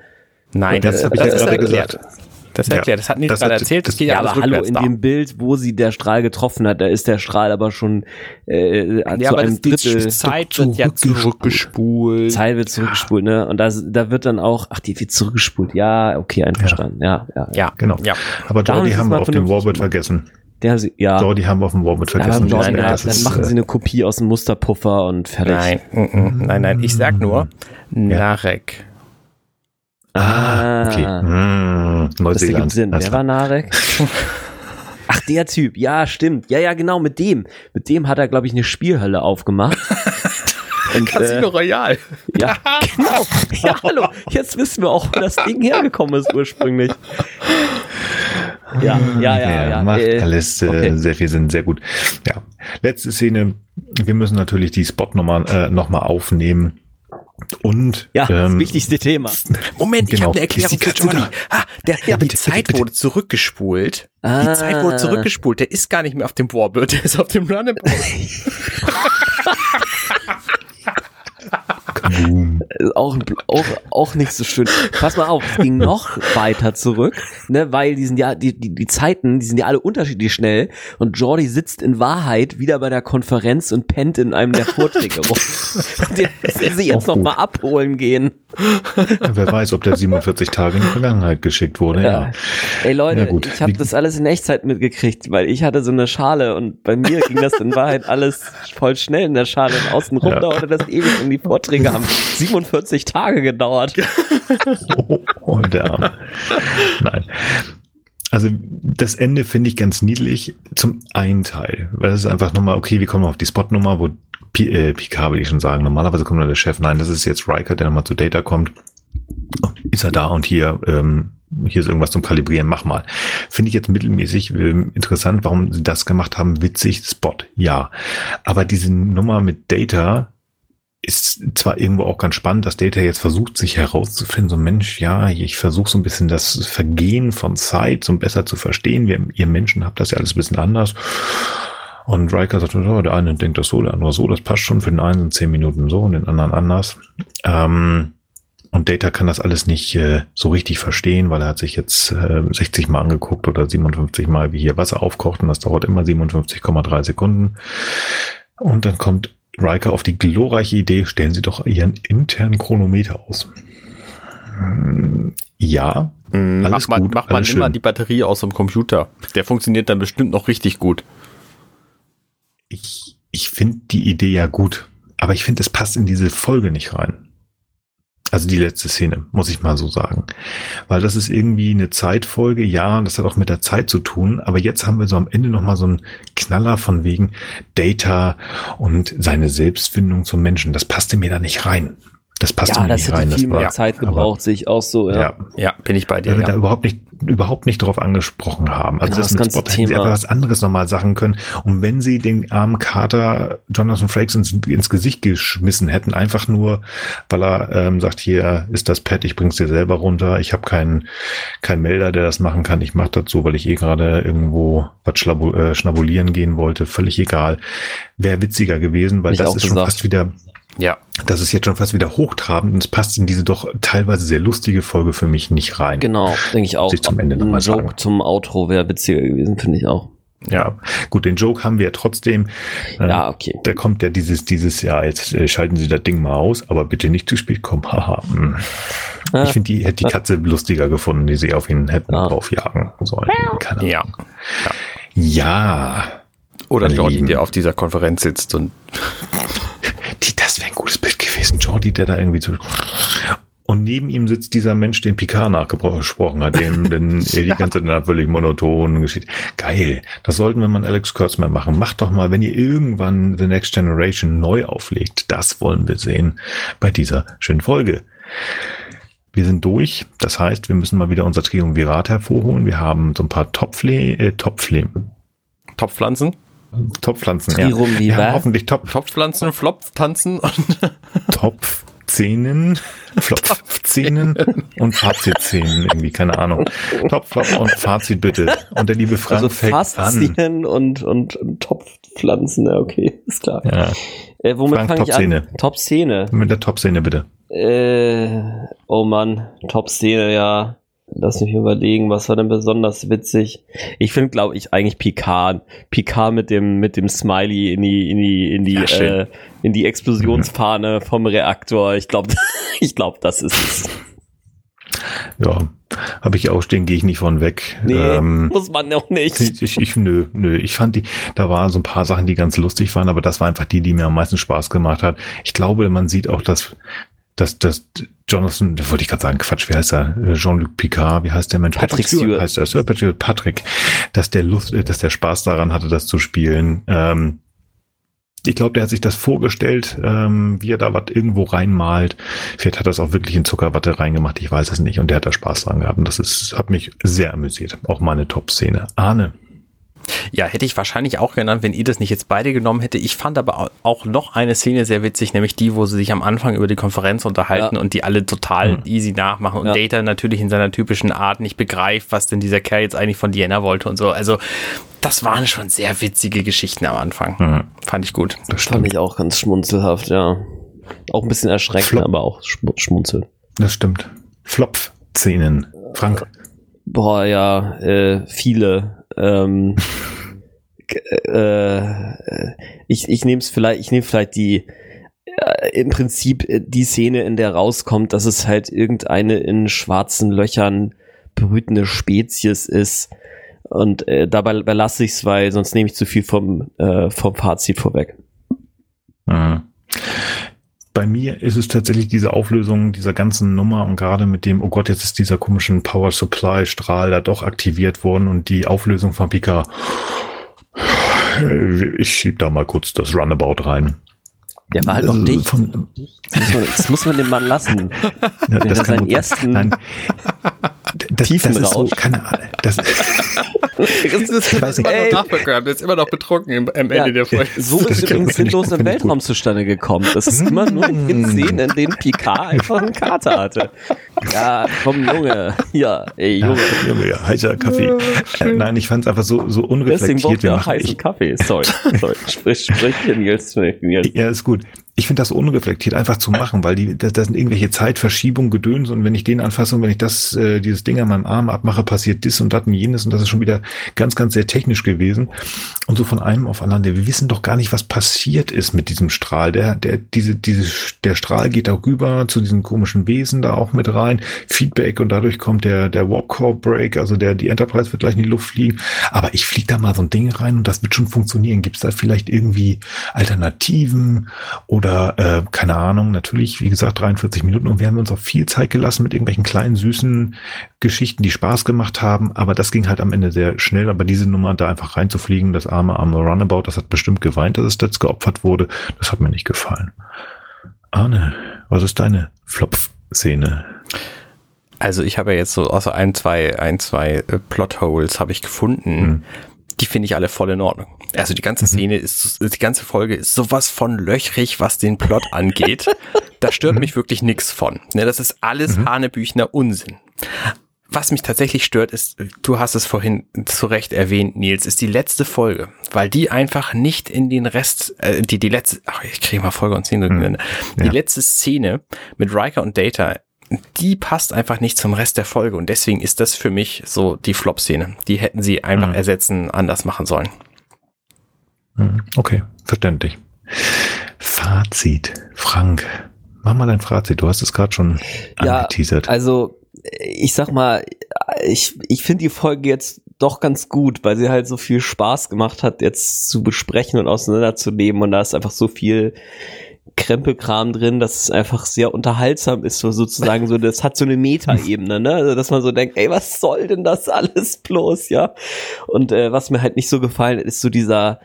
Nein, Das das, hab ich das ja gerade erklärt. gesagt. Das Ja. erklärt. Das hatten die Das gerade hat- erzählt. Das das- geht ja, Ja, aber hallo, in da. dem Bild, wo sie der Strahl getroffen hat, da ist der Strahl aber schon äh, Ja, zu aber einem das, die Drittel. Zeit wird ja zurückgespult. Zeit wird zurückgespult, ne? Und da, da wird dann auch, ach, die wird zurückgespult. Ja, okay, einverstanden. Ja, ja. Ja, Genau. Ja. Aber Da haben haben wir auf dem Warbird vergessen. Der, sie- ja. Jordi haben wir auf dem Warbird Ja, vergessen. Jordi, nein, ja, Das dann machen äh, sie eine Kopie aus dem Musterpuffer und fertig. Nein, mm, mm, nein, nein. Ich sag nur Narek. Ah, okay. Hm, Das ergibt Neuseeland. Sinn. Alles Wer war Narek? Ach, der Typ. Ja, stimmt. Ja, ja, genau, mit dem. Mit dem hat er, glaube ich, eine Spielhölle aufgemacht. Und, äh, Casino Royale. ja, genau. Ja, hallo. Jetzt wissen wir auch, wo das Ding hergekommen ist ursprünglich. Ja, ja, ja, ja. macht Äh, alles äh, okay. sehr viel Sinn, sehr gut. Ja, letzte Szene. Wir müssen natürlich die Spot-Nummer äh, nochmal aufnehmen. Und Ja, das ähm, wichtigste Thema. Moment, ich Genau. habe eine Erklärung für Johnny. Ah, der, Ja, die bitte, Zeit bitte, bitte. wurde zurückgespult. Ah. Die Zeit wurde zurückgespult. Der ist gar nicht mehr auf dem Warbird, der ist auf dem Run Boom. Auch, auch, auch nicht so schön. Pass mal auf, es ging noch weiter zurück, ne, weil die sind ja, die, die, die Zeiten, die sind ja alle unterschiedlich schnell und Jordi sitzt in Wahrheit wieder bei der Konferenz und pennt in einem der Vorträge rum. Den will sie jetzt Auch noch mal abholen gehen. Wer weiß, ob der 47 Tage in die Vergangenheit geschickt wurde. Ja. Ja. Ey Leute, Ja, gut. ich habe das alles in Echtzeit mitgekriegt, weil ich hatte so eine Schale und bei mir ging das in Wahrheit alles voll schnell in der Schale und außen rum Ja. dauerte das ewig und die Vorträge haben 47 Tage gedauert. Oh, oh, der Arme. Nein. Also das Ende finde ich ganz niedlich zum einen Teil, weil es ist einfach nochmal, okay, wir kommen auf die Spot-Nummer, wo P äh, Picard will ich schon sagen, normalerweise kommt nur der Chef, nein, das ist jetzt Riker, der nochmal zu Data kommt. Oh, Ist er da und hier, ähm, hier ist irgendwas zum Kalibrieren, mach mal. Finde ich jetzt mittelmäßig ähm, interessant, warum sie das gemacht haben, witzig, Spot, ja. Aber diese Nummer mit Data, ist zwar irgendwo auch ganz spannend, dass Data jetzt versucht, sich herauszufinden, so Mensch, ja, ich versuche so ein bisschen das Vergehen von Zeit so besser zu verstehen. Wir, ihr Menschen habt das ja alles ein bisschen anders. Und Riker sagt, oh, der eine denkt das so, der andere so, das passt schon. Für den einen sind zehn Minuten so und den anderen anders. Ähm, und Data kann das alles nicht äh, so richtig verstehen, weil er hat sich jetzt äh, 60 Mal angeguckt oder 57 Mal, wie hier Wasser aufkocht und das dauert immer 57,3 Sekunden. Und dann kommt Riker auf die glorreiche Idee, stellen Sie doch Ihren internen Chronometer aus. Ja, Mhm, Alles mach gut, mach mal immer die Batterie aus dem Computer. Der funktioniert dann bestimmt noch richtig gut. ich, ich finde die Idee ja gut, aber ich finde, es passt in diese Folge nicht rein. Also die letzte Szene, muss ich mal so sagen. Weil das ist irgendwie eine Zeitfolge, ja, das hat auch mit der Zeit zu tun, aber jetzt haben wir so am Ende nochmal so einen Knaller von wegen Data und seine Selbstfindung zum Menschen. Das passte mir da nicht rein. Das passt Ja, mir das nicht hätte rein. viel das war- mehr Zeit gebraucht, sehe ich auch so, ja. ja, Ja, bin ich bei dir. weil wir da Ja. überhaupt nicht, überhaupt nicht drauf angesprochen haben. Also Genau, das, das ganze Spot hätten sie Thema. einfach was anderes nochmal sagen können. Und wenn sie den armen Carter Jonathan Frakes ins, ins Gesicht geschmissen hätten, einfach nur, weil er ähm, sagt, hier ist das Pad, ich bring's dir selber runter, ich habe keinen keinen Melder, der das machen kann, ich mache das so, weil ich eh gerade irgendwo was äh, schnabulieren gehen wollte, völlig egal. Wäre witziger gewesen, weil ich das ist schon gesagt. fast wieder ja. das ist jetzt schon fast wieder hochtrabend und es passt in diese doch teilweise sehr lustige Folge für mich nicht rein. Genau, denke ich auch. Muss ich zum Ende noch Ein mal Joke sagen. zum Outro wäre witziger gewesen, finde ich auch. Ja, gut, den Joke haben wir ja trotzdem. Äh, Ja, okay. Da kommt ja dieses, dieses Jahr, jetzt äh, schalten Sie das Ding mal aus, aber bitte nicht zu spät kommen. Haha. hm. Ah. Ich finde, die hätte die Katze lustiger gefunden, die sie auf ihn hätten Ja. draufjagen sollen. Keine Ahnung. Ja. Ja. Oder Lieben. der auf dieser Konferenz sitzt und Die Jordi, der da irgendwie so und neben ihm sitzt dieser Mensch, den Picard nachgesprochen hat, den, den er die ganze Zeit völlig monoton geschieht. Geil. Das sollten wir mal Alex Kurtzman machen. Macht doch mal, wenn ihr irgendwann The Next Generation neu auflegt. Das wollen wir sehen bei dieser schönen Folge. Wir sind durch. Das heißt, wir müssen mal wieder unser Triumvirat hervorholen. Wir haben so ein paar Topfle äh, Topfle Topfpflanzen? Topfpflanzen, ja. Wir haben hoffentlich Top Topfpflanzen, Flopftanzen und Topf Zähnen, Flopfzähnen und Fazitzähnen irgendwie, keine Ahnung. Top, Flop und Fazit bitte. Und der liebe Frank also fängt Faszien und, und, und Topfpflanzen, ja, okay, ist klar. Ja. Äh, womit Frank, fange ich Top-Szene. an? Top-Szene. Mit der Top-Szene bitte. Äh, oh Mann, Top-Szene, ja. Lass mich überlegen, was war denn besonders witzig? Ich finde, glaube ich, eigentlich Picard. Picard mit dem, mit dem Smiley in die, in die, in die, Ja, äh, in die Explosionsfahne vom Reaktor. Ich glaube, ich glaube, das ist es. Ja, habe ich auch stehen, gehe ich nicht von weg. Nee, Ähm, muss man auch nicht. ich, ich, ich, nö, nö. Ich fand die, da waren so ein paar Sachen, die ganz lustig waren, aber das war einfach die, die mir am meisten Spaß gemacht hat. Ich glaube, man sieht auch, dass, dass, dass Jonathan, da wollte ich gerade sagen, Quatsch, wie heißt er? Äh, Jean-Luc Picard, wie heißt der Mensch? Patrick Stewart. heißt er, Sir Patrick, Patrick, dass der Lust, äh, dass der Spaß daran hatte, das zu spielen. Ähm, ich glaube, der hat sich das vorgestellt, ähm, wie er da was irgendwo reinmalt. Vielleicht hat er es auch wirklich in Zuckerwatte reingemacht, ich weiß es nicht. Und der hat da Spaß dran gehabt. Und das ist, hat mich sehr amüsiert. Auch meine Top-Szene. Arne. Ja, hätte ich wahrscheinlich auch genannt, wenn ihr das nicht jetzt beide genommen hätte. Ich fand aber au- auch noch eine Szene sehr witzig, nämlich die, wo sie sich am Anfang über die Konferenz unterhalten Ja. und die alle total Mhm. easy nachmachen und Ja. Data natürlich in seiner typischen Art nicht begreift, was denn dieser Kerl jetzt eigentlich von Diana wollte und so. Also, das waren schon sehr witzige Geschichten am Anfang. Mhm. Fand ich gut. Das Fand ich auch ganz schmunzelhaft, ja. Auch ein bisschen erschreckend, Flop. aber auch schm- schmunzeln. Das stimmt. Flopf-Szenen. Frank. Boah, ja, äh, viele. Ähm, g- äh, ich ich nehme es vielleicht, ich nehme vielleicht die äh, im Prinzip äh, die Szene, in der rauskommt, dass es halt irgendeine in schwarzen Löchern brütende Spezies ist. Und äh, dabei belasse ich es, weil sonst nehme ich zu viel vom, äh, vom Fazit vorweg. Mhm. Bei mir ist es tatsächlich diese Auflösung dieser ganzen Nummer und gerade mit dem, oh Gott, jetzt ist dieser komischen Power Supply Strahl da doch aktiviert worden und die Auflösung von Pika. Ich schieb da mal kurz das Runabout rein. Der war halt noch Also dicht. Von, Das muss man, das muss man dem Mann lassen. ja, Der hat seinen gut sein. ersten Nein, das, Tiefen das ist so, keine Ahnung. Das, Ich weiß nicht. Ey. nachbekommen, der ist immer noch betrunken am Ende Ja, der Folge. So Das ist übrigens sinnlos im ich gut. Weltraum zustande gekommen. Das ist immer nur in Szenen, in denen Picard einfach einen Kater hatte. Ja, komm, Junge. Ja, ey, ja, Junge. Junge, ja, heißer Kaffee. Äh, nein, ich fand es einfach so, so Deswegen unreflektiert. braucht Wir er auch machen- heißen ich, Kaffee. Sorry, sorry. Sprich, sprich. Nils. Ja, ist gut. Ich finde das unreflektiert einfach zu machen, weil die, das, das sind irgendwelche Zeitverschiebungen, Gedöns und wenn ich den anfasse und wenn ich das, äh, dieses Ding an meinem Arm abmache, passiert das und das und jenes und das ist schon wieder ganz, ganz sehr technisch gewesen. Und so von einem auf anderen, wir wissen doch gar nicht, was passiert ist mit diesem Strahl. Der, der, diese, diese, der Strahl geht da rüber zu diesen komischen Wesen da auch mit rein, Feedback und dadurch kommt der, der Warp Core Break, also der, die Enterprise wird gleich in die Luft fliegen. Aber ich fliege da mal so ein Ding rein und das wird schon funktionieren. Gibt es da vielleicht irgendwie Alternativen oder äh, keine Ahnung, natürlich, wie gesagt, 43 Minuten und wir haben uns auch viel Zeit gelassen mit irgendwelchen kleinen, süßen Geschichten, die Spaß gemacht haben, aber das ging halt am Ende sehr schnell, aber diese Nummer da einfach reinzufliegen, das arme, arme Runabout, das hat bestimmt geweint, dass es jetzt geopfert wurde, das hat mir nicht gefallen. Arne, was ist deine Flopf-Szene? Also ich habe ja jetzt so außer ein, zwei, ein, zwei äh, Plotholes habe ich gefunden. Hm. Die finde ich alle voll in Ordnung. Also die ganze Szene ist, die ganze Folge ist sowas von löchrig, was den Plot angeht. da stört mich wirklich nichts von. Ne, das ist alles Hanebüchner Unsinn. Was mich tatsächlich stört, ist, du hast es vorhin zu Recht erwähnt, Nils, ist die letzte Folge, weil die einfach nicht in den Rest, äh, die, die letzte, ach, ich kriege mal Folge und Szene durcheinander. Die Ja. letzte Szene mit Riker und Data, die passt einfach nicht zum Rest der Folge und deswegen ist das für mich so die Flop-Szene. Die hätten sie einfach Mhm. ersetzen, anders machen sollen. Hm, Okay, verständlich. Fazit. Frank, mach mal dein Fazit. Du hast es gerade schon Ja, angeteasert. Also, ich sag mal, ich, ich finde die Folge jetzt doch ganz gut, weil sie halt so viel Spaß gemacht hat, jetzt zu besprechen und auseinanderzunehmen und da ist einfach so viel Krempelkram drin, dass es einfach sehr unterhaltsam ist, so sozusagen so, das hat so eine Metaebene, ne? Also, dass man so denkt, ey, was soll denn das alles bloß, ja? Und äh, was mir halt nicht so gefallen ist, so dieser,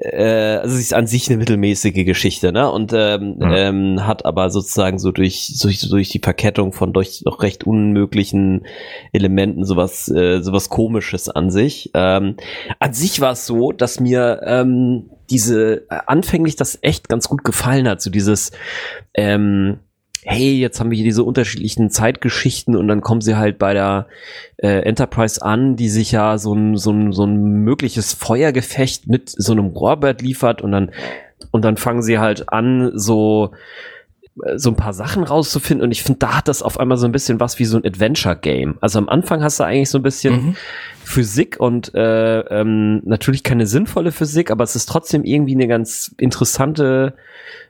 äh, also sie ist an sich eine mittelmäßige Geschichte, ne? Und ähm, mhm. ähm, hat aber sozusagen so durch, durch, durch die Verkettung von durch doch recht unmöglichen Elementen sowas, äh, sowas komisches an sich. Ähm, an sich war es so, dass mir ähm, diese äh, anfänglich das echt ganz gut gefallen hat, so dieses ähm, hey, jetzt haben wir hier diese unterschiedlichen Zeitgeschichten und dann kommen sie halt bei der äh, Enterprise an, die sich ja so ein, so, ein, so ein mögliches Feuergefecht mit so einem Rohrbert liefert und dann und dann fangen sie halt an, so äh, so ein paar Sachen rauszufinden und ich finde, da hat das auf einmal so ein bisschen was wie so ein Adventure-Game. Also am Anfang hast du eigentlich so ein bisschen mhm. Physik und äh, ähm, natürlich keine sinnvolle Physik, aber es ist trotzdem irgendwie eine ganz interessante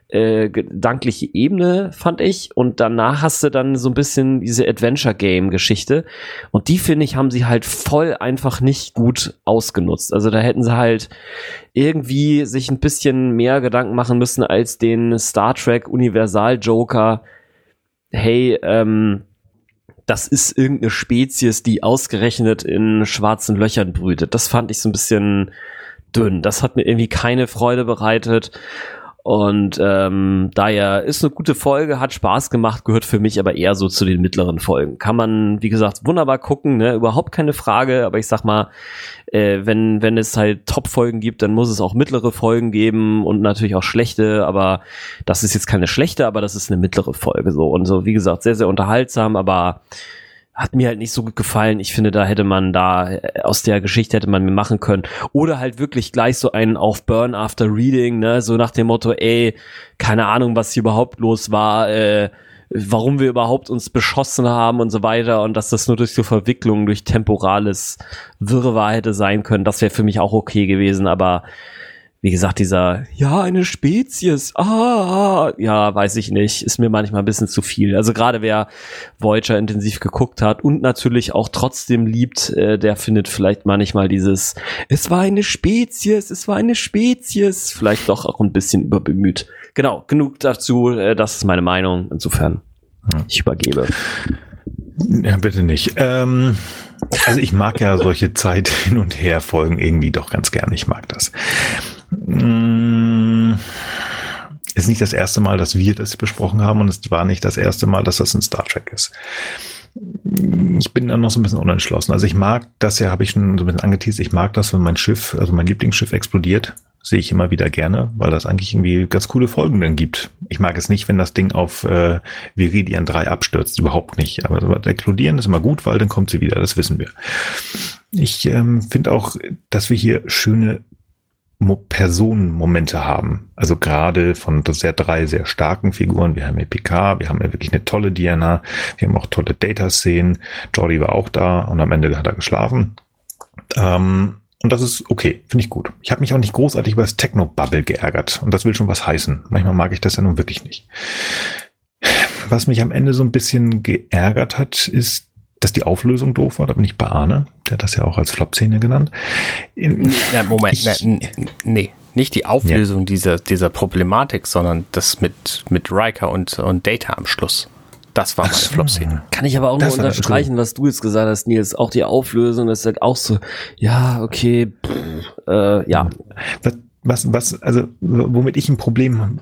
äh, gedankliche Ebene, fand ich. Und danach hast du dann so ein bisschen diese Adventure-Game-Geschichte. Und die, finde ich, haben sie halt voll einfach nicht gut ausgenutzt. Also da hätten sie halt irgendwie sich ein bisschen mehr Gedanken machen müssen als den Star Trek Universal Joker. Hey, ähm, das ist irgendeine Spezies, die ausgerechnet in schwarzen Löchern brütet. Das fand ich so ein bisschen dünn. Das hat mir irgendwie keine Freude bereitet. Und ähm, daher ist eine gute Folge, hat Spaß gemacht, gehört für mich aber eher so zu den mittleren Folgen. Kann man, wie gesagt, wunderbar gucken, ne? überhaupt keine Frage. Aber ich sag mal, äh, wenn wenn es halt Top-Folgen gibt, dann muss es auch mittlere Folgen geben und natürlich auch schlechte. Aber das ist jetzt keine schlechte, aber das ist eine mittlere Folge so und so. Wie gesagt, sehr sehr unterhaltsam, aber hat mir halt nicht so gut gefallen. Ich finde, da hätte man da äh, aus der Geschichte hätte man mir machen können oder halt wirklich gleich so einen auf Burn After Reading, ne, so nach dem Motto, ey, keine Ahnung, was hier überhaupt los war, äh, warum wir überhaupt uns beschossen haben und so weiter und dass das nur durch so Verwicklungen, durch temporales Wirrwarr hätte sein können. Das wäre für mich auch okay gewesen, aber wie gesagt, dieser, ja, eine Spezies, ah, ja, weiß ich nicht, ist mir manchmal ein bisschen zu viel. Also gerade wer Voyager intensiv geguckt hat und natürlich auch trotzdem liebt, äh, der findet vielleicht manchmal dieses, es war eine Spezies, es war eine Spezies, vielleicht doch auch ein bisschen überbemüht. Genau, genug dazu, äh, das ist meine Meinung. Insofern, ich übergebe. Ja, bitte nicht. Ähm, also ich mag ja solche Zeit hin und her Folgen irgendwie doch ganz gern. Ich mag das. Mm, ist nicht das erste Mal, dass wir das besprochen haben und es war nicht das erste Mal, dass das ein Star Trek ist. Ich bin dann noch so ein bisschen unentschlossen. Also ich mag das ja, habe ich schon so ein bisschen angeteased, ich mag das, wenn mein Schiff, also mein Lieblingsschiff explodiert. Sehe ich immer wieder gerne, weil das eigentlich irgendwie ganz coole Folgen dann gibt. Ich mag es nicht, wenn das Ding auf äh, Viridian 3 abstürzt. Überhaupt nicht. Aber das explodieren ist immer gut, weil dann kommt sie wieder. Das wissen wir. Ich ähm, finde auch, dass wir hier schöne Personenmomente haben. Also gerade von sehr drei sehr starken Figuren. Wir haben ja wir haben ja wirklich eine tolle Diana, wir haben auch tolle Data-Szenen. Jordi war auch da und am Ende hat er geschlafen. Ähm, und das ist okay, finde ich gut. Ich habe mich auch nicht großartig über das Techno-Bubble geärgert. Und das will schon was heißen. Manchmal mag ich das ja nun wirklich nicht. Was mich am Ende so ein bisschen geärgert hat, ist dass die Auflösung doof war, da bin ich bei Arne, der hat das ja auch als Flop-Szene genannt. In, ja, Moment, ich, ne, nee, nicht die Auflösung ja. dieser, dieser Problematik, sondern das mit, mit Riker und, und Data am Schluss. Das war meine so. Flop-Szene. Kann ich aber auch das nur unterstreichen, was du jetzt gesagt hast, Nils. Auch die Auflösung ist halt auch so, ja, okay, pff, äh, ja. Was, was, was, also, womit ich ein Problem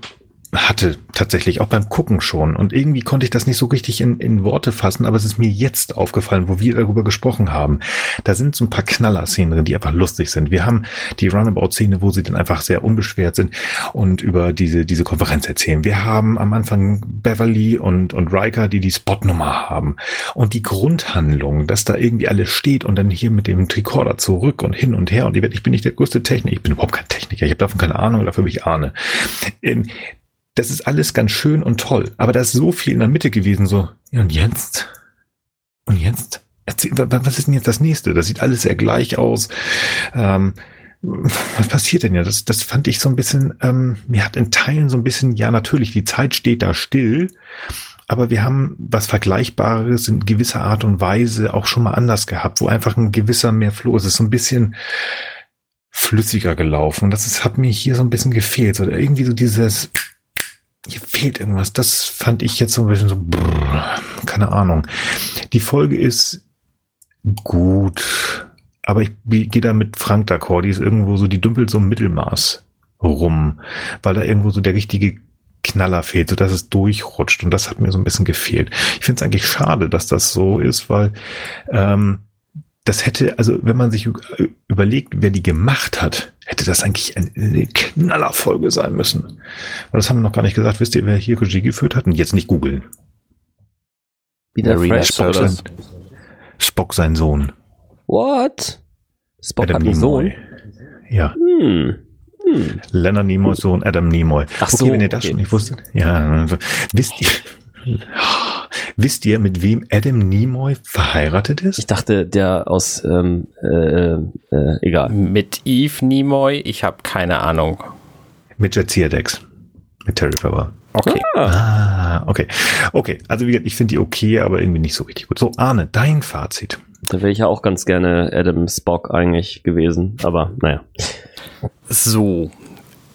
hatte tatsächlich auch beim Gucken schon. Und irgendwie konnte ich das nicht so richtig in, in Worte fassen, aber es ist mir jetzt aufgefallen, wo wir darüber gesprochen haben. Da sind so ein paar Knaller-Szenen drin, die einfach lustig sind. Wir haben die Runabout-Szene, wo sie dann einfach sehr unbeschwert sind und über diese, diese Konferenz erzählen. Wir haben am Anfang Beverly und, und Riker, die die Spotnummer haben. Und die Grundhandlung, dass da irgendwie alles steht und dann hier mit dem Tricorder zurück und hin und her. Und ich bin nicht der größte Techniker. Ich bin überhaupt kein Techniker. Ich habe davon keine Ahnung, dafür bin ich Ahne. Ähm, das ist alles ganz schön und toll, aber da ist so viel in der Mitte gewesen, so, ja, und jetzt? Und jetzt? Erzähl, was ist denn jetzt das nächste? Das sieht alles sehr gleich aus. Ähm, was passiert denn ja? Das, das fand ich so ein bisschen, ähm, mir hat in Teilen so ein bisschen, ja, natürlich, die Zeit steht da still, aber wir haben was Vergleichbares in gewisser Art und Weise auch schon mal anders gehabt, wo einfach ein gewisser mehr Floh ist. Es ist so ein bisschen flüssiger gelaufen. Das ist, hat mir hier so ein bisschen gefehlt. Oder irgendwie so dieses, hier fehlt irgendwas. Das fand ich jetzt so ein bisschen so, brrr, keine Ahnung. Die Folge ist gut, aber ich gehe da mit Frank d'accord. Die ist irgendwo so, die dümpelt so im Mittelmaß rum, weil da irgendwo so der richtige Knaller fehlt, so dass es durchrutscht. Und das hat mir so ein bisschen gefehlt. Ich finde es eigentlich schade, dass das so ist, weil ähm, das hätte, also wenn man sich überlegt, wer die gemacht hat, hätte das eigentlich eine Knallerfolge sein müssen. Weil das haben wir noch gar nicht gesagt. Wisst ihr, wer hier Regie geführt hat? Und jetzt nicht googeln. Wieder Fresh Spock, sein, Spock sein Sohn. What? Spock Adam hat einen Sohn? Ja. Hm. Hm. Leonard Nimoy Sohn Adam Nimoy. Ach so, okay, wenn ihr das okay. schon nicht wusstet. Ja, also, wisst ihr, wisst ihr, mit wem Adam Nimoy verheiratet ist? Ich dachte, der aus, ähm, äh, äh, egal. Mit Eve Nimoy, ich habe keine Ahnung. Mit Jadzia Dex. Mit Terry Faber. Okay. Ah. ah, okay. Okay, also wie gesagt, ich finde die okay, aber irgendwie nicht so richtig gut. So, Arne, dein Fazit. Da wäre ich ja auch ganz gerne Adam Spock eigentlich gewesen, aber naja. So,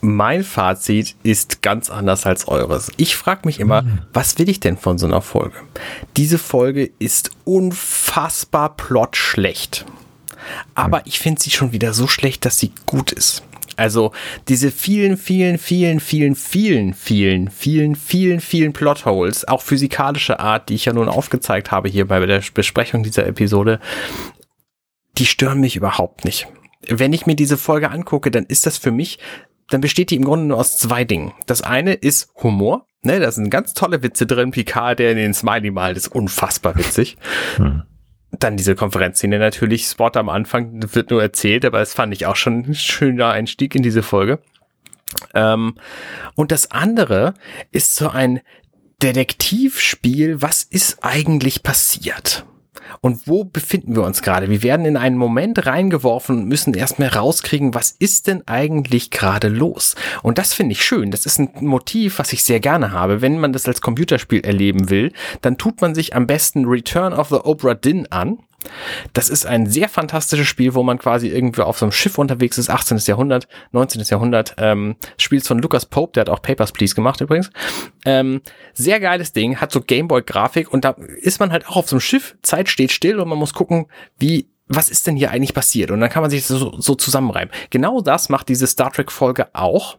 mein Fazit ist ganz anders als eures. Ich frage mich immer, mhm. was will ich denn von so einer Folge? Diese Folge ist unfassbar plotschlecht. Aber ich finde sie schon wieder so schlecht, dass sie gut ist. Also diese vielen, vielen, vielen, vielen, vielen, vielen, vielen, vielen, vielen Plotholes, auch physikalische Art, die ich ja nun aufgezeigt habe hier bei der Besprechung dieser Episode, die stören mich überhaupt nicht. Wenn ich mir diese Folge angucke, dann ist das für mich, dann besteht die im Grunde nur aus zwei Dingen. Das eine ist Humor. Ne, da sind ganz tolle Witze drin. Picard, der in den Smiley malt, ist unfassbar witzig. Hm. Dann diese Konferenzszene natürlich, Spot am Anfang wird nur erzählt, aber es fand ich auch schon ein schöner Einstieg in diese Folge. Ähm, und das andere ist so ein Detektivspiel, was ist eigentlich passiert? Und wo befinden wir uns gerade? Wir werden in einen Moment reingeworfen und müssen erstmal rauskriegen, was ist denn eigentlich gerade los? Und das finde ich schön. Das ist ein Motiv, was ich sehr gerne habe. Wenn man das als Computerspiel erleben will, dann tut man sich am besten Return of the Obra Dinn an. Das ist ein sehr fantastisches Spiel, wo man quasi irgendwo auf so einem Schiff unterwegs ist, 18. Jahrhundert, 19. Jahrhundert. Ähm, Spiels von Lucas Pope, der hat auch Papers, Please gemacht übrigens. Ähm, sehr geiles Ding, hat so Gameboy-Grafik und da ist man halt auch auf so einem Schiff, Zeit steht still und man muss gucken, wie was ist denn hier eigentlich passiert? Und dann kann man sich so, so zusammenreiben. Genau das macht diese Star Trek Folge auch.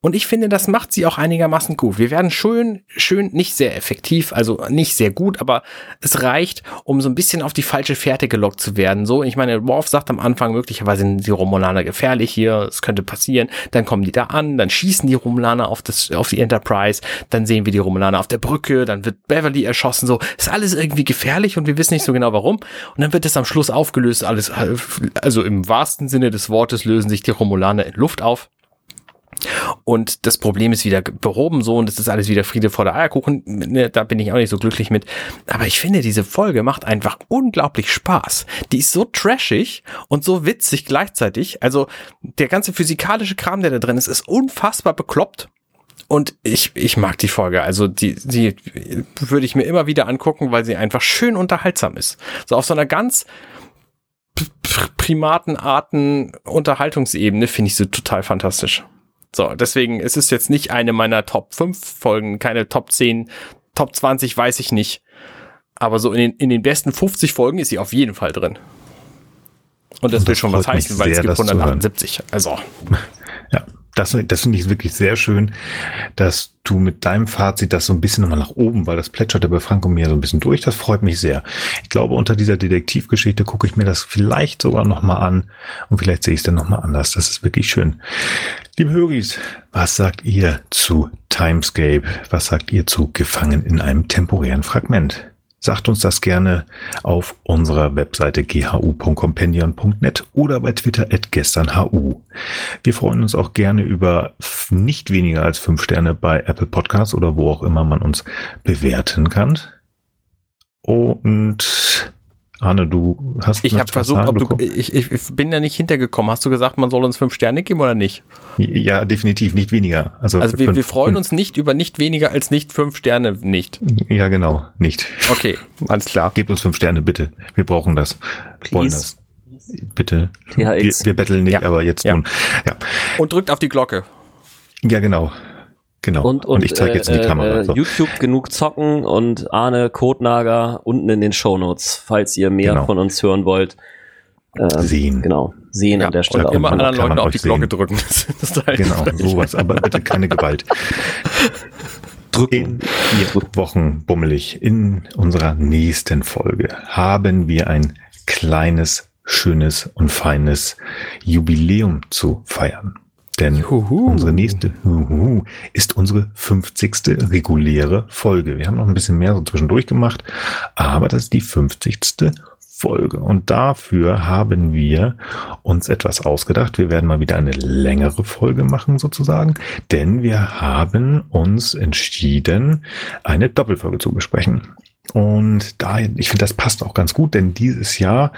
Und ich finde, das macht sie auch einigermaßen gut. Wir werden schön, schön, nicht sehr effektiv, also nicht sehr gut, aber es reicht, um so ein bisschen auf die falsche Fährte gelockt zu werden. So, ich meine, Worf sagt am Anfang, möglicherweise sind die Romulaner gefährlich hier, es könnte passieren. Dann kommen die da an, dann schießen die Romulaner auf das, auf die Enterprise, dann sehen wir die Romulaner auf der Brücke, dann wird Beverly erschossen, so. Ist alles irgendwie gefährlich und wir wissen nicht so genau warum. Und dann wird es am Schluss aufgelöst löst alles, also im wahrsten Sinne des Wortes lösen sich die Romulaner in Luft auf. Und das Problem ist wieder behoben so und es ist alles wieder Friede vor der Eierkuchen. Ne, da bin ich auch nicht so glücklich mit. Aber ich finde, diese Folge macht einfach unglaublich Spaß. Die ist so trashig und so witzig gleichzeitig. Also der ganze physikalische Kram, der da drin ist, ist unfassbar bekloppt. Und ich, ich mag die Folge. Also die, die würde ich mir immer wieder angucken, weil sie einfach schön unterhaltsam ist. So auf so einer ganz Primatenarten Unterhaltungsebene finde ich so total fantastisch. So, deswegen ist es jetzt nicht eine meiner Top 5 Folgen, keine Top 10, Top 20 weiß ich nicht. Aber so in den, in den besten 50 Folgen ist sie auf jeden Fall drin. Und das, das will schon was heißen, weil es gibt 178. Also. Ja, das, das finde ich wirklich sehr schön, dass du mit deinem Fazit das so ein bisschen nochmal nach oben, weil das plätscherte bei Frank und mir so ein bisschen durch. Das freut mich sehr. Ich glaube, unter dieser Detektivgeschichte gucke ich mir das vielleicht sogar nochmal an und vielleicht sehe ich es dann nochmal anders. Das ist wirklich schön. Liebe Höris, was sagt ihr zu Timescape? Was sagt ihr zu Gefangen in einem temporären Fragment? Sagt uns das gerne auf unserer Webseite ghu.compendion.net oder bei Twitter at gesternhu. Wir freuen uns auch gerne über nicht weniger als fünf Sterne bei Apple Podcasts oder wo auch immer man uns bewerten kann. Und Arne, du hast. Ich habe versucht, ob du, ich, ich bin ja nicht hintergekommen. Hast du gesagt, man soll uns fünf Sterne geben oder nicht? Ja, definitiv, nicht weniger. Also, also wir, wir freuen uns nicht über nicht weniger als nicht fünf Sterne, nicht. Ja, genau, nicht. Okay, alles klar. Gebt uns fünf Sterne, bitte. Wir brauchen das. Please. Wollen das. Bitte. Wir, wir betteln nicht, ja. aber jetzt ja. nun. Ja. Und drückt auf die Glocke. Ja, genau. Genau. Und, und, und ich zeige jetzt in die äh, Kamera. Äh, So. YouTube genug zocken und Arne Kotnager unten in den Shownotes, falls ihr mehr Genau. von uns hören wollt. Ähm, Sehen. Genau, sehen Ja, an der Stelle. und auch immer anderen man Leuten auf die Glocke sehen. drücken. Das ist halt Genau, sowas, aber bitte keine Gewalt. In vier Wochen bummelig in unserer nächsten Folge haben wir ein kleines, schönes und feines Jubiläum zu feiern. Denn Juhu. unsere nächste Juhu, ist unsere 50. reguläre Folge. Wir haben noch ein bisschen mehr so zwischendurch gemacht, aber das ist die 50. Folge. Und dafür haben wir uns etwas ausgedacht. Wir werden mal wieder eine längere Folge machen sozusagen, denn wir haben uns entschieden, eine Doppelfolge zu besprechen. Und da, ich finde, das passt auch ganz gut, denn dieses Jahr,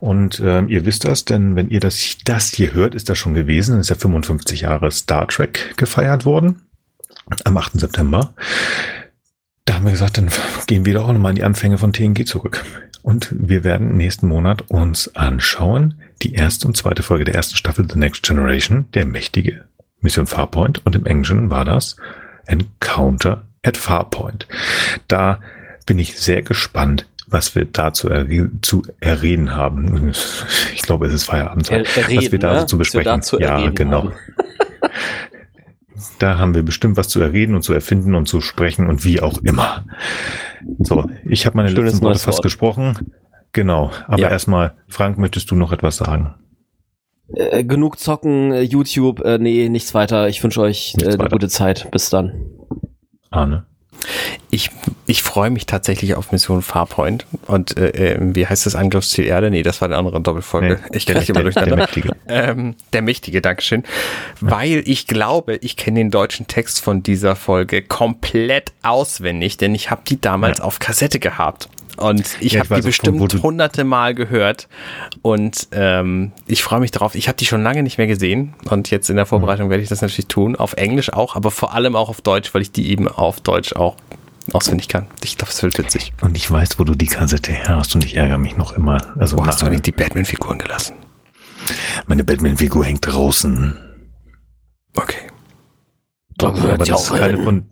und ähm, ihr wisst das, denn wenn ihr das, das hier hört, ist das schon gewesen, ist ja 55 Jahre Star Trek gefeiert worden, am 8. September. Da haben wir gesagt, dann gehen wir doch nochmal in die Anfänge von TNG zurück. Und wir werden nächsten Monat uns anschauen, die erste und zweite Folge der ersten Staffel The Next Generation, der mächtige Mission Farpoint. Und im Englischen war das Encounter at Farpoint. Da bin ich sehr gespannt, was wir da zu, erre zu erreden haben. Ich glaube, es ist Feierabendzeit. Er- was wir da ne? zu wir besprechen. zu ja, genau. haben. Da haben wir bestimmt was zu erreden und zu erfinden und zu sprechen und wie auch immer. So, ich habe meine Schönes letzten Worte fast Wort. gesprochen. Genau, aber Ja. erstmal, Frank, möchtest du noch etwas sagen? Äh, genug zocken, äh, YouTube, äh, nee, nichts weiter. Ich wünsche euch äh, eine weiter. gute Zeit. Bis dann. Arne? Ich, ich freue mich tatsächlich auf Mission Farpoint. Und äh, äh, wie heißt das Angriffsziel Erde? Nee, das war eine andere Doppelfolge. Nee, ich kriege der- immer durcheinander. der Mächtige. Ähm, der Mächtige, Dankeschön. Weil ich glaube, ich kenne den deutschen Text von dieser Folge komplett auswendig, denn ich habe die damals auf Kassette gehabt. Und ich Ja, habe die von bestimmt du- hunderte Mal gehört. Und ähm, ich freue mich darauf. Ich habe die schon lange nicht mehr gesehen. Und jetzt in der Vorbereitung werde ich das natürlich tun. Auf Englisch auch, aber vor allem auch auf Deutsch, weil ich die eben auf Deutsch auch auswendig kann. Ich glaube, es wird witzig. Und ich weiß, wo du die Kassette her hast und ich ärgere mich noch immer. Also Wo hast du eigentlich die Batman-Figuren gelassen? meine Batman-Figur hängt draußen. Okay. aber das ist keine von,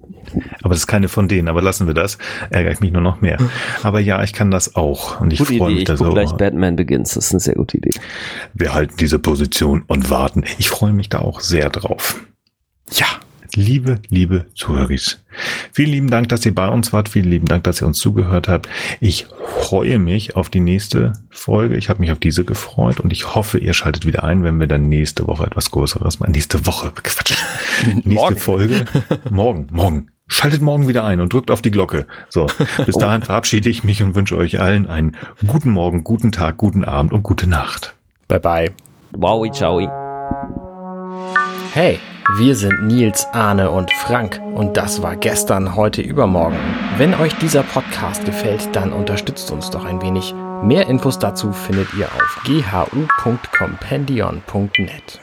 aber das ist keine von denen, aber lassen wir das. Ärgere ich mich nur noch mehr. Aber ja, ich kann das auch. Und ich freue mich Ich da so. gleich Batman Begins. Das ist eine sehr gute Idee. Wir halten diese Position und warten. Ich freue mich da auch sehr drauf. Ja. Liebe, liebe Zuhörer, vielen lieben Dank, dass ihr bei uns wart. Vielen lieben Dank, dass ihr uns zugehört habt. Ich freue mich auf die nächste Folge. Ich habe mich auf diese gefreut und ich hoffe, ihr schaltet wieder ein, wenn wir dann nächste Woche etwas Größeres machen. Nächste Woche, Quatsch. nächste Morgen. Folge. Morgen, morgen. Schaltet morgen wieder ein und drückt auf die Glocke. So, bis dahin verabschiede ich mich und wünsche euch allen einen guten Morgen, guten Tag, guten Abend und gute Nacht. Bye bye. Wowi, ciao. Hey, wir sind Nils, Arne und Frank und das war gestern, heute, übermorgen. Wenn euch dieser Podcast gefällt, dann unterstützt uns doch ein wenig. Mehr Infos dazu findet ihr auf ghu.compendion.net.